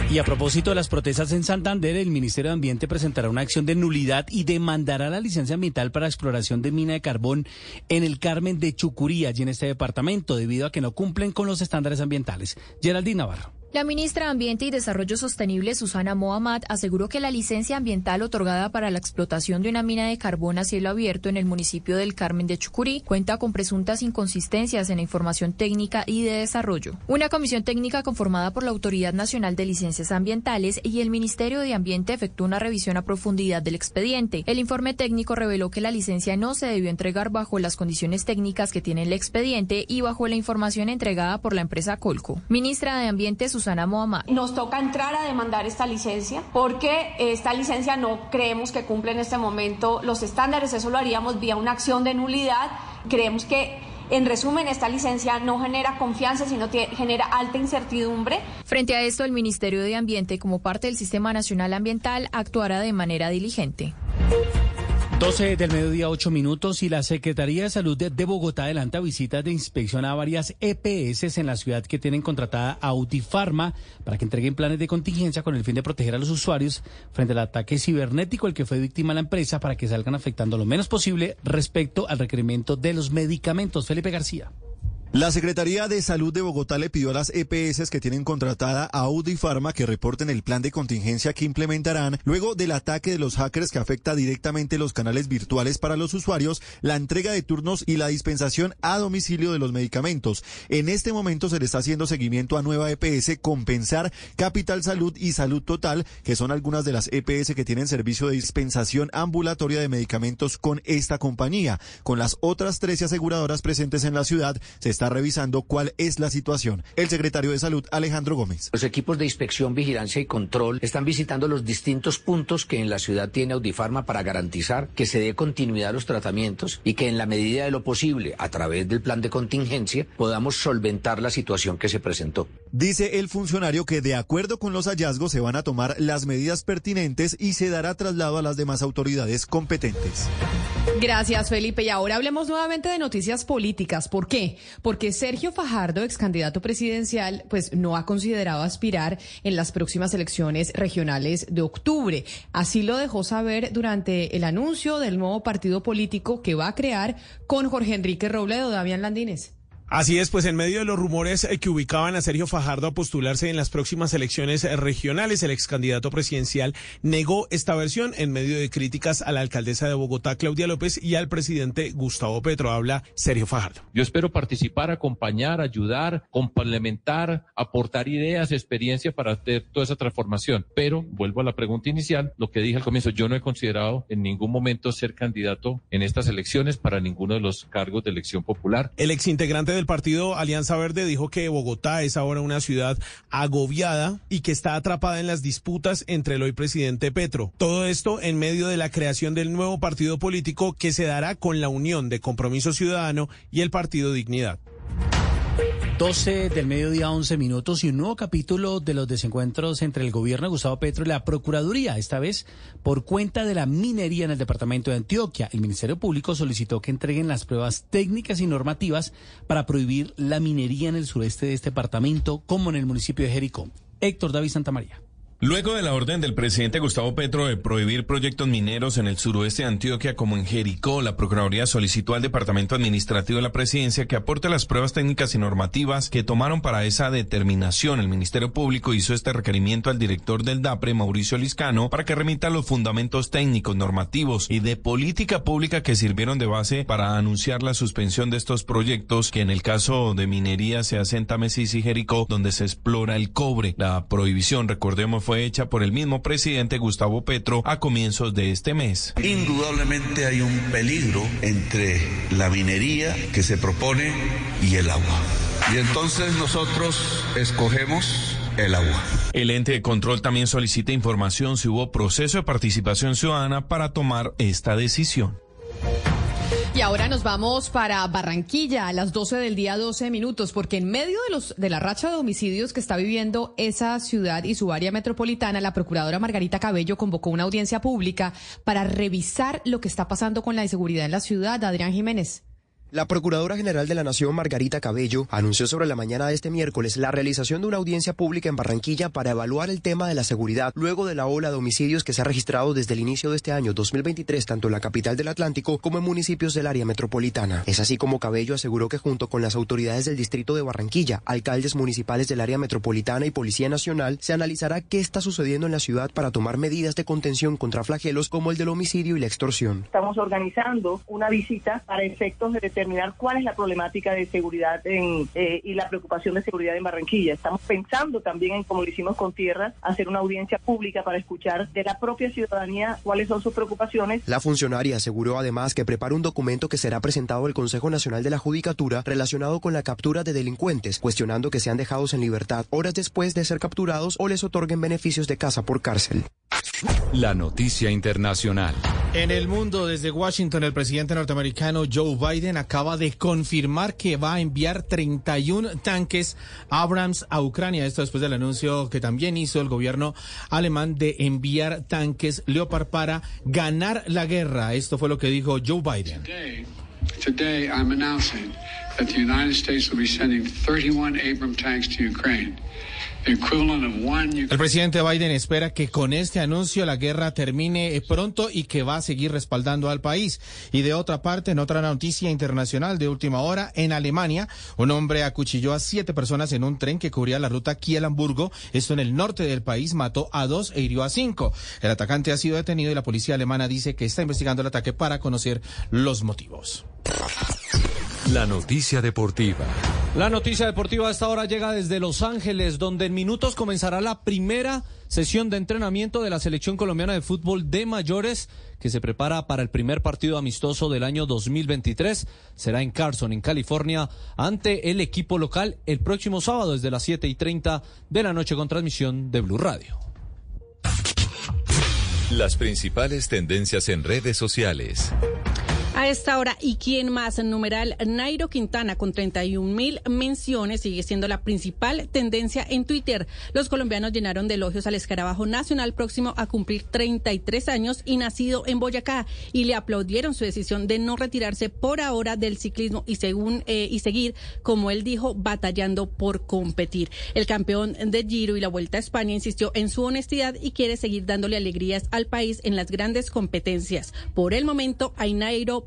Y a propósito de las protestas en Santander, el Ministerio de Ambiente presentará una acción de nulidad y demandará la licencia ambiental para exploración de mina de carbón en el Carmen de Chucurí, allí en este departamento, debido a que no cumplen con los estándares ambientales. Geraldine Navarro. La ministra de Ambiente y Desarrollo Sostenible, Susana Mohamed, aseguró que la licencia ambiental otorgada para la explotación de una mina de carbón a cielo abierto en el municipio del Carmen de Chucurí cuenta con presuntas inconsistencias en la información técnica y de desarrollo. Una comisión técnica conformada por la Autoridad Nacional de Licencias Ambientales y el Ministerio de Ambiente efectuó una revisión a profundidad del expediente. El informe técnico reveló que la licencia no se debió entregar bajo las condiciones técnicas que tiene el expediente y bajo la información entregada por la empresa Colco. Ministra de Ambiente, Susana Mohamed. Nos toca entrar a demandar esta licencia porque esta licencia no creemos que cumple en este momento los estándares. Eso lo haríamos vía una acción de nulidad. Creemos que en resumen, esta licencia no genera confianza, sino genera alta incertidumbre. Frente a esto, el Ministerio de Ambiente, como parte del Sistema Nacional Ambiental, actuará de manera diligente. 12 del mediodía, 8 minutos, y la Secretaría de Salud de, Bogotá adelanta visitas de inspección a varias EPS en la ciudad que tienen contratada Autifarma para que entreguen planes de contingencia con el fin de proteger a los usuarios frente al ataque cibernético al que fue víctima la empresa para que salgan afectando lo menos posible respecto al requerimiento de los medicamentos. Felipe García. La Secretaría de Salud de Bogotá le pidió a las EPS que tienen contratada a Audi Pharma que reporten el plan de contingencia que implementarán luego del ataque de los hackers que afecta directamente los canales virtuales para los usuarios, la entrega de turnos y la dispensación a domicilio de los medicamentos. En este momento se le está haciendo seguimiento a nueva EPS Compensar, Capital Salud y Salud Total, que son algunas de las EPS que tienen servicio de dispensación ambulatoria de medicamentos con esta compañía. Con las otras 13 aseguradoras presentes en la ciudad, se está revisando cuál es la situación. El secretario de Salud, Alejandro Gómez. Los equipos de inspección, vigilancia y control están visitando los distintos puntos que en la ciudad tiene Audifarma para garantizar que se dé continuidad a los tratamientos y que en la medida de lo posible, a través del plan de contingencia, podamos solventar la situación que se presentó. Dice el funcionario que de acuerdo con los hallazgos se van a tomar las medidas pertinentes y se dará traslado a las demás autoridades competentes. Gracias, Felipe. Y ahora hablemos nuevamente de noticias políticas. ¿Por qué? Porque Sergio Fajardo, ex candidato presidencial, pues no ha considerado aspirar en las próximas elecciones regionales de octubre. Así lo dejó saber durante el anuncio del nuevo partido político que va a crear con Jorge Enrique Robledo, Damián Landines. Así es, pues en medio de los rumores eh, que ubicaban a Sergio Fajardo a postularse en las próximas elecciones eh, regionales, el ex candidato presidencial negó esta versión en medio de críticas a la alcaldesa de Bogotá, Claudia López, y al presidente Gustavo Petro. Habla Sergio Fajardo. Yo espero participar, acompañar, ayudar, complementar, aportar ideas, experiencia para hacer toda esa transformación. Pero vuelvo a la pregunta inicial, lo que dije al comienzo, yo no he considerado en ningún momento ser candidato en estas elecciones para ninguno de los cargos de elección popular. El ex integrante del partido Alianza Verde dijo que Bogotá es ahora una ciudad agobiada y que está atrapada en las disputas entre el hoy presidente Petro. Todo esto en medio de la creación del nuevo partido político que se dará con la unión de Compromiso Ciudadano y el Partido Dignidad. 12 del mediodía, 11 minutos y un nuevo capítulo de los desencuentros entre el gobierno de Gustavo Petro y la Procuraduría, esta vez por cuenta de la minería en el departamento de Antioquia. El Ministerio Público solicitó que entreguen las pruebas técnicas y normativas para prohibir la minería en el sureste de este departamento, como en el municipio de Jericó. Héctor David Santamaría. Luego de la orden del presidente Gustavo Petro de prohibir proyectos mineros en el suroeste de Antioquia como en Jericó, la Procuraduría solicitó al Departamento Administrativo de la Presidencia que aporte las pruebas técnicas y normativas que tomaron para esa determinación. El Ministerio Público hizo este requerimiento al director del DAPRE, Mauricio Liscano, para que remita los fundamentos técnicos, normativos y de política pública que sirvieron de base para anunciar la suspensión de estos proyectos que en el caso de minería se hace en Tamesis y Jericó, donde se explora el cobre. La prohibición, recordemos, fue hecha por el mismo presidente Gustavo Petro a comienzos de este mes. Indudablemente hay un peligro entre la minería que se propone y el agua. Y entonces nosotros escogemos el agua. El ente de control también solicita información si hubo proceso de participación ciudadana para tomar esta decisión. Y ahora nos vamos para Barranquilla a las 12 del día 12 minutos, porque en medio de los de la racha de homicidios que está viviendo esa ciudad y su área metropolitana, la procuradora Margarita Cabello convocó una audiencia pública para revisar lo que está pasando con la inseguridad en la ciudad. Adrián Jiménez. La Procuradora General de la Nación, Margarita Cabello, anunció sobre la mañana de este miércoles la realización de una audiencia pública en Barranquilla para evaluar el tema de la seguridad luego de la ola de homicidios que se ha registrado desde el inicio de este año 2023 tanto en la capital del Atlántico como en municipios del área metropolitana. Es así como Cabello aseguró que junto con las autoridades del distrito de Barranquilla, alcaldes municipales del área metropolitana y Policía Nacional, se analizará qué está sucediendo en la ciudad para tomar medidas de contención contra flagelos como el del homicidio y la extorsión. Estamos organizando una visita para efectos de determinar cuál es la problemática de seguridad en, eh, y la preocupación de seguridad en Barranquilla. Estamos pensando también en, como lo hicimos con Tierra, hacer una audiencia pública para escuchar de la propia ciudadanía cuáles son sus preocupaciones. La funcionaria aseguró además que prepara un documento que será presentado al Consejo Nacional de la Judicatura relacionado con la captura de delincuentes, cuestionando que sean dejados en libertad horas después de ser capturados o les otorguen beneficios de casa por cárcel. La noticia internacional. En el mundo, desde Washington, el presidente norteamericano Joe Biden acaba de confirmar que va a enviar 31 tanques Abrams a Ucrania. Esto después del anuncio que también hizo el gobierno alemán de enviar tanques Leopard para ganar la guerra. Esto fue lo que dijo Joe Biden. Today, today I'm announcing that the United States will be sending 31 Abram tanks to Ukraine. El presidente Biden espera que con este anuncio la guerra termine pronto y que va a seguir respaldando al país. Y de otra parte, en otra noticia internacional de última hora, en Alemania, un hombre acuchilló a siete personas en un tren que cubría la ruta Kiel-Hamburgo. Esto en el norte del país, mató a dos e hirió a cinco. El atacante ha sido detenido y la policía alemana dice que está investigando el ataque para conocer los motivos. La noticia deportiva. La noticia deportiva a esta hora llega desde Los Ángeles, donde en minutos comenzará la primera sesión de entrenamiento de la selección colombiana de fútbol de mayores que se prepara para el primer partido amistoso del año 2023. Será en Carson, en California, ante el equipo local el próximo sábado desde las 7 y 30 de la noche con transmisión de Blue Radio. Las principales tendencias en redes sociales. A esta hora, ¿y quién más? En numeral, Nairo Quintana con 31 mil menciones sigue siendo la principal tendencia en Twitter. Los colombianos llenaron de elogios al escarabajo nacional próximo a cumplir 33 años y nacido en Boyacá y le aplaudieron su decisión de no retirarse por ahora del ciclismo y, según, eh, y seguir, como él dijo, batallando por competir. El campeón de Giro y la Vuelta a España insistió en su honestidad y quiere seguir dándole alegrías al país en las grandes competencias. Por el momento, hay Nairo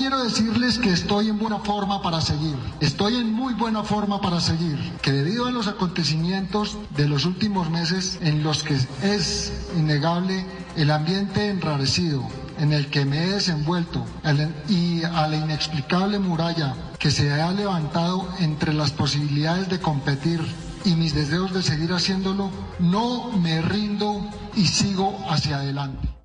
Quiero decirles que estoy en buena forma para seguir. Estoy en muy buena forma para seguir. Que debido a los acontecimientos de los últimos meses en los que es innegable el ambiente enrarecido en el que me he desenvuelto y a la inexplicable muralla que se ha levantado entre las posibilidades de competir y mis deseos de seguir haciéndolo, no me rindo y sigo hacia adelante.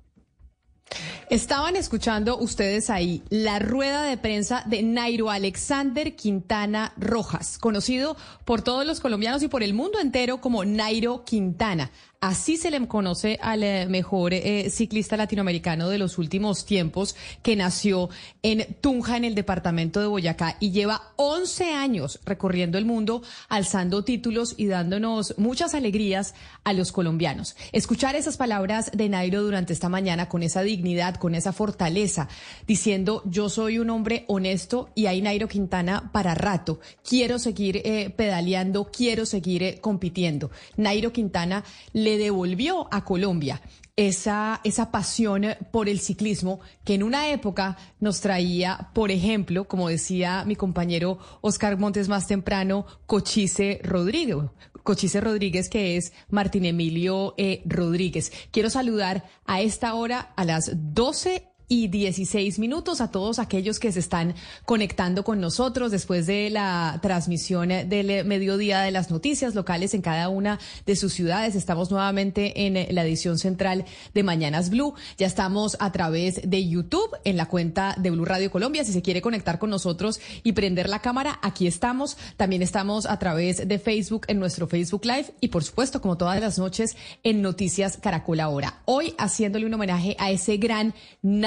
Estaban escuchando ustedes ahí la rueda de prensa de Nairo Alexander Quintana Rojas, conocido por todos los colombianos y por el mundo entero como Nairo Quintana. Así se le conoce al eh, mejor eh, ciclista latinoamericano de los últimos tiempos, que nació en Tunja, en el departamento de Boyacá, y lleva 11 años recorriendo el mundo, alzando títulos y dándonos muchas alegrías a los colombianos. Escuchar esas palabras de Nairo durante esta mañana con esa dignidad, con esa fortaleza, diciendo yo soy un hombre honesto y hay Nairo Quintana para rato. Quiero seguir eh, pedaleando, quiero seguir compitiendo. Nairo Quintana le devolvió a Colombia esa, esa pasión por el ciclismo que en una época nos traía, por ejemplo, como decía mi compañero Oscar Montes más temprano, Cochise Rodríguez. Cochise Rodríguez, que es Martín Emilio eh, Rodríguez. Quiero saludar a esta hora, a las 12 y 16 minutos a todos aquellos que se están conectando con nosotros después de la transmisión del mediodía de las noticias locales en cada una de sus ciudades. Estamos nuevamente en la edición central de Mañanas Blue. Ya estamos a través de YouTube en la cuenta de Blue Radio Colombia. Si se quiere conectar con nosotros y prender la cámara, aquí estamos. También estamos a través de Facebook en nuestro Facebook Live y por supuesto, como todas las noches, en Noticias Caracol Ahora. Hoy haciéndole un homenaje a ese gran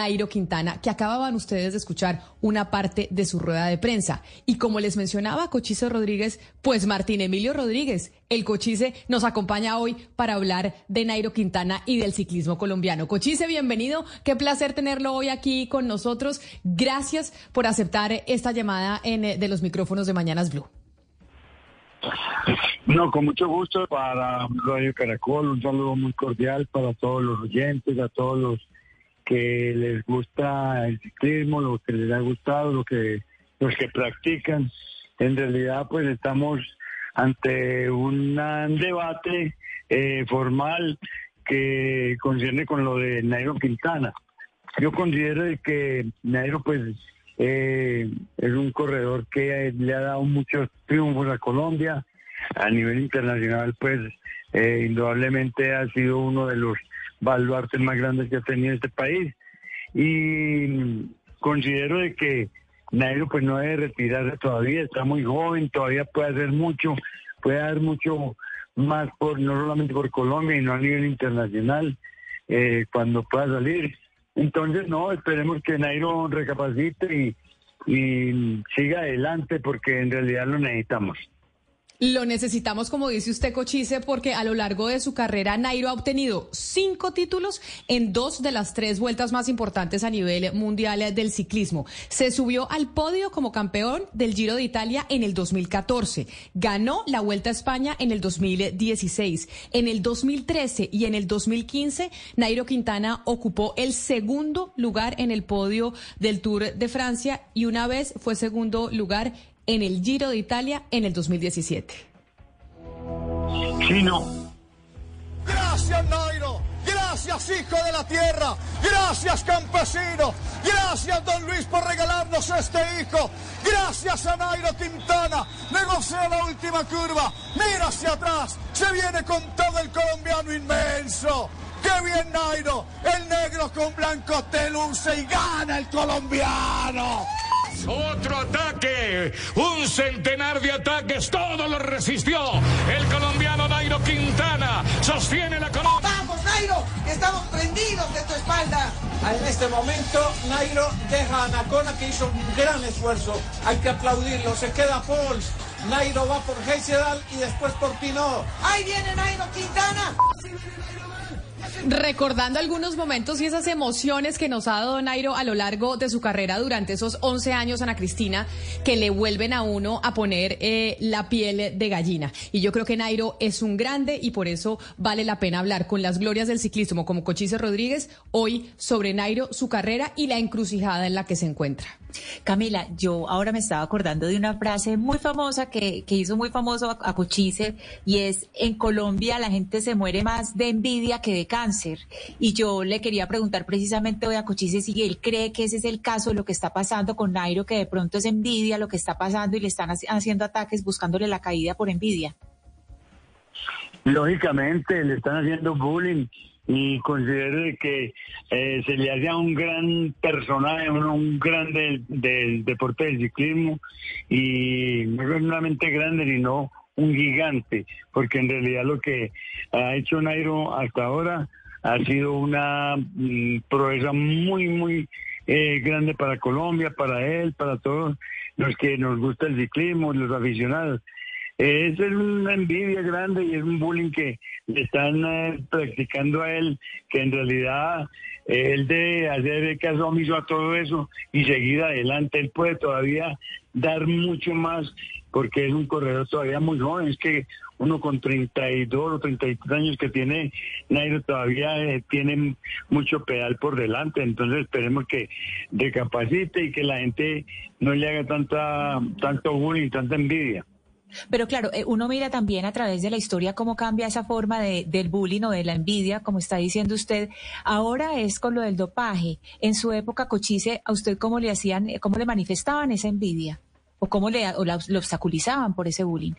Nairo Quintana que acababan ustedes de escuchar una parte de su rueda de prensa. Y como les mencionaba Cochise Rodríguez, pues Martín Emilio Rodríguez, el Cochise, nos acompaña hoy para hablar de Nairo Quintana y del ciclismo colombiano. Cochise, bienvenido. Qué placer tenerlo hoy aquí con nosotros. Gracias por aceptar esta llamada en, eh, de los micrófonos de Mañanas Blue. No, con mucho gusto para Radio Caracol, un saludo muy cordial para todos los oyentes, a todos los que les gusta el ciclismo, lo que les ha gustado, lo que los que practican. En realidad, pues estamos ante un debate eh, formal que concierne con lo de Nairo Quintana. Yo considero que Nairo, pues, eh, es un corredor que le ha dado muchos triunfos a Colombia. A nivel internacional, pues, eh, indudablemente ha sido uno de los baluartes más grandes que ha tenido este país. Y considero de que Nairo pues no debe retirarse todavía, está muy joven, todavía puede hacer mucho, puede dar mucho más por no solamente por Colombia, y no a nivel internacional, eh, cuando pueda salir. Entonces, no, esperemos que Nairo recapacite y siga adelante porque en realidad lo necesitamos. Lo necesitamos, como dice usted, Cochise, porque a lo largo de su carrera Nairo ha obtenido cinco títulos en dos de las tres vueltas más importantes a nivel mundial del ciclismo. Se subió al podio como campeón del Giro de Italia en el 2014. Ganó la Vuelta a España en el 2016. En el 2013 y en el 2015, Nairo Quintana ocupó el segundo lugar en el podio del Tour de Francia y una vez fue segundo lugar en el Giro de Italia en el 2017. Sí, no. Gracias, Nairo. Gracias, hijo de la tierra. Gracias, campesino. Gracias, don Luis, por regalarnos este hijo. Gracias a Nairo Quintana. Negocia la última curva. Mira hacia atrás. Se viene con todo el colombiano inmenso. ¡Qué bien, Nairo! El negro con blanco te luce y gana el colombiano. Otro ataque, un centenar de ataques, todo lo resistió. El colombiano Nairo Quintana sostiene la columna. ¡Vamos, Nairo! Estamos prendidos de tu espalda. En este momento, Nairo deja a Nacona que hizo un gran esfuerzo. Hay que aplaudirlo. Se queda Pauls. Nairo va por Heisedal y después por Pinot. ¡Ahí viene Nairo Quintana! Recordando algunos momentos y esas emociones que nos ha dado Nairo a lo largo de su carrera durante esos 11 años, Ana Cristina, que le vuelven a uno a poner eh, la piel de gallina. Y yo creo que Nairo es un grande y por eso vale la pena hablar con las glorias del ciclismo como Cochise Rodríguez hoy sobre Nairo, su carrera y la encrucijada en la que se encuentra. Camila, yo ahora me estaba acordando de una frase muy famosa que, que hizo muy famoso a, Cochise y es, en Colombia la gente se muere más de envidia que de cáncer. Y yo le quería preguntar precisamente hoy a Cochise si él cree que ese es el caso lo que está pasando con Nairo, que de pronto es envidia lo que está pasando y le están haciendo ataques buscándole la caída por envidia. Lógicamente, le están haciendo bullying y considero que eh, se le hace un gran personaje, un, un grande del, deporte del ciclismo y no solamente grande, sino un gigante, porque en realidad lo que ha hecho Nairo hasta ahora ha sido una mm, proeza muy, muy eh, grande para Colombia, para él, para todos los que nos gusta el ciclismo, los aficionados. Es una envidia grande y es un bullying que le están eh, practicando a él, que en realidad eh, él debe hacer caso omiso a todo eso y seguir adelante. Él puede todavía dar mucho más porque es un corredor todavía muy joven. Es que uno con 32 o 33 años que tiene Nairo todavía eh, tiene mucho pedal por delante. Entonces esperemos que recapacite y que la gente no le haga tanta tanto bullying, tanta envidia. Pero claro, eh, uno mira también a través de la historia cómo cambia esa forma de, del bullying o de la envidia, como está diciendo usted. Ahora es con lo del dopaje. En su época, Cochise, ¿a usted cómo le hacían, cómo le manifestaban esa envidia? ¿O cómo le, o lo obstaculizaban por ese bullying?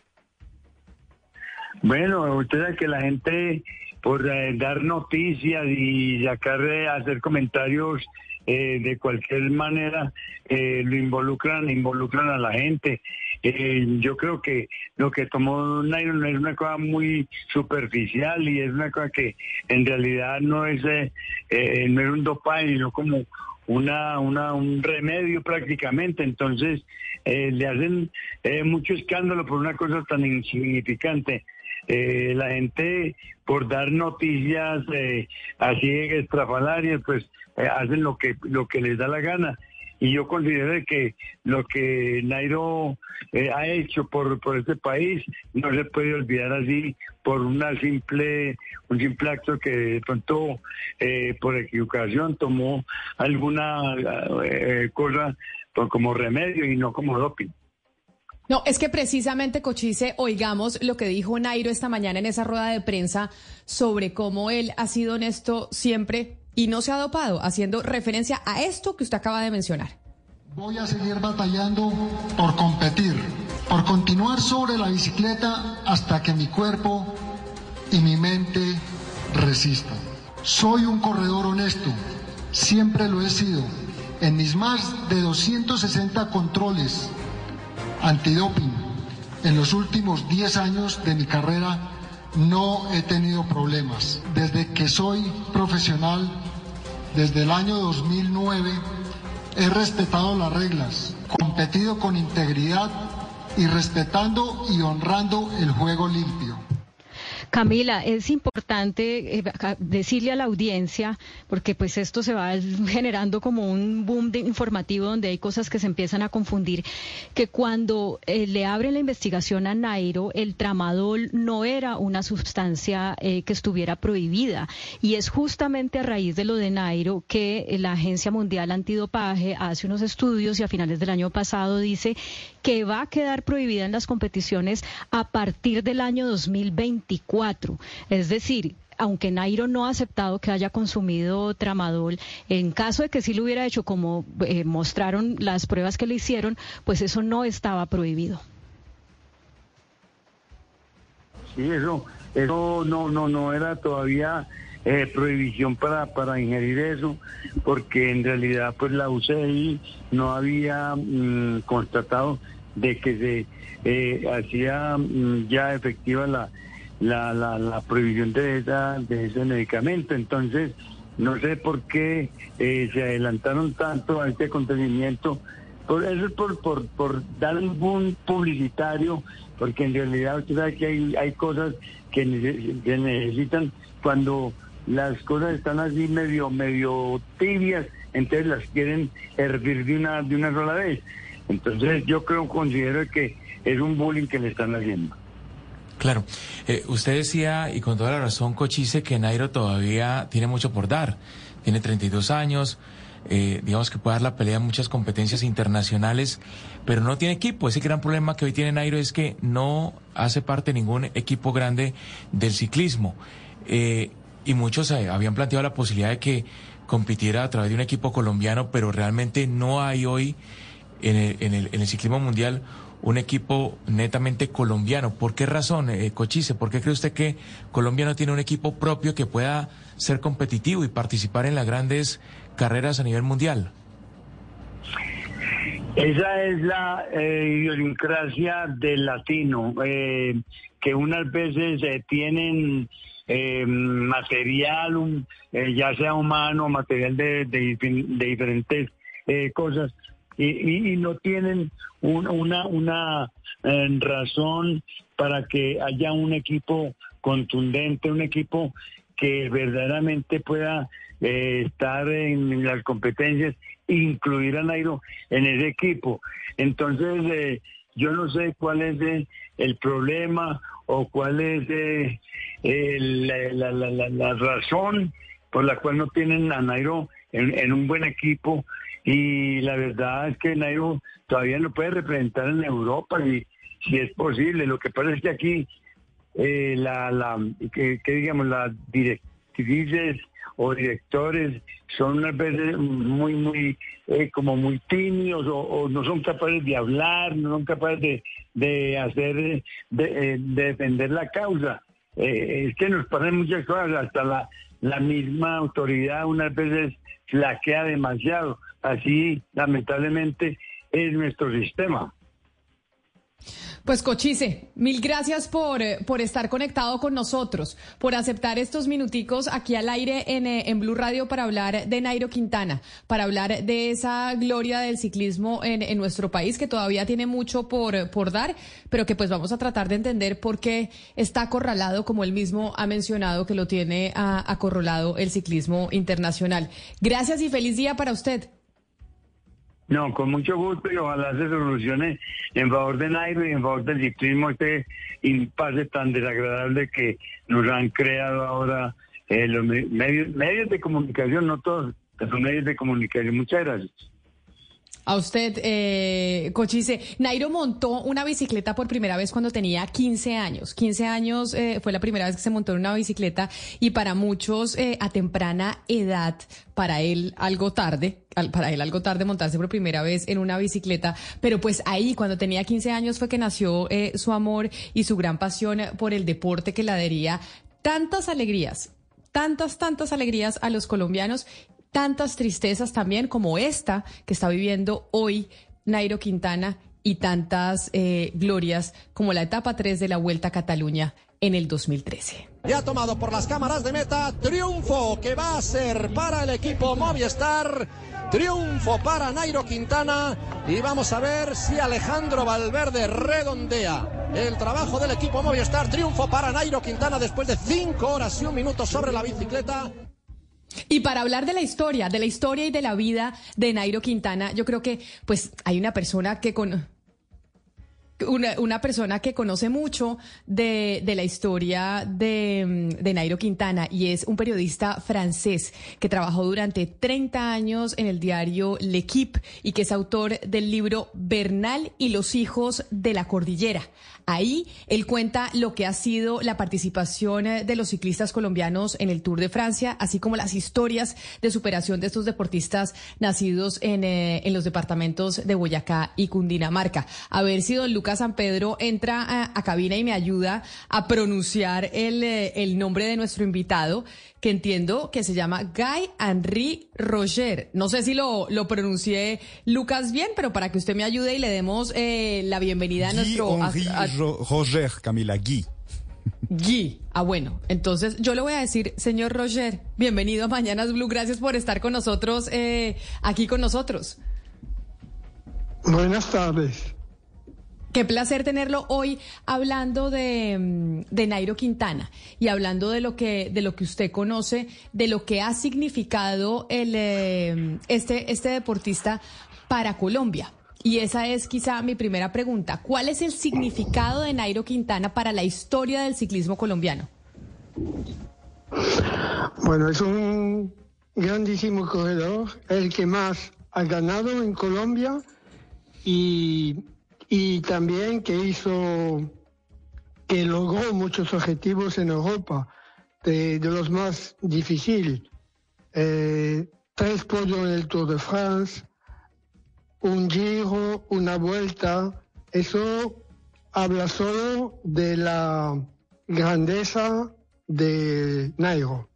Bueno, usted sabe que la gente, por eh, dar noticias y sacar, eh, hacer comentarios eh, de cualquier manera, lo involucran, involucran a la gente. Yo creo que lo que tomó Nairo es una cosa muy superficial y es una cosa que en realidad no es, no es un dopaje, sino como una, una, un remedio prácticamente. Entonces, le hacen mucho escándalo por una cosa tan insignificante. Eh, la gente por dar noticias eh, así estrafalarias, pues eh, hacen lo que lo que les da la gana. Y yo considero que lo que Nairo ha hecho por, por este país no se puede olvidar así por una simple un simple acto que de pronto por equivocación tomó alguna cosa como remedio y no como doping. No, es que precisamente, Cochise, oigamos lo que dijo Nairo esta mañana en esa rueda de prensa sobre cómo él ha sido honesto siempre y no se ha dopado, haciendo referencia a esto que usted acaba de mencionar. Voy a seguir batallando por competir, por continuar sobre la bicicleta hasta que mi cuerpo y mi mente resistan. Soy un corredor honesto, siempre lo he sido. En mis más de 260 controles antidoping. En los últimos 10 años de mi carrera no he tenido problemas. Desde que soy profesional, desde el año 2009, he respetado las reglas, competido con integridad y respetando y honrando el juego limpio. Camila, es importante eh, decirle a la audiencia, porque pues esto se va generando como un boom de informativo donde hay cosas que se empiezan a confundir, que cuando eh, le abren la investigación a Nairo, el tramadol no era una sustancia eh, que estuviera prohibida. Y es justamente a raíz de lo de Nairo que la Agencia Mundial Antidopaje hace unos estudios y a finales del año pasado dice que va a quedar prohibida en las competiciones a partir del año 2024. Es decir, aunque Nairo no ha aceptado que haya consumido tramadol, en caso de que sí lo hubiera hecho como eh, mostraron las pruebas que le hicieron, pues eso no estaba prohibido. Sí, eso, eso no, no, no era todavía eh, prohibición para, para ingerir eso, porque en realidad pues la UCI no había mm, constatado de que se eh, hacía mm, ya efectiva la, la, la, prohibición de, esa, de ese medicamento. Entonces, no sé por qué eh, se adelantaron tanto a este acontecimiento. Por eso es por, por, por dar boom publicitario, porque en realidad usted sabe que hay, hay cosas que, que necesitan cuando las cosas están así medio, medio tibias, entonces las quieren hervir de una, de una sola vez. Entonces yo creo, considero que es un bullying que le están haciendo. Claro, eh, usted decía, y con toda la razón, Cochise, que Nairo todavía tiene mucho por dar. Tiene 32 años, eh, digamos que puede dar la pelea en muchas competencias internacionales, pero no tiene equipo. Ese gran problema que hoy tiene Nairo es que no hace parte de ningún equipo grande del ciclismo. Eh, y muchos habían planteado la posibilidad de que compitiera a través de un equipo colombiano, pero realmente no hay hoy en el, en el, en el ciclismo mundial un equipo netamente colombiano. ¿Por qué razón, eh, Cochise? ¿Por qué cree usted que Colombia no tiene un equipo propio que pueda ser competitivo y participar en las grandes carreras a nivel mundial? Esa es la eh, idiosincrasia del latino, eh, que unas veces eh, tienen material, ya sea humano, material de, de, de diferentes cosas, y, no tienen una, una eh, razón para que haya un equipo contundente, un equipo que verdaderamente pueda eh, estar en, las competencias, incluir a Nairo en ese equipo. Entonces, eh, yo no sé cuál es el problema o cuál es la, razón por la cual no tienen a Nairo en un buen equipo y la verdad es que Nairo todavía no puede representar en Europa y, si es posible. Lo que pasa es que aquí, eh, la, la, que, digamos, las directrices o directores son unas veces muy, muy, eh, como muy tímidos o, no son capaces de hablar, no son capaces de, de hacer, de, de defender la causa. es que nos pasan muchas cosas, hasta la, la misma autoridad unas veces flaquea demasiado. Así, lamentablemente, es nuestro sistema. Pues Cochise, mil gracias por, eh, por estar conectado con nosotros, por aceptar estos minuticos aquí al aire en, eh, en Blue Radio para hablar de Nairo Quintana, para hablar de esa gloria del ciclismo en, en, nuestro país que todavía tiene mucho por, por dar, pero que pues vamos a tratar de entender por qué está acorralado, como él mismo ha mencionado, que lo tiene acorralado el ciclismo internacional. Gracias y feliz día para usted. No, con mucho gusto y ojalá se solucione en favor de Nairo y en favor del ciclismo este impasse tan desagradable que nos han creado ahora eh, los medios, medios de comunicación, no todos, los medios de comunicación. Muchas gracias. A usted, eh, Cochise. Nairo montó una bicicleta por primera vez cuando tenía 15 años. 15 años eh, fue la primera vez que se montó en una bicicleta y para muchos eh, a temprana edad, para él algo tarde, para él algo tarde montarse por primera vez en una bicicleta. Pero pues ahí, cuando tenía 15 años, fue que nació su amor y su gran pasión por el deporte que le daría tantas alegrías tantas, tantas alegrías a los colombianos tantas tristezas también como esta que está viviendo hoy Nairo Quintana y tantas eh, glorias como la etapa 3 de la Vuelta a Cataluña en el 2013. Ya tomado por las cámaras de meta, triunfo que va a ser para el equipo Movistar, triunfo para Nairo Quintana y vamos a ver si Alejandro Valverde redondea el trabajo del equipo Movistar, triunfo para Nairo Quintana después de 5 horas y un minuto sobre la bicicleta. Y para hablar de la historia, de la historia y de la vida de Nairo Quintana, yo creo que pues hay una persona que con una, persona que conoce mucho de, la historia de, de, Nairo Quintana y es un periodista francés que trabajó durante 30 años en el diario L'Equipe y que es autor del libro Bernal y los hijos de la cordillera. Ahí él cuenta lo que ha sido la participación eh, de los ciclistas colombianos en el Tour de Francia, así como las historias de superación de estos deportistas nacidos en, eh, en los departamentos de Boyacá y Cundinamarca. A ver si don Lucas San Pedro entra a, cabina y me ayuda a pronunciar el, eh, el nombre de nuestro invitado que entiendo que se llama Guy Henry Roger. No sé si lo, lo pronuncié Lucas bien, pero para que usted me ayude y le demos eh, la bienvenida a nuestro... Henry Roger, Camila, Guy. Guy. Ah, bueno. Entonces yo le voy a decir, señor Roger, bienvenido a Mañanas Blue. Gracias por estar con nosotros, eh, aquí con nosotros. Buenas tardes. Qué placer tenerlo hoy hablando de, mm, de, Nairo Quintana y hablando de lo que de lo que usted conoce, de lo que ha significado el eh, este este deportista para Colombia. Y esa es quizá mi primera pregunta. ¿Cuál es el significado de Nairo Quintana para la historia del ciclismo colombiano? Bueno, es un grandísimo corredor, el que más ha ganado en Colombia y y también que hizo, que logró muchos objetivos en Europa, de, los más difíciles. Eh, tres podios en el Tour de France, un giro, una vuelta, eso habla solo de la grandeza de Nairo.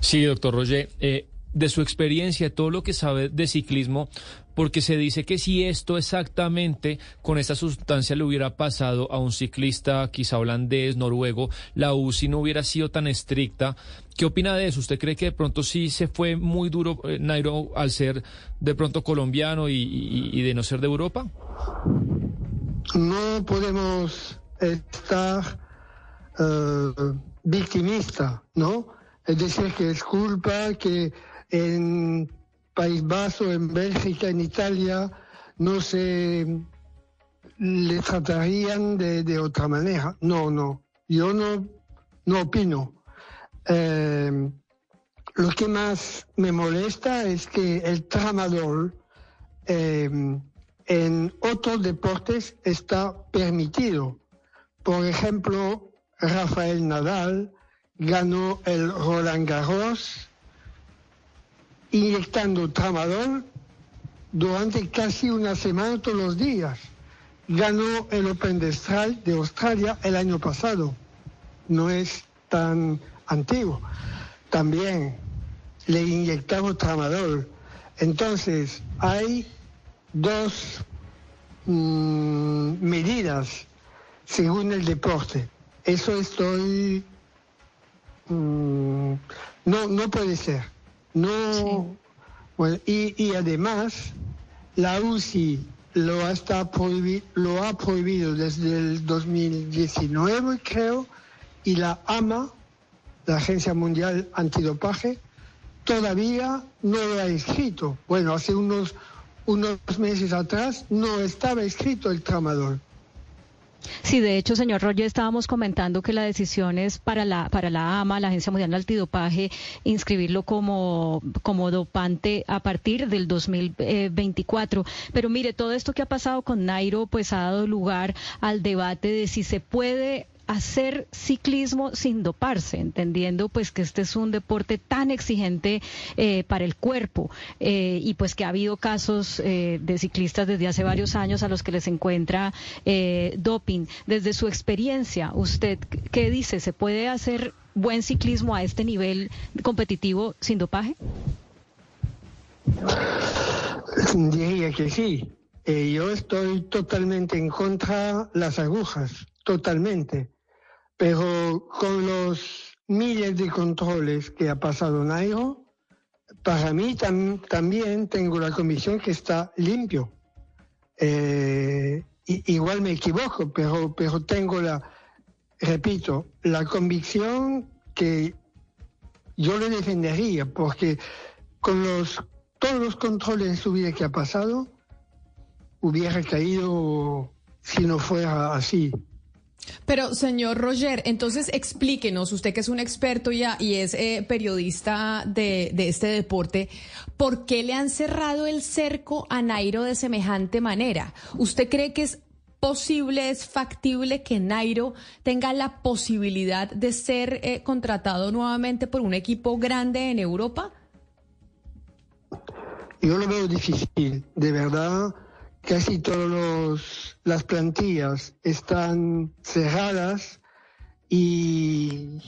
Sí, doctor Roger, eh, de su experiencia, todo lo que sabe de ciclismo, porque se dice que si esto exactamente con esta sustancia le hubiera pasado a un ciclista quizá holandés, noruego, la UCI no hubiera sido tan estricta. ¿Qué opina de eso? ¿Usted cree que de pronto sí se fue muy duro eh, Nairo al ser de pronto colombiano y, de no ser de Europa? No podemos estar uh, victimista, ¿no? Es decir, que es culpa que en País Vasco, en Bélgica, en Italia, no se le tratarían de, otra manera. No, no, yo no, no opino. Eh, lo que más me molesta es que el tramador eh, en otros deportes está permitido. Por ejemplo, Rafael Nadal ganó el Roland Garros inyectando tramadol durante casi una semana todos los días. Ganó el Open de Australia el año pasado. No es tan antiguo. También le inyectamos tramadol. Entonces, hay dos mm, medidas según el deporte. Eso estoy... Mm, no, no puede ser. No... y, y además, la UCI lo, hasta lo ha prohibido desde el 2019, creo, y la AMA, la Agencia Mundial Antidopaje, todavía no lo ha escrito. Bueno, hace unos, unos meses atrás no estaba escrito el tramador. Sí, de hecho, señor Roger, estábamos comentando que la decisión es para la, para la AMA, la Agencia Mundial Antidopaje, inscribirlo como, como dopante a partir del 2024. Pero mire, todo esto que ha pasado con Nairo, pues ha dado lugar al debate de si se puede hacer ciclismo sin doparse, entendiendo pues que este es un deporte tan exigente eh, para el cuerpo eh, y pues que ha habido casos eh, de ciclistas desde hace varios años a los que les encuentra doping. Desde su experiencia, ¿usted qué dice? ¿Se puede hacer buen ciclismo a este nivel competitivo sin dopaje? Diría que sí. yo estoy totalmente en contra las agujas, totalmente. Pero con los miles de controles que ha pasado Nairo, para mí también tengo la convicción que está limpio. Eh, igual me equivoco, pero, tengo la, repito, la convicción que yo le defendería, porque con los, todos los controles en su vida que ha pasado, hubiera caído si no fuera así. Pero, señor Roger, entonces explíquenos, usted que es un experto y es eh, periodista de, este deporte, ¿por qué le han cerrado el cerco a Nairo de semejante manera? ¿Usted cree que es posible, es factible que Nairo tenga la posibilidad de ser eh, contratado nuevamente por un equipo grande en Europa? Yo lo veo difícil, de verdad casi todas las plantillas están cerradas y,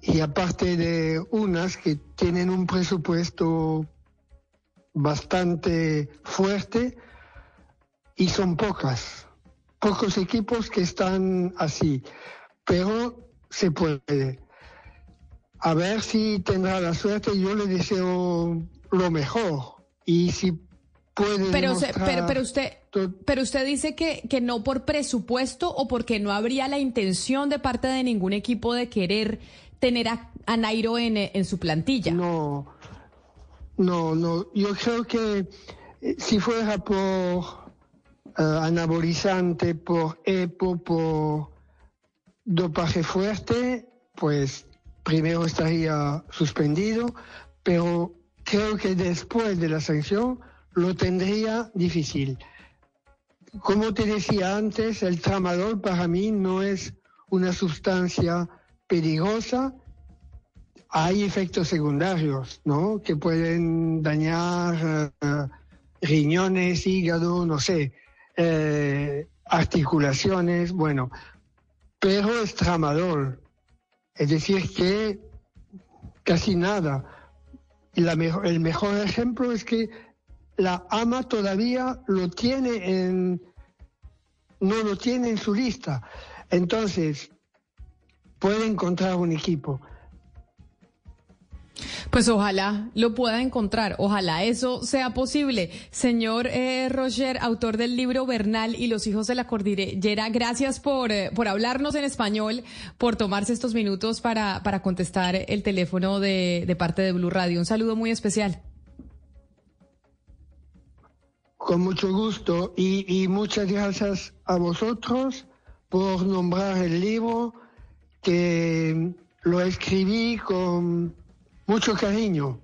y aparte de unas que tienen un presupuesto bastante fuerte y son pocas, pocos equipos que están así, pero se puede. A ver si tendrá la suerte, yo le deseo lo mejor y si pero, pero, usted, pero usted dice que, que no por presupuesto o porque no habría la intención de parte de ningún equipo de querer tener a, Nairo en, en, su plantilla. No, no, no. Yo creo que eh, si fuera por eh, anabolizante, por EPO, por dopaje fuerte, pues primero estaría suspendido, pero creo que después de la sanción lo tendría difícil. Como te decía antes, el tramador para mí no es una sustancia peligrosa. Hay efectos secundarios, ¿no? Que pueden dañar eh, riñones, hígado, no sé, eh, articulaciones, bueno. Pero es tramador. Es decir, que casi nada. el mejor ejemplo es que la AMA todavía lo tiene en, no lo tiene en su lista. Entonces, puede encontrar un equipo. Pues ojalá lo pueda encontrar, ojalá eso sea posible. Señor eh, Roger, autor del libro Bernal y los hijos de la cordillera, gracias por, eh, por hablarnos en español, por tomarse estos minutos para, para contestar el teléfono de, de parte de Blue Radio. Un saludo muy especial. Con mucho gusto y, muchas gracias a vosotros por nombrar el libro que lo escribí con mucho cariño.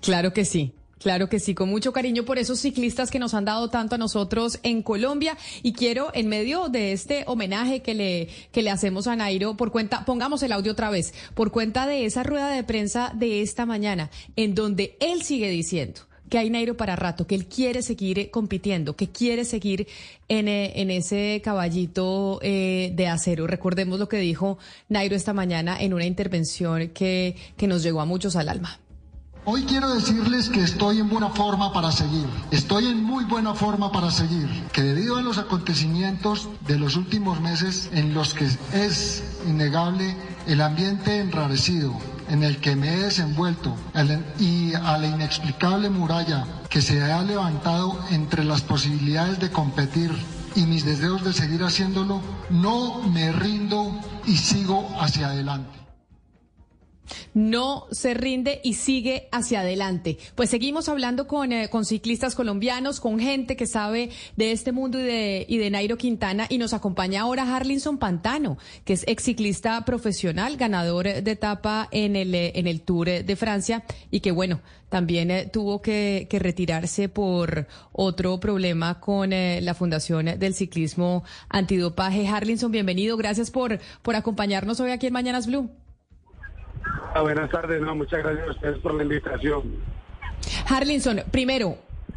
Claro que sí. Claro que sí, con mucho cariño por esos ciclistas que nos han dado tanto a nosotros en Colombia. Y quiero, en medio de este homenaje que le, que le hacemos a Nairo, por cuenta, pongamos el audio otra vez, por cuenta de esa rueda de prensa de esta mañana, en donde él sigue diciendo que hay Nairo para rato, que él quiere seguir compitiendo, que quiere seguir en, eh, en ese caballito eh, de acero. Recordemos lo que dijo Nairo esta mañana en una intervención que, que nos llegó a muchos al alma. Hoy quiero decirles que estoy en buena forma para seguir. Estoy en muy buena forma para seguir. Que debido a los acontecimientos de los últimos meses en los que es innegable el ambiente enrarecido en el que me he desenvuelto y a la inexplicable muralla que se ha levantado entre las posibilidades de competir y mis deseos de seguir haciéndolo, no me rindo y sigo hacia adelante no se rinde y sigue hacia adelante. Pues seguimos hablando con, eh, con ciclistas colombianos, con gente que sabe de este mundo y de, y de Nairo Quintana y nos acompaña ahora Harlinson Pantano, que es ex ciclista profesional, ganador de etapa en el, eh, en el Tour de Francia y que bueno, también eh, tuvo que, retirarse por otro problema con la Fundación del Ciclismo Antidopaje. Harlinson, bienvenido. Gracias por, por acompañarnos hoy aquí en Mañanas Blue. Ah, buenas tardes, no, muchas gracias a ustedes por la invitación. Harlinson, primero,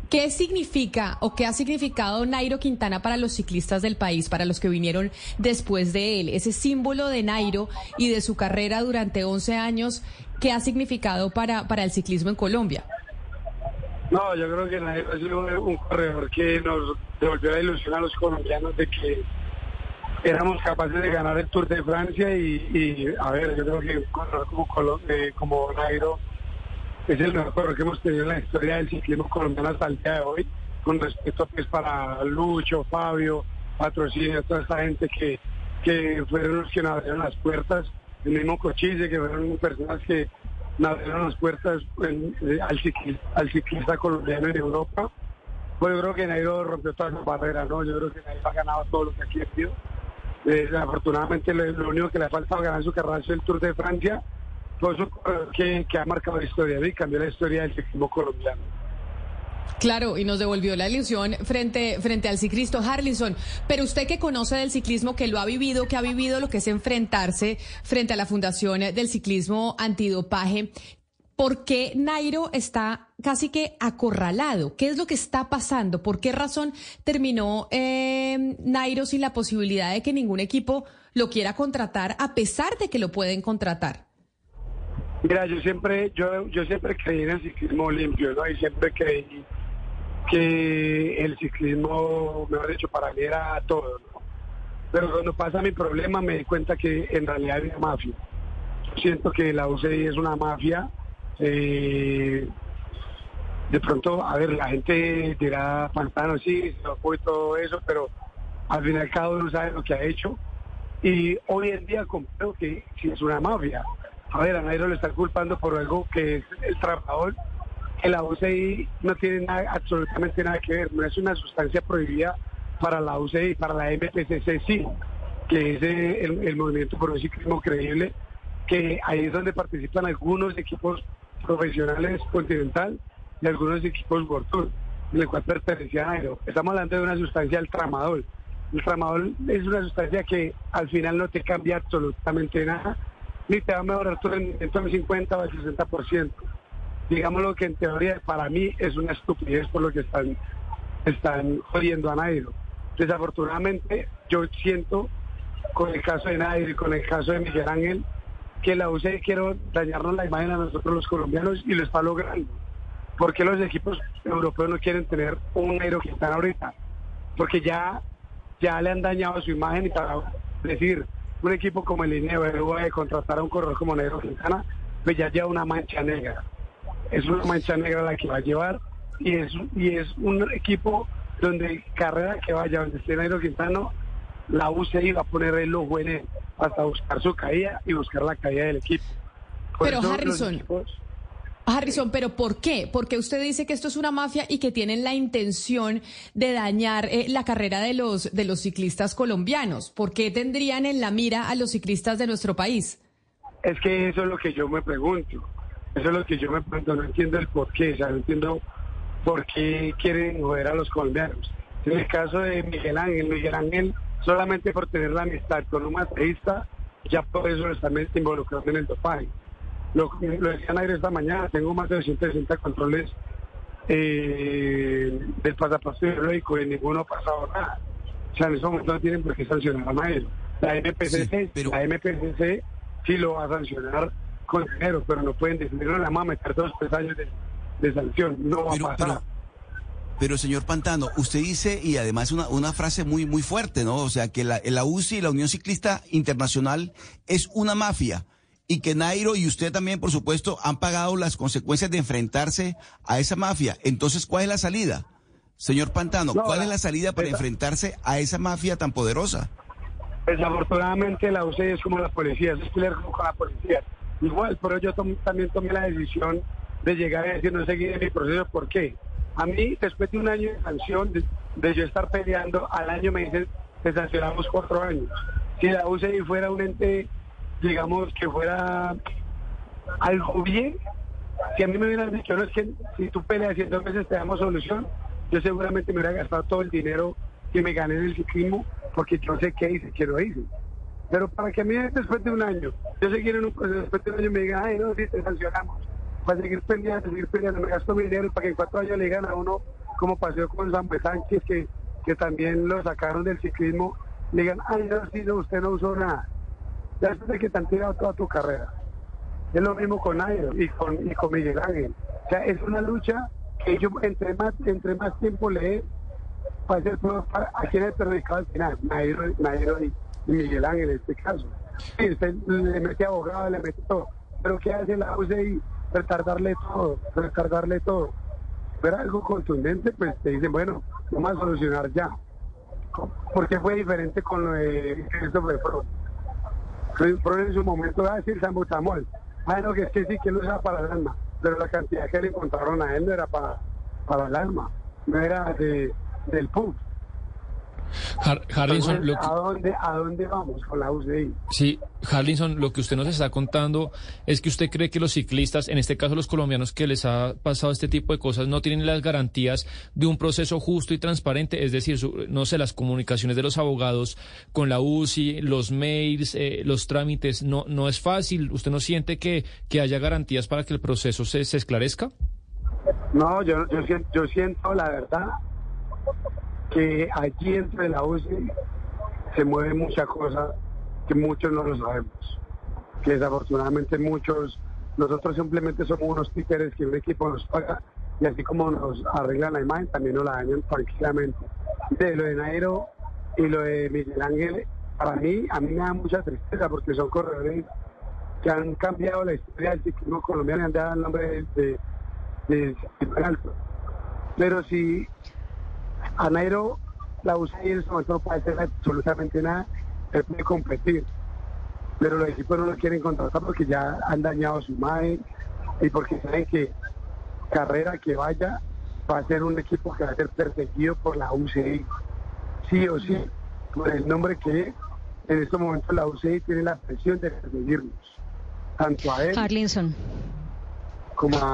¿qué significa o qué ha significado Nairo Quintana para los ciclistas del país, para los que vinieron después de él? Ese símbolo de Nairo y de su carrera durante 11 años, ¿qué ha significado para, para el ciclismo en Colombia? No, yo creo que Nairo ha sido un corredor que nos devolvió la ilusión a los colombianos de que éramos capaces de ganar el Tour de Francia y, a ver, yo creo que como, eh, como Nairo es el mejor que hemos tenido en la historia del ciclismo colombiano hasta el día de hoy, con respecto pues para Lucho, Fabio, Patrocinio, toda esta gente que, que fueron los que nos abrieron las puertas, el mismo Cochise, que fueron personas que abrieron las puertas eh, al, ciclista, al ciclista colombiano en Europa. Pues yo creo que Nairo rompió todas las barreras, ¿no? Yo creo que Nairo ha ganado todo lo que aquí ha sido Desafortunadamente lo, único que le faltado ganar su carrera es el Tour de Francia, por eso que, ha marcado la historia y cambió la historia del ciclismo colombiano. Claro, y nos devolvió la ilusión frente, frente al ciclista Harlinson. Pero usted que conoce del ciclismo, que lo ha vivido, que ha vivido lo que es enfrentarse frente a la Fundación del Ciclismo Antidopaje, ¿Por qué Nairo está casi que acorralado? ¿Qué es lo que está pasando? ¿Por qué razón terminó eh, Nairo sin la posibilidad de que ningún equipo lo quiera contratar a pesar de que lo pueden contratar? Mira, yo siempre, yo, yo siempre creí en el ciclismo limpio, ¿no? Y siempre creí que el ciclismo, mejor dicho, para mí era todo, ¿no? Pero cuando pasa mi problema me di cuenta que en realidad hay una mafia. Siento que la UCI es una mafia eh, de pronto, a ver, la gente dirá pantano, sí, se fue todo eso, pero al final cada uno sabe lo que ha hecho. Y hoy en día comprendo que si es una mafia. A ver, a Nairo le están culpando por algo que es el trabajador, que la UCI no tiene nada, absolutamente nada que ver, no es una sustancia prohibida para la UCI, para la MPCC sí, que es el, el movimiento por un ciclismo creíble, que ahí es donde participan algunos equipos profesionales Continental y algunos equipos Tour, en el cual pertenecía Nairo. Estamos hablando de una sustancia, el tramadol. El tramadol es una sustancia que al final no te cambia absolutamente nada, ni te va a mejorar tu rendimiento al 50 o al 60%. Digámoslo que en teoría para mí es una estupidez por lo que están, están jodiendo a Nairo. Desafortunadamente yo siento con el caso de Nairo y con el caso de Miguel Ángel que la UCE quiere dañarnos la imagen a nosotros los colombianos y lo está logrando. ¿Por qué los equipos europeos no quieren tener un Nairo Quintana ahorita? Porque ya, ya le han dañado su imagen y para decir, un equipo como el INEO de contratar a un corredor como Nairo Quintana, pues ya lleva una mancha negra. Es una mancha negra la que va a llevar y es, y es un equipo donde carrera que vaya, donde esté Nairo Quintana, la UCI va a poner el ojo en él hasta buscar su caída y buscar la caída del equipo. pero Harrison, Harrison, pero ¿por qué? Porque usted dice que esto es una mafia y que tienen la intención de dañar eh, la carrera de los de los ciclistas colombianos. ¿Por qué tendrían en la mira a los ciclistas de nuestro país? Es que eso es lo que yo me pregunto. Eso es lo que yo me pregunto. No entiendo el por qué. O sea, no entiendo por qué quieren joder a los colombianos. En el caso de Miguel Ángel, Miguel Ángel solamente por tener la amistad con un mateísta, ya por eso están involucrando en el dopaje. Lo, lo decía Nairo esta mañana, tengo más de 260 controles eh, del pasaporte biológico y ninguno ha pasado nada. O sea, en ese momento no tienen por qué sancionar a Nairo. La MPCC, la MPCC sí lo va a sancionar con dinero, pero no pueden decir, no, le vamos a meter dos tres años de, de sanción, no va a pasar. Pero señor Pantano, usted dice, y además una, una frase muy, muy fuerte, ¿no? O sea, que la, la UCI, la Unión Ciclista Internacional, es una mafia y que Nairo y usted también, por supuesto, han pagado las consecuencias de enfrentarse a esa mafia. Entonces, ¿cuál es la salida? Señor Pantano, ¿cuál es la salida para enfrentarse a esa mafia tan poderosa? Desafortunadamente la UCI es como la policía, es pelear con la policía. Igual, pero yo también tomé la decisión de llegar a decir no seguir mi proceso. ¿Por qué? A mí, después de un año de sanción, de, yo estar peleando, al año me dicen que sancionamos cuatro años. Si la UCI fuera un ente, digamos, que fuera algo bien, si a mí me hubieran dicho, no es que si tú peleas y en dos meses te damos solución, yo seguramente me hubiera gastado todo el dinero que me gané en el ciclismo, porque yo sé qué hice, que lo hice. Pero para que a mí después de un año, yo seguir en un proceso, después de un año me digan, ay, no, sí, te sancionamos para seguir peleando, seguir peleando, me gasto mi dinero para que en cuatro años le digan a uno, como pasó con Samuel Sánchez, que, que también lo sacaron del ciclismo, le digan, ay, no, sí, no, usted no usó nada. Ya después de que te han tirado toda tu carrera. Es lo mismo con Nairo y con, y con Miguel Ángel. O sea, es una lucha que yo entre más, entre más tiempo le para ser a quién es perjudicado al final, Nairo, Nairo y, Miguel Ángel en este caso. Sí, usted le mete abogado, le mete todo. Pero ¿qué hace la UCI? Retardarle todo, recargarle todo. Pero algo contundente, pues te dicen, bueno, vamos a solucionar ya. porque fue diferente con lo de Christopher? Froome en su momento va a decir Sambutamol. Ah, no, que es que sí, que no era para el alma. Pero la cantidad que le encontraron a él no era para, para el alma, no era de, del pub. Harlinson, ¿a, dónde, ¿a dónde vamos con la UCI? Sí, Harlinson, lo que usted nos está contando es que usted cree que los ciclistas, en este caso los colombianos que les ha pasado este tipo de cosas, no tienen las garantías de un proceso justo y transparente, es decir, no sé, las comunicaciones de los abogados con la UCI, los mails, eh, los trámites, no, no es fácil. ¿Usted no siente que, que haya garantías para que el proceso se, se esclarezca? No, yo, yo, yo siento la verdad que allí entre la UCI se mueve mucha cosa que muchos no lo sabemos. Que desafortunadamente muchos, nosotros simplemente somos unos títeres que un equipo nos paga y así como nos arreglan la imagen, también nos la dañan tranquilamente. De lo de Nairo y lo de Miguel Ángel, para mí, a mí me da mucha tristeza porque son corredores que han cambiado la historia del ciclismo colombiano y han dado el nombre de, de, alto. Pero si a Nairo la UCI en este momento no puede hacer absolutamente nada, él puede competir. Pero los equipos no lo quieren contratar porque ya han dañado su imagen y porque saben que carrera que vaya va a ser un equipo que va a ser perseguido por la UCI. Sí o sí, por el nombre que en este momento la UCI tiene la presión de perseguirnos. Tanto a él.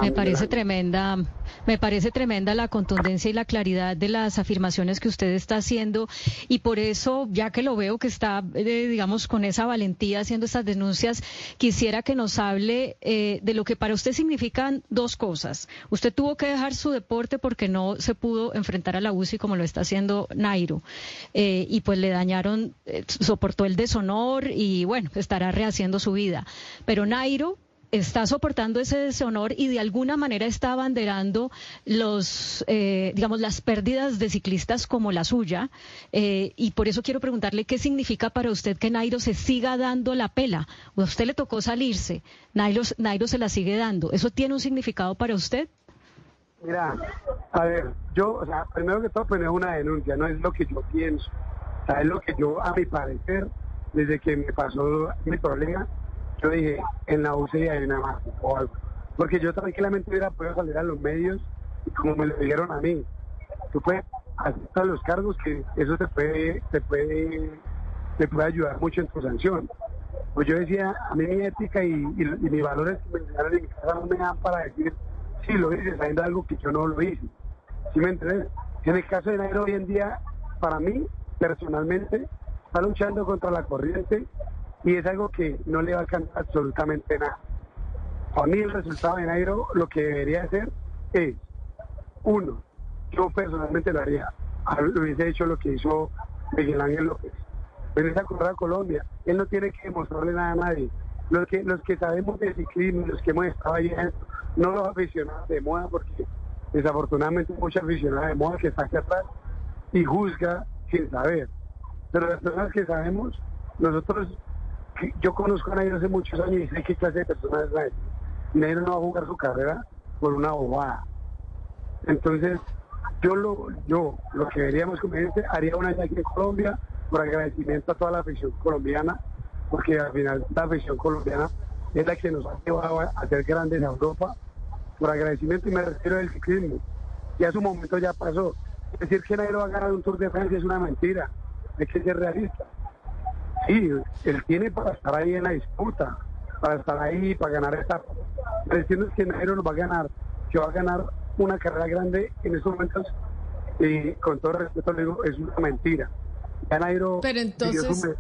Me parece tremenda, me parece tremenda la contundencia y la claridad de las afirmaciones que usted está haciendo y por eso, ya que lo veo que está, eh, digamos, con esa valentía haciendo estas denuncias, quisiera que nos hable eh, de lo que para usted significan dos cosas. Usted tuvo que dejar su deporte porque no se pudo enfrentar a la UCI como lo está haciendo Nairo eh, y pues le dañaron, soportó el deshonor y bueno, estará rehaciendo su vida. Pero Nairo está soportando ese deshonor y de alguna manera está abanderando los, eh, digamos, las pérdidas de ciclistas como la suya. Eh, y por eso quiero preguntarle qué significa para usted que Nairo se siga dando la pela. A usted le tocó salirse, Nairo, Nairo se la sigue dando. ¿Eso tiene un significado para usted? Mira, a ver, yo, o sea, primero que todo, pues es una denuncia, no es lo que yo pienso. O es lo que yo, a mi parecer, desde que me pasó mi problema, yo dije, en la UCI hay una más o algo. Porque yo tranquilamente hubiera podido salir a los medios y como me lo dijeron a mí, tú puedes aceptar los cargos que eso te puede, te puede, te puede ayudar mucho en tu sanción. Pues yo decía, a mí mi ética y, mis valores que me enseñaron en casa no me dan para decir, sí lo hice, sabiendo algo que yo no lo hice. ¿Sí me entiendes? En el caso de Nairo hoy en día, para mí, personalmente, está luchando contra la corriente y es algo que no le va a alcanzar absolutamente nada. A mí el resultado de Nairo lo que debería hacer es, uno, yo personalmente lo haría, lo hubiese hecho lo que hizo Miguel Ángel López. Venir a correr Colombia, él no tiene que demostrarle nada a nadie. Los que, los que sabemos de ciclismo, los que hemos estado allí, no los aficionados de moda, porque desafortunadamente mucha aficionada de moda que está aquí atrás y juzga sin saber. Pero las personas que sabemos, nosotros, yo conozco a Nairo hace muchos años y sé qué clase de personas es Nairo. Nairo no va a jugar su carrera por una bobada. Entonces, yo lo, yo, lo que veríamos como gente, haría una aquí en Colombia por agradecimiento a toda la afición colombiana, porque al final la afición colombiana es la que nos ha llevado a ser grandes en Europa por agradecimiento y me refiero al ciclismo. Ya su momento ya pasó. Decir que Nairo va a ganar un Tour de Francia es una mentira. Hay que ser realista. Sí, él tiene para estar ahí en la disputa, para estar ahí, para ganar esta. Es que Nairo no va a ganar, que va a ganar una carrera grande en estos momentos. Y con todo respeto le digo, es una mentira. Ya Nairo Pero entonces... su,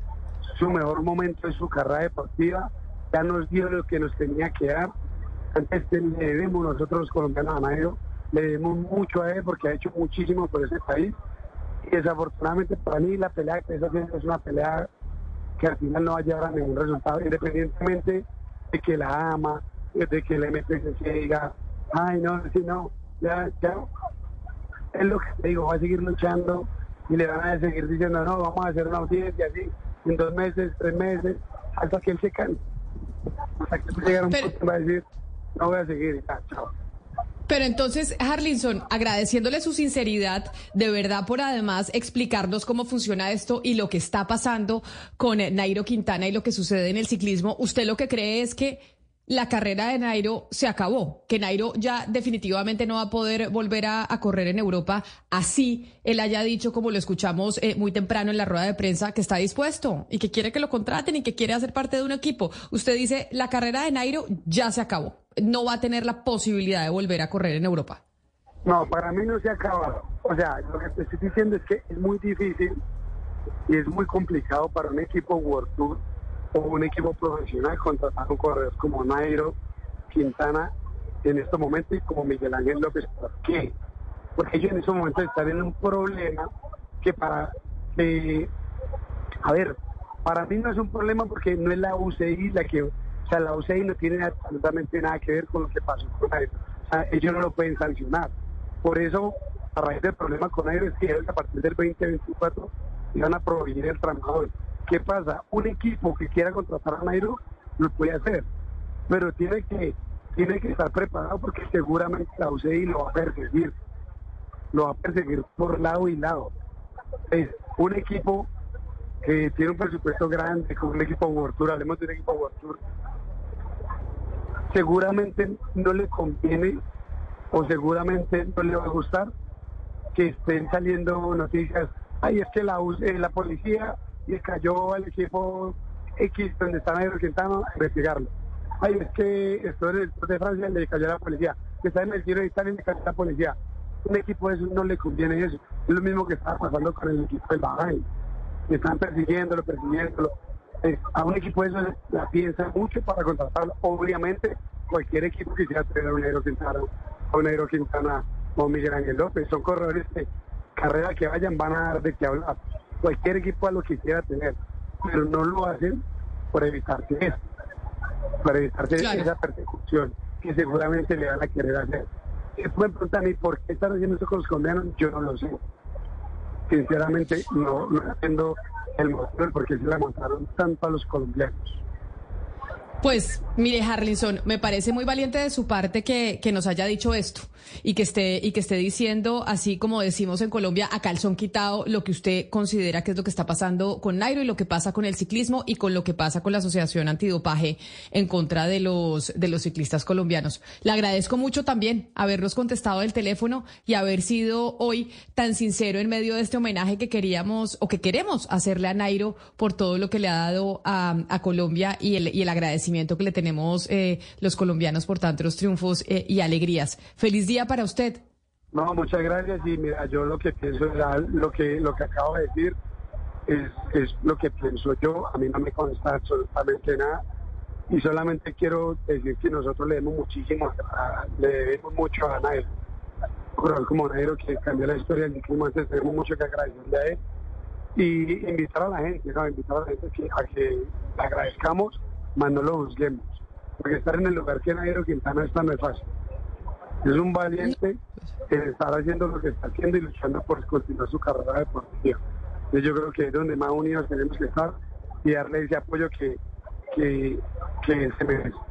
su mejor momento en su carrera deportiva, ya nos dio lo que nos tenía que dar antes le debemos nosotros los colombianos a Nairo, le debemos mucho a él porque ha hecho muchísimo por ese país. Y desafortunadamente para mí la pelea que está haciendo es una pelea que al final no va a llegar a ningún resultado, independientemente de que la ama, de que el MPC se diga, ay no, si no, ya, ya, es lo que te digo, va a seguir luchando y le van a seguir diciendo, no, vamos a hacer una audiencia así, en dos meses, tres meses, hasta que él se canse. Hasta que llegue un punto va a decir, no voy a seguir. chao. Pero entonces, Harlinson, agradeciéndole su sinceridad, de verdad por además explicarnos cómo funciona esto y lo que está pasando con Nairo Quintana y lo que sucede en el ciclismo, ¿usted lo que cree es que la carrera de Nairo se acabó, que Nairo ya definitivamente no va a poder volver a, correr en Europa, así él haya dicho, como lo escuchamos eh, muy temprano en la rueda de prensa, que está dispuesto y que quiere que lo contraten y que quiere hacer parte de un equipo. Usted dice, la carrera de Nairo ya se acabó, no va a tener la posibilidad de volver a correr en Europa. No, para mí no se ha acabado. O sea, lo que te estoy diciendo es que es muy difícil y es muy complicado para un equipo World Tour o un equipo profesional contratar un corredor como Nairo, Quintana en estos momentos y como Miguel Ángel López. ¿Por qué? Porque ellos en estos momentos están en un problema que para... a ver, para mí no es un problema porque no es la UCI la que... O sea, la UCI no tiene absolutamente nada que ver con lo que pasó con Nairo. O sea, ellos no lo pueden sancionar. Por eso, a raíz del problema con Nairo es que a partir del 2024 iban a prohibir el trabajador ¿Qué pasa? Un equipo que quiera contratar a Nairo lo puede hacer, pero tiene que, tiene que estar preparado porque seguramente la UCI lo va a perseguir. Lo va a perseguir por lado y lado. Es un equipo que tiene un presupuesto grande, como un equipo World Tour, hablemos de un equipo World Tour, seguramente no le conviene o seguramente no le va a gustar que estén saliendo noticias, ay, es que la, eh, la policía y cayó al equipo X donde está Nairo Quintana a investigarlo. Ay, es que esto en el Tour de Francia le cayó a la policía, que está en el Giro de Italia le cayó a la policía. Un equipo de eso no le conviene eso. Es lo mismo que estaba pasando con el equipo del Bahrein. Están persiguiéndolo, persiguiéndolo. a un equipo de eso la piensa mucho para contratarlo. Obviamente, cualquier equipo quisiera tener a un Nairo Quintana, o un Nairo Quintana o Miguel Ángel López. Son corredores de carrera que vayan, van a dar de qué hablar cualquier equipo a lo quisiera tener, pero no lo hacen por evitarse eso, para evitarse esa persecución que seguramente le van a querer hacer. Si pueden preguntar, ¿y por qué están haciendo eso con los colombianos? Yo no lo sé. Sinceramente, no, no entiendo el motivo por qué se la montaron tanto a los colombianos. Pues mire, Harlinson, me parece muy valiente de su parte que, que, nos haya dicho esto y que esté y que esté diciendo, así como decimos en Colombia, a calzón quitado lo que usted considera que es lo que está pasando con Nairo y lo que pasa con el ciclismo y con lo que pasa con la Asociación Antidopaje en contra de los de los ciclistas colombianos. Le agradezco mucho también habernos contestado el teléfono y haber sido hoy tan sincero en medio de este homenaje que queríamos o que queremos hacerle a Nairo por todo lo que le ha dado a, a Colombia y el, y el agradecimiento que le tenemos eh, los colombianos por tantos triunfos eh, y alegrías. Feliz día para usted. No, muchas gracias y mira, yo lo que pienso es lo que lo que acabo de decir es, es lo que pienso yo, a mí no me consta absolutamente nada y solamente quiero decir que nosotros le debemos muchísimo, le debemos mucho a Nairo, como Nairo que cambió la historia del ciclismo, antes tenemos mucho que agradecerle a él y invitar a la gente, ¿no? invitar a la gente que, a que le agradezcamos, más no lo juzguemos, porque estar en el lugar que Nairo Quintana está no es fácil. Es un valiente que está haciendo lo que está haciendo y luchando por continuar su carrera deportiva. yo creo que es donde más unidos tenemos que estar y darle ese apoyo que, que, que se merece.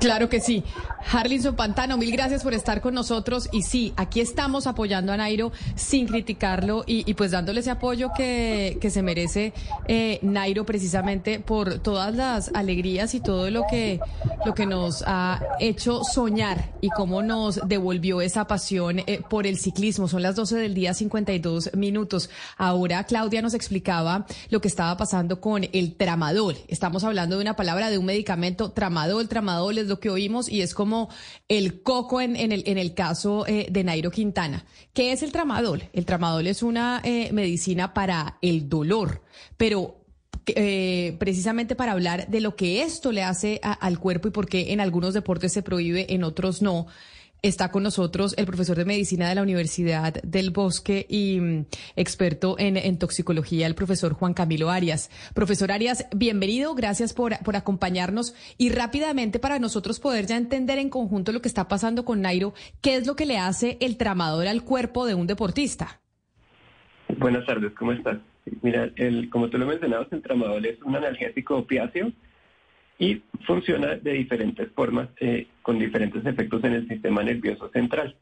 Claro que sí. Harlinson Pantano, mil gracias por estar con nosotros. Y sí, aquí estamos apoyando a Nairo sin criticarlo y, pues dándole ese apoyo que, que se merece eh, Nairo precisamente por todas las alegrías y todo lo que, lo que nos ha hecho soñar y cómo nos devolvió esa pasión eh, por el ciclismo. Son las 12 del día, 52 minutos. Ahora Claudia nos explicaba lo que estaba pasando con el tramadol. Estamos hablando de una palabra, de un medicamento, tramadol. Tramadol es lo que oímos y es como el coco en, el, en el caso eh, de Nairo Quintana. ¿Qué es el tramadol? El tramadol es una eh, medicina para el dolor, pero eh, precisamente para hablar de lo que esto le hace al cuerpo y por qué en algunos deportes se prohíbe, en otros no. Está con nosotros el profesor de medicina de la Universidad del Bosque y mm, experto en, toxicología, el profesor Juan Camilo Arias. Profesor Arias, bienvenido, gracias por, por acompañarnos y rápidamente para nosotros poder ya entender en conjunto lo que está pasando con Nairo, ¿qué es lo que le hace el tramador al cuerpo de un deportista? Buenas tardes, ¿cómo estás? Mira, el, como tú lo mencionabas, el tramador es un analgésico opiáceo y funciona de diferentes formas eh, con diferentes efectos en el sistema nervioso central.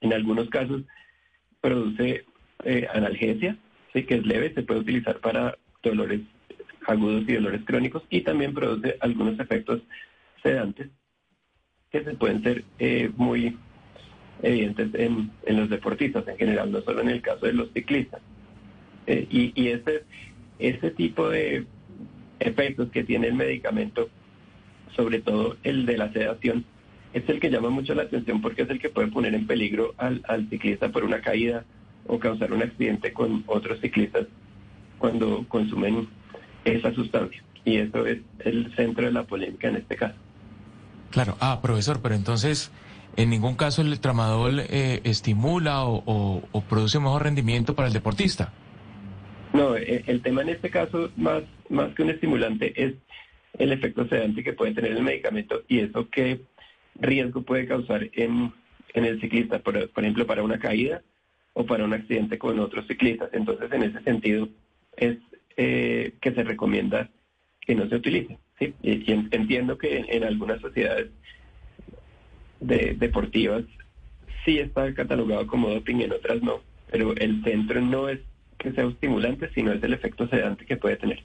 En algunos casos produce eh, analgesia, que es leve, se puede utilizar para dolores agudos y dolores crónicos y también produce algunos efectos sedantes que se pueden ser eh, muy evidentes en, los deportistas en general, no solo en el caso de los ciclistas. y y tipo de efectos que tiene el medicamento, sobre todo el de la sedación, es el que llama mucho la atención porque es el que puede poner en peligro al, ciclista por una caída o causar un accidente con otros ciclistas cuando consumen esa sustancia. Y eso es el centro de la polémica en este caso. Claro, ah, profesor, pero entonces, en ningún caso el tramadol eh, estimula o, o produce mejor rendimiento para el deportista. No, eh, el tema en este caso, más, más que un estimulante, es el efecto sedante que puede tener el medicamento y eso qué riesgo puede causar en, el ciclista, por, ejemplo, para una caída o para un accidente con otros ciclistas. Entonces, en ese sentido, es eh, que se recomienda que no se utilice. Y, entiendo que en, algunas sociedades deportivas sí está catalogado como doping y en otras no, pero el centro no es que sea estimulante, sino es el efecto sedante que puede tener.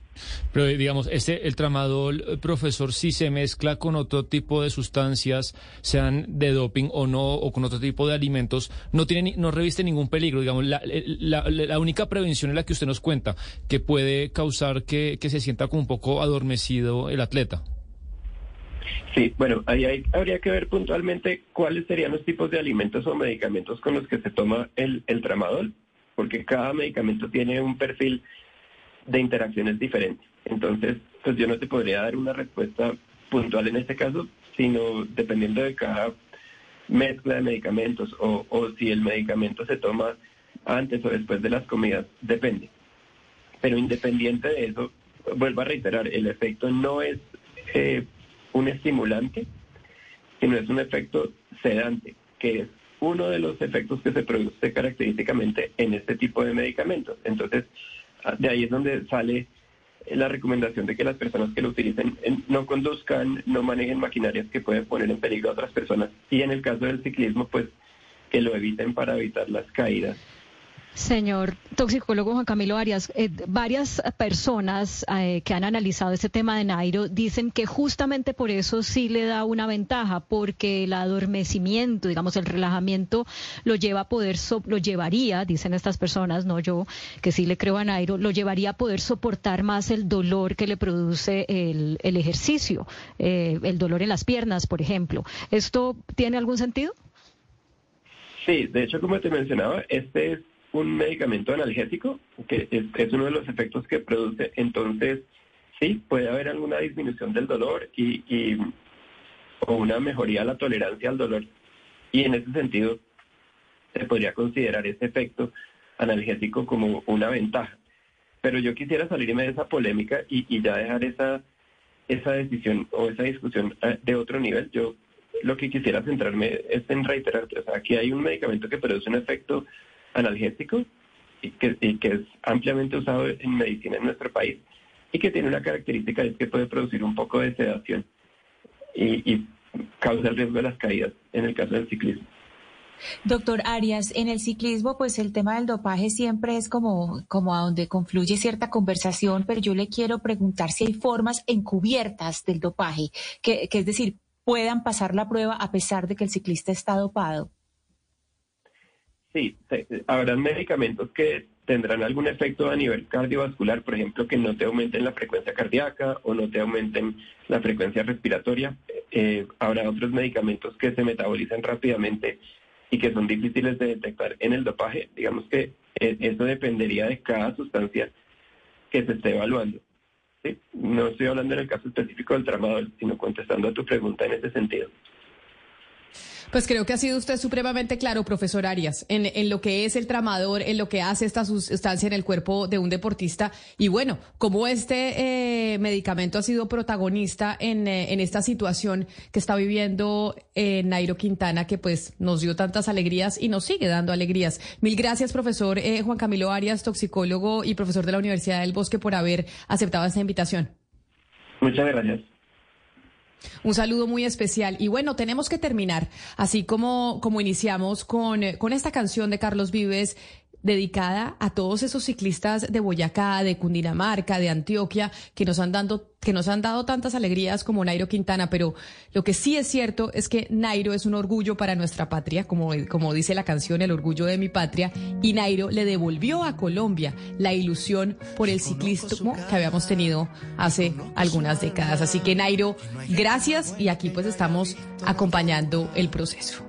Pero digamos, este el tramadol, eh, profesor, si se mezcla con otro tipo de sustancias, sean de doping o no, o con otro tipo de alimentos, no tiene, no reviste ningún peligro. Digamos, la, la, única prevención es la que usted nos cuenta, que puede causar que, que se sienta como un poco adormecido el atleta. Sí, bueno, ahí habría que ver puntualmente cuáles serían los tipos de alimentos o medicamentos con los que se toma el, el tramadol porque cada medicamento tiene un perfil de interacciones diferentes. Entonces, pues yo no te podría dar una respuesta puntual en este caso, sino dependiendo de cada mezcla de medicamentos o, si el medicamento se toma antes o después de las comidas, depende. Pero independiente de eso, vuelvo a reiterar, el efecto no es eh, un estimulante, sino es un efecto sedante, que es uno de los efectos que se produce característicamente en este tipo de medicamentos. Entonces, ah, de ahí es donde sale la recomendación de que las personas que lo utilicen no conduzcan, no manejen maquinarias que pueden poner en peligro a otras personas y en el caso del ciclismo, pues que lo eviten para evitar las caídas Señor toxicólogo Juan Camilo Arias, eh, varias personas eh, que han analizado este tema de Nairo dicen que justamente por eso sí le da una ventaja, porque el adormecimiento, digamos, el relajamiento lo lleva a poder, lo llevaría, dicen estas personas, no yo, que sí le creo a Nairo, lo llevaría a poder soportar más el dolor que le produce el, ejercicio, eh, el dolor en las piernas, por ejemplo. ¿Esto tiene algún sentido? Sí, de hecho, como te mencionaba, este es un medicamento analgésico que es, es uno de los efectos que produce. Entonces, sí, puede haber alguna disminución del dolor y, y o una mejoría de la tolerancia al dolor. Y en ese sentido, se podría considerar ese efecto analgésico como una ventaja. Pero yo quisiera salirme de esa polémica y, y ya dejar esa, esa decisión o esa discusión eh, de otro nivel. Yo lo que quisiera centrarme es en reiterar, o sea, aquí hay un medicamento que produce un efecto analgésico y que, es ampliamente usado en medicina en nuestro país y que tiene una característica es que puede producir un poco de sedación y, causa el riesgo de las caídas en el caso del ciclismo. Doctor Arias, en el ciclismo, pues el tema del dopaje siempre es como, como a donde confluye cierta conversación, pero yo le quiero preguntar si hay formas encubiertas del dopaje, que es decir, puedan pasar la prueba a pesar de que el ciclista está dopado. Sí, habrán medicamentos que tendrán algún efecto a nivel cardiovascular, por ejemplo, que no te aumenten la frecuencia cardíaca o no te aumenten la frecuencia respiratoria. Eh, habrá otros medicamentos que se metabolizan rápidamente y que son difíciles de detectar en el dopaje. Digamos que eh, eso dependería de cada sustancia que se esté evaluando. No estoy hablando en el caso específico del tramadol, sino contestando a tu pregunta en ese sentido. Pues creo que ha sido usted supremamente claro, profesor Arias, en, en lo que es el tramador, en lo que hace esta sustancia en el cuerpo de un deportista y bueno, cómo este eh, medicamento ha sido protagonista en, eh, en esta situación que está viviendo eh, Nairo Quintana, que pues nos dio tantas alegrías y nos sigue dando alegrías. Mil gracias, profesor eh, Juan Camilo Arias, toxicólogo y profesor de la Universidad del Bosque, por haber aceptado esta invitación. Muchas gracias. Un saludo muy especial. Y bueno, tenemos que terminar, así como, como iniciamos con, con esta canción de Carlos Vives dedicada a todos esos ciclistas de Boyacá, de Cundinamarca, de Antioquia, que nos han dando, que nos han dado tantas alegrías como Nairo Quintana, pero lo que sí es cierto es que Nairo es un orgullo para nuestra patria, como, como dice la canción, el orgullo de mi patria, y Nairo le devolvió a Colombia la ilusión por el ciclismo que habíamos tenido hace algunas décadas. Así que Nairo, gracias y aquí pues estamos acompañando el proceso.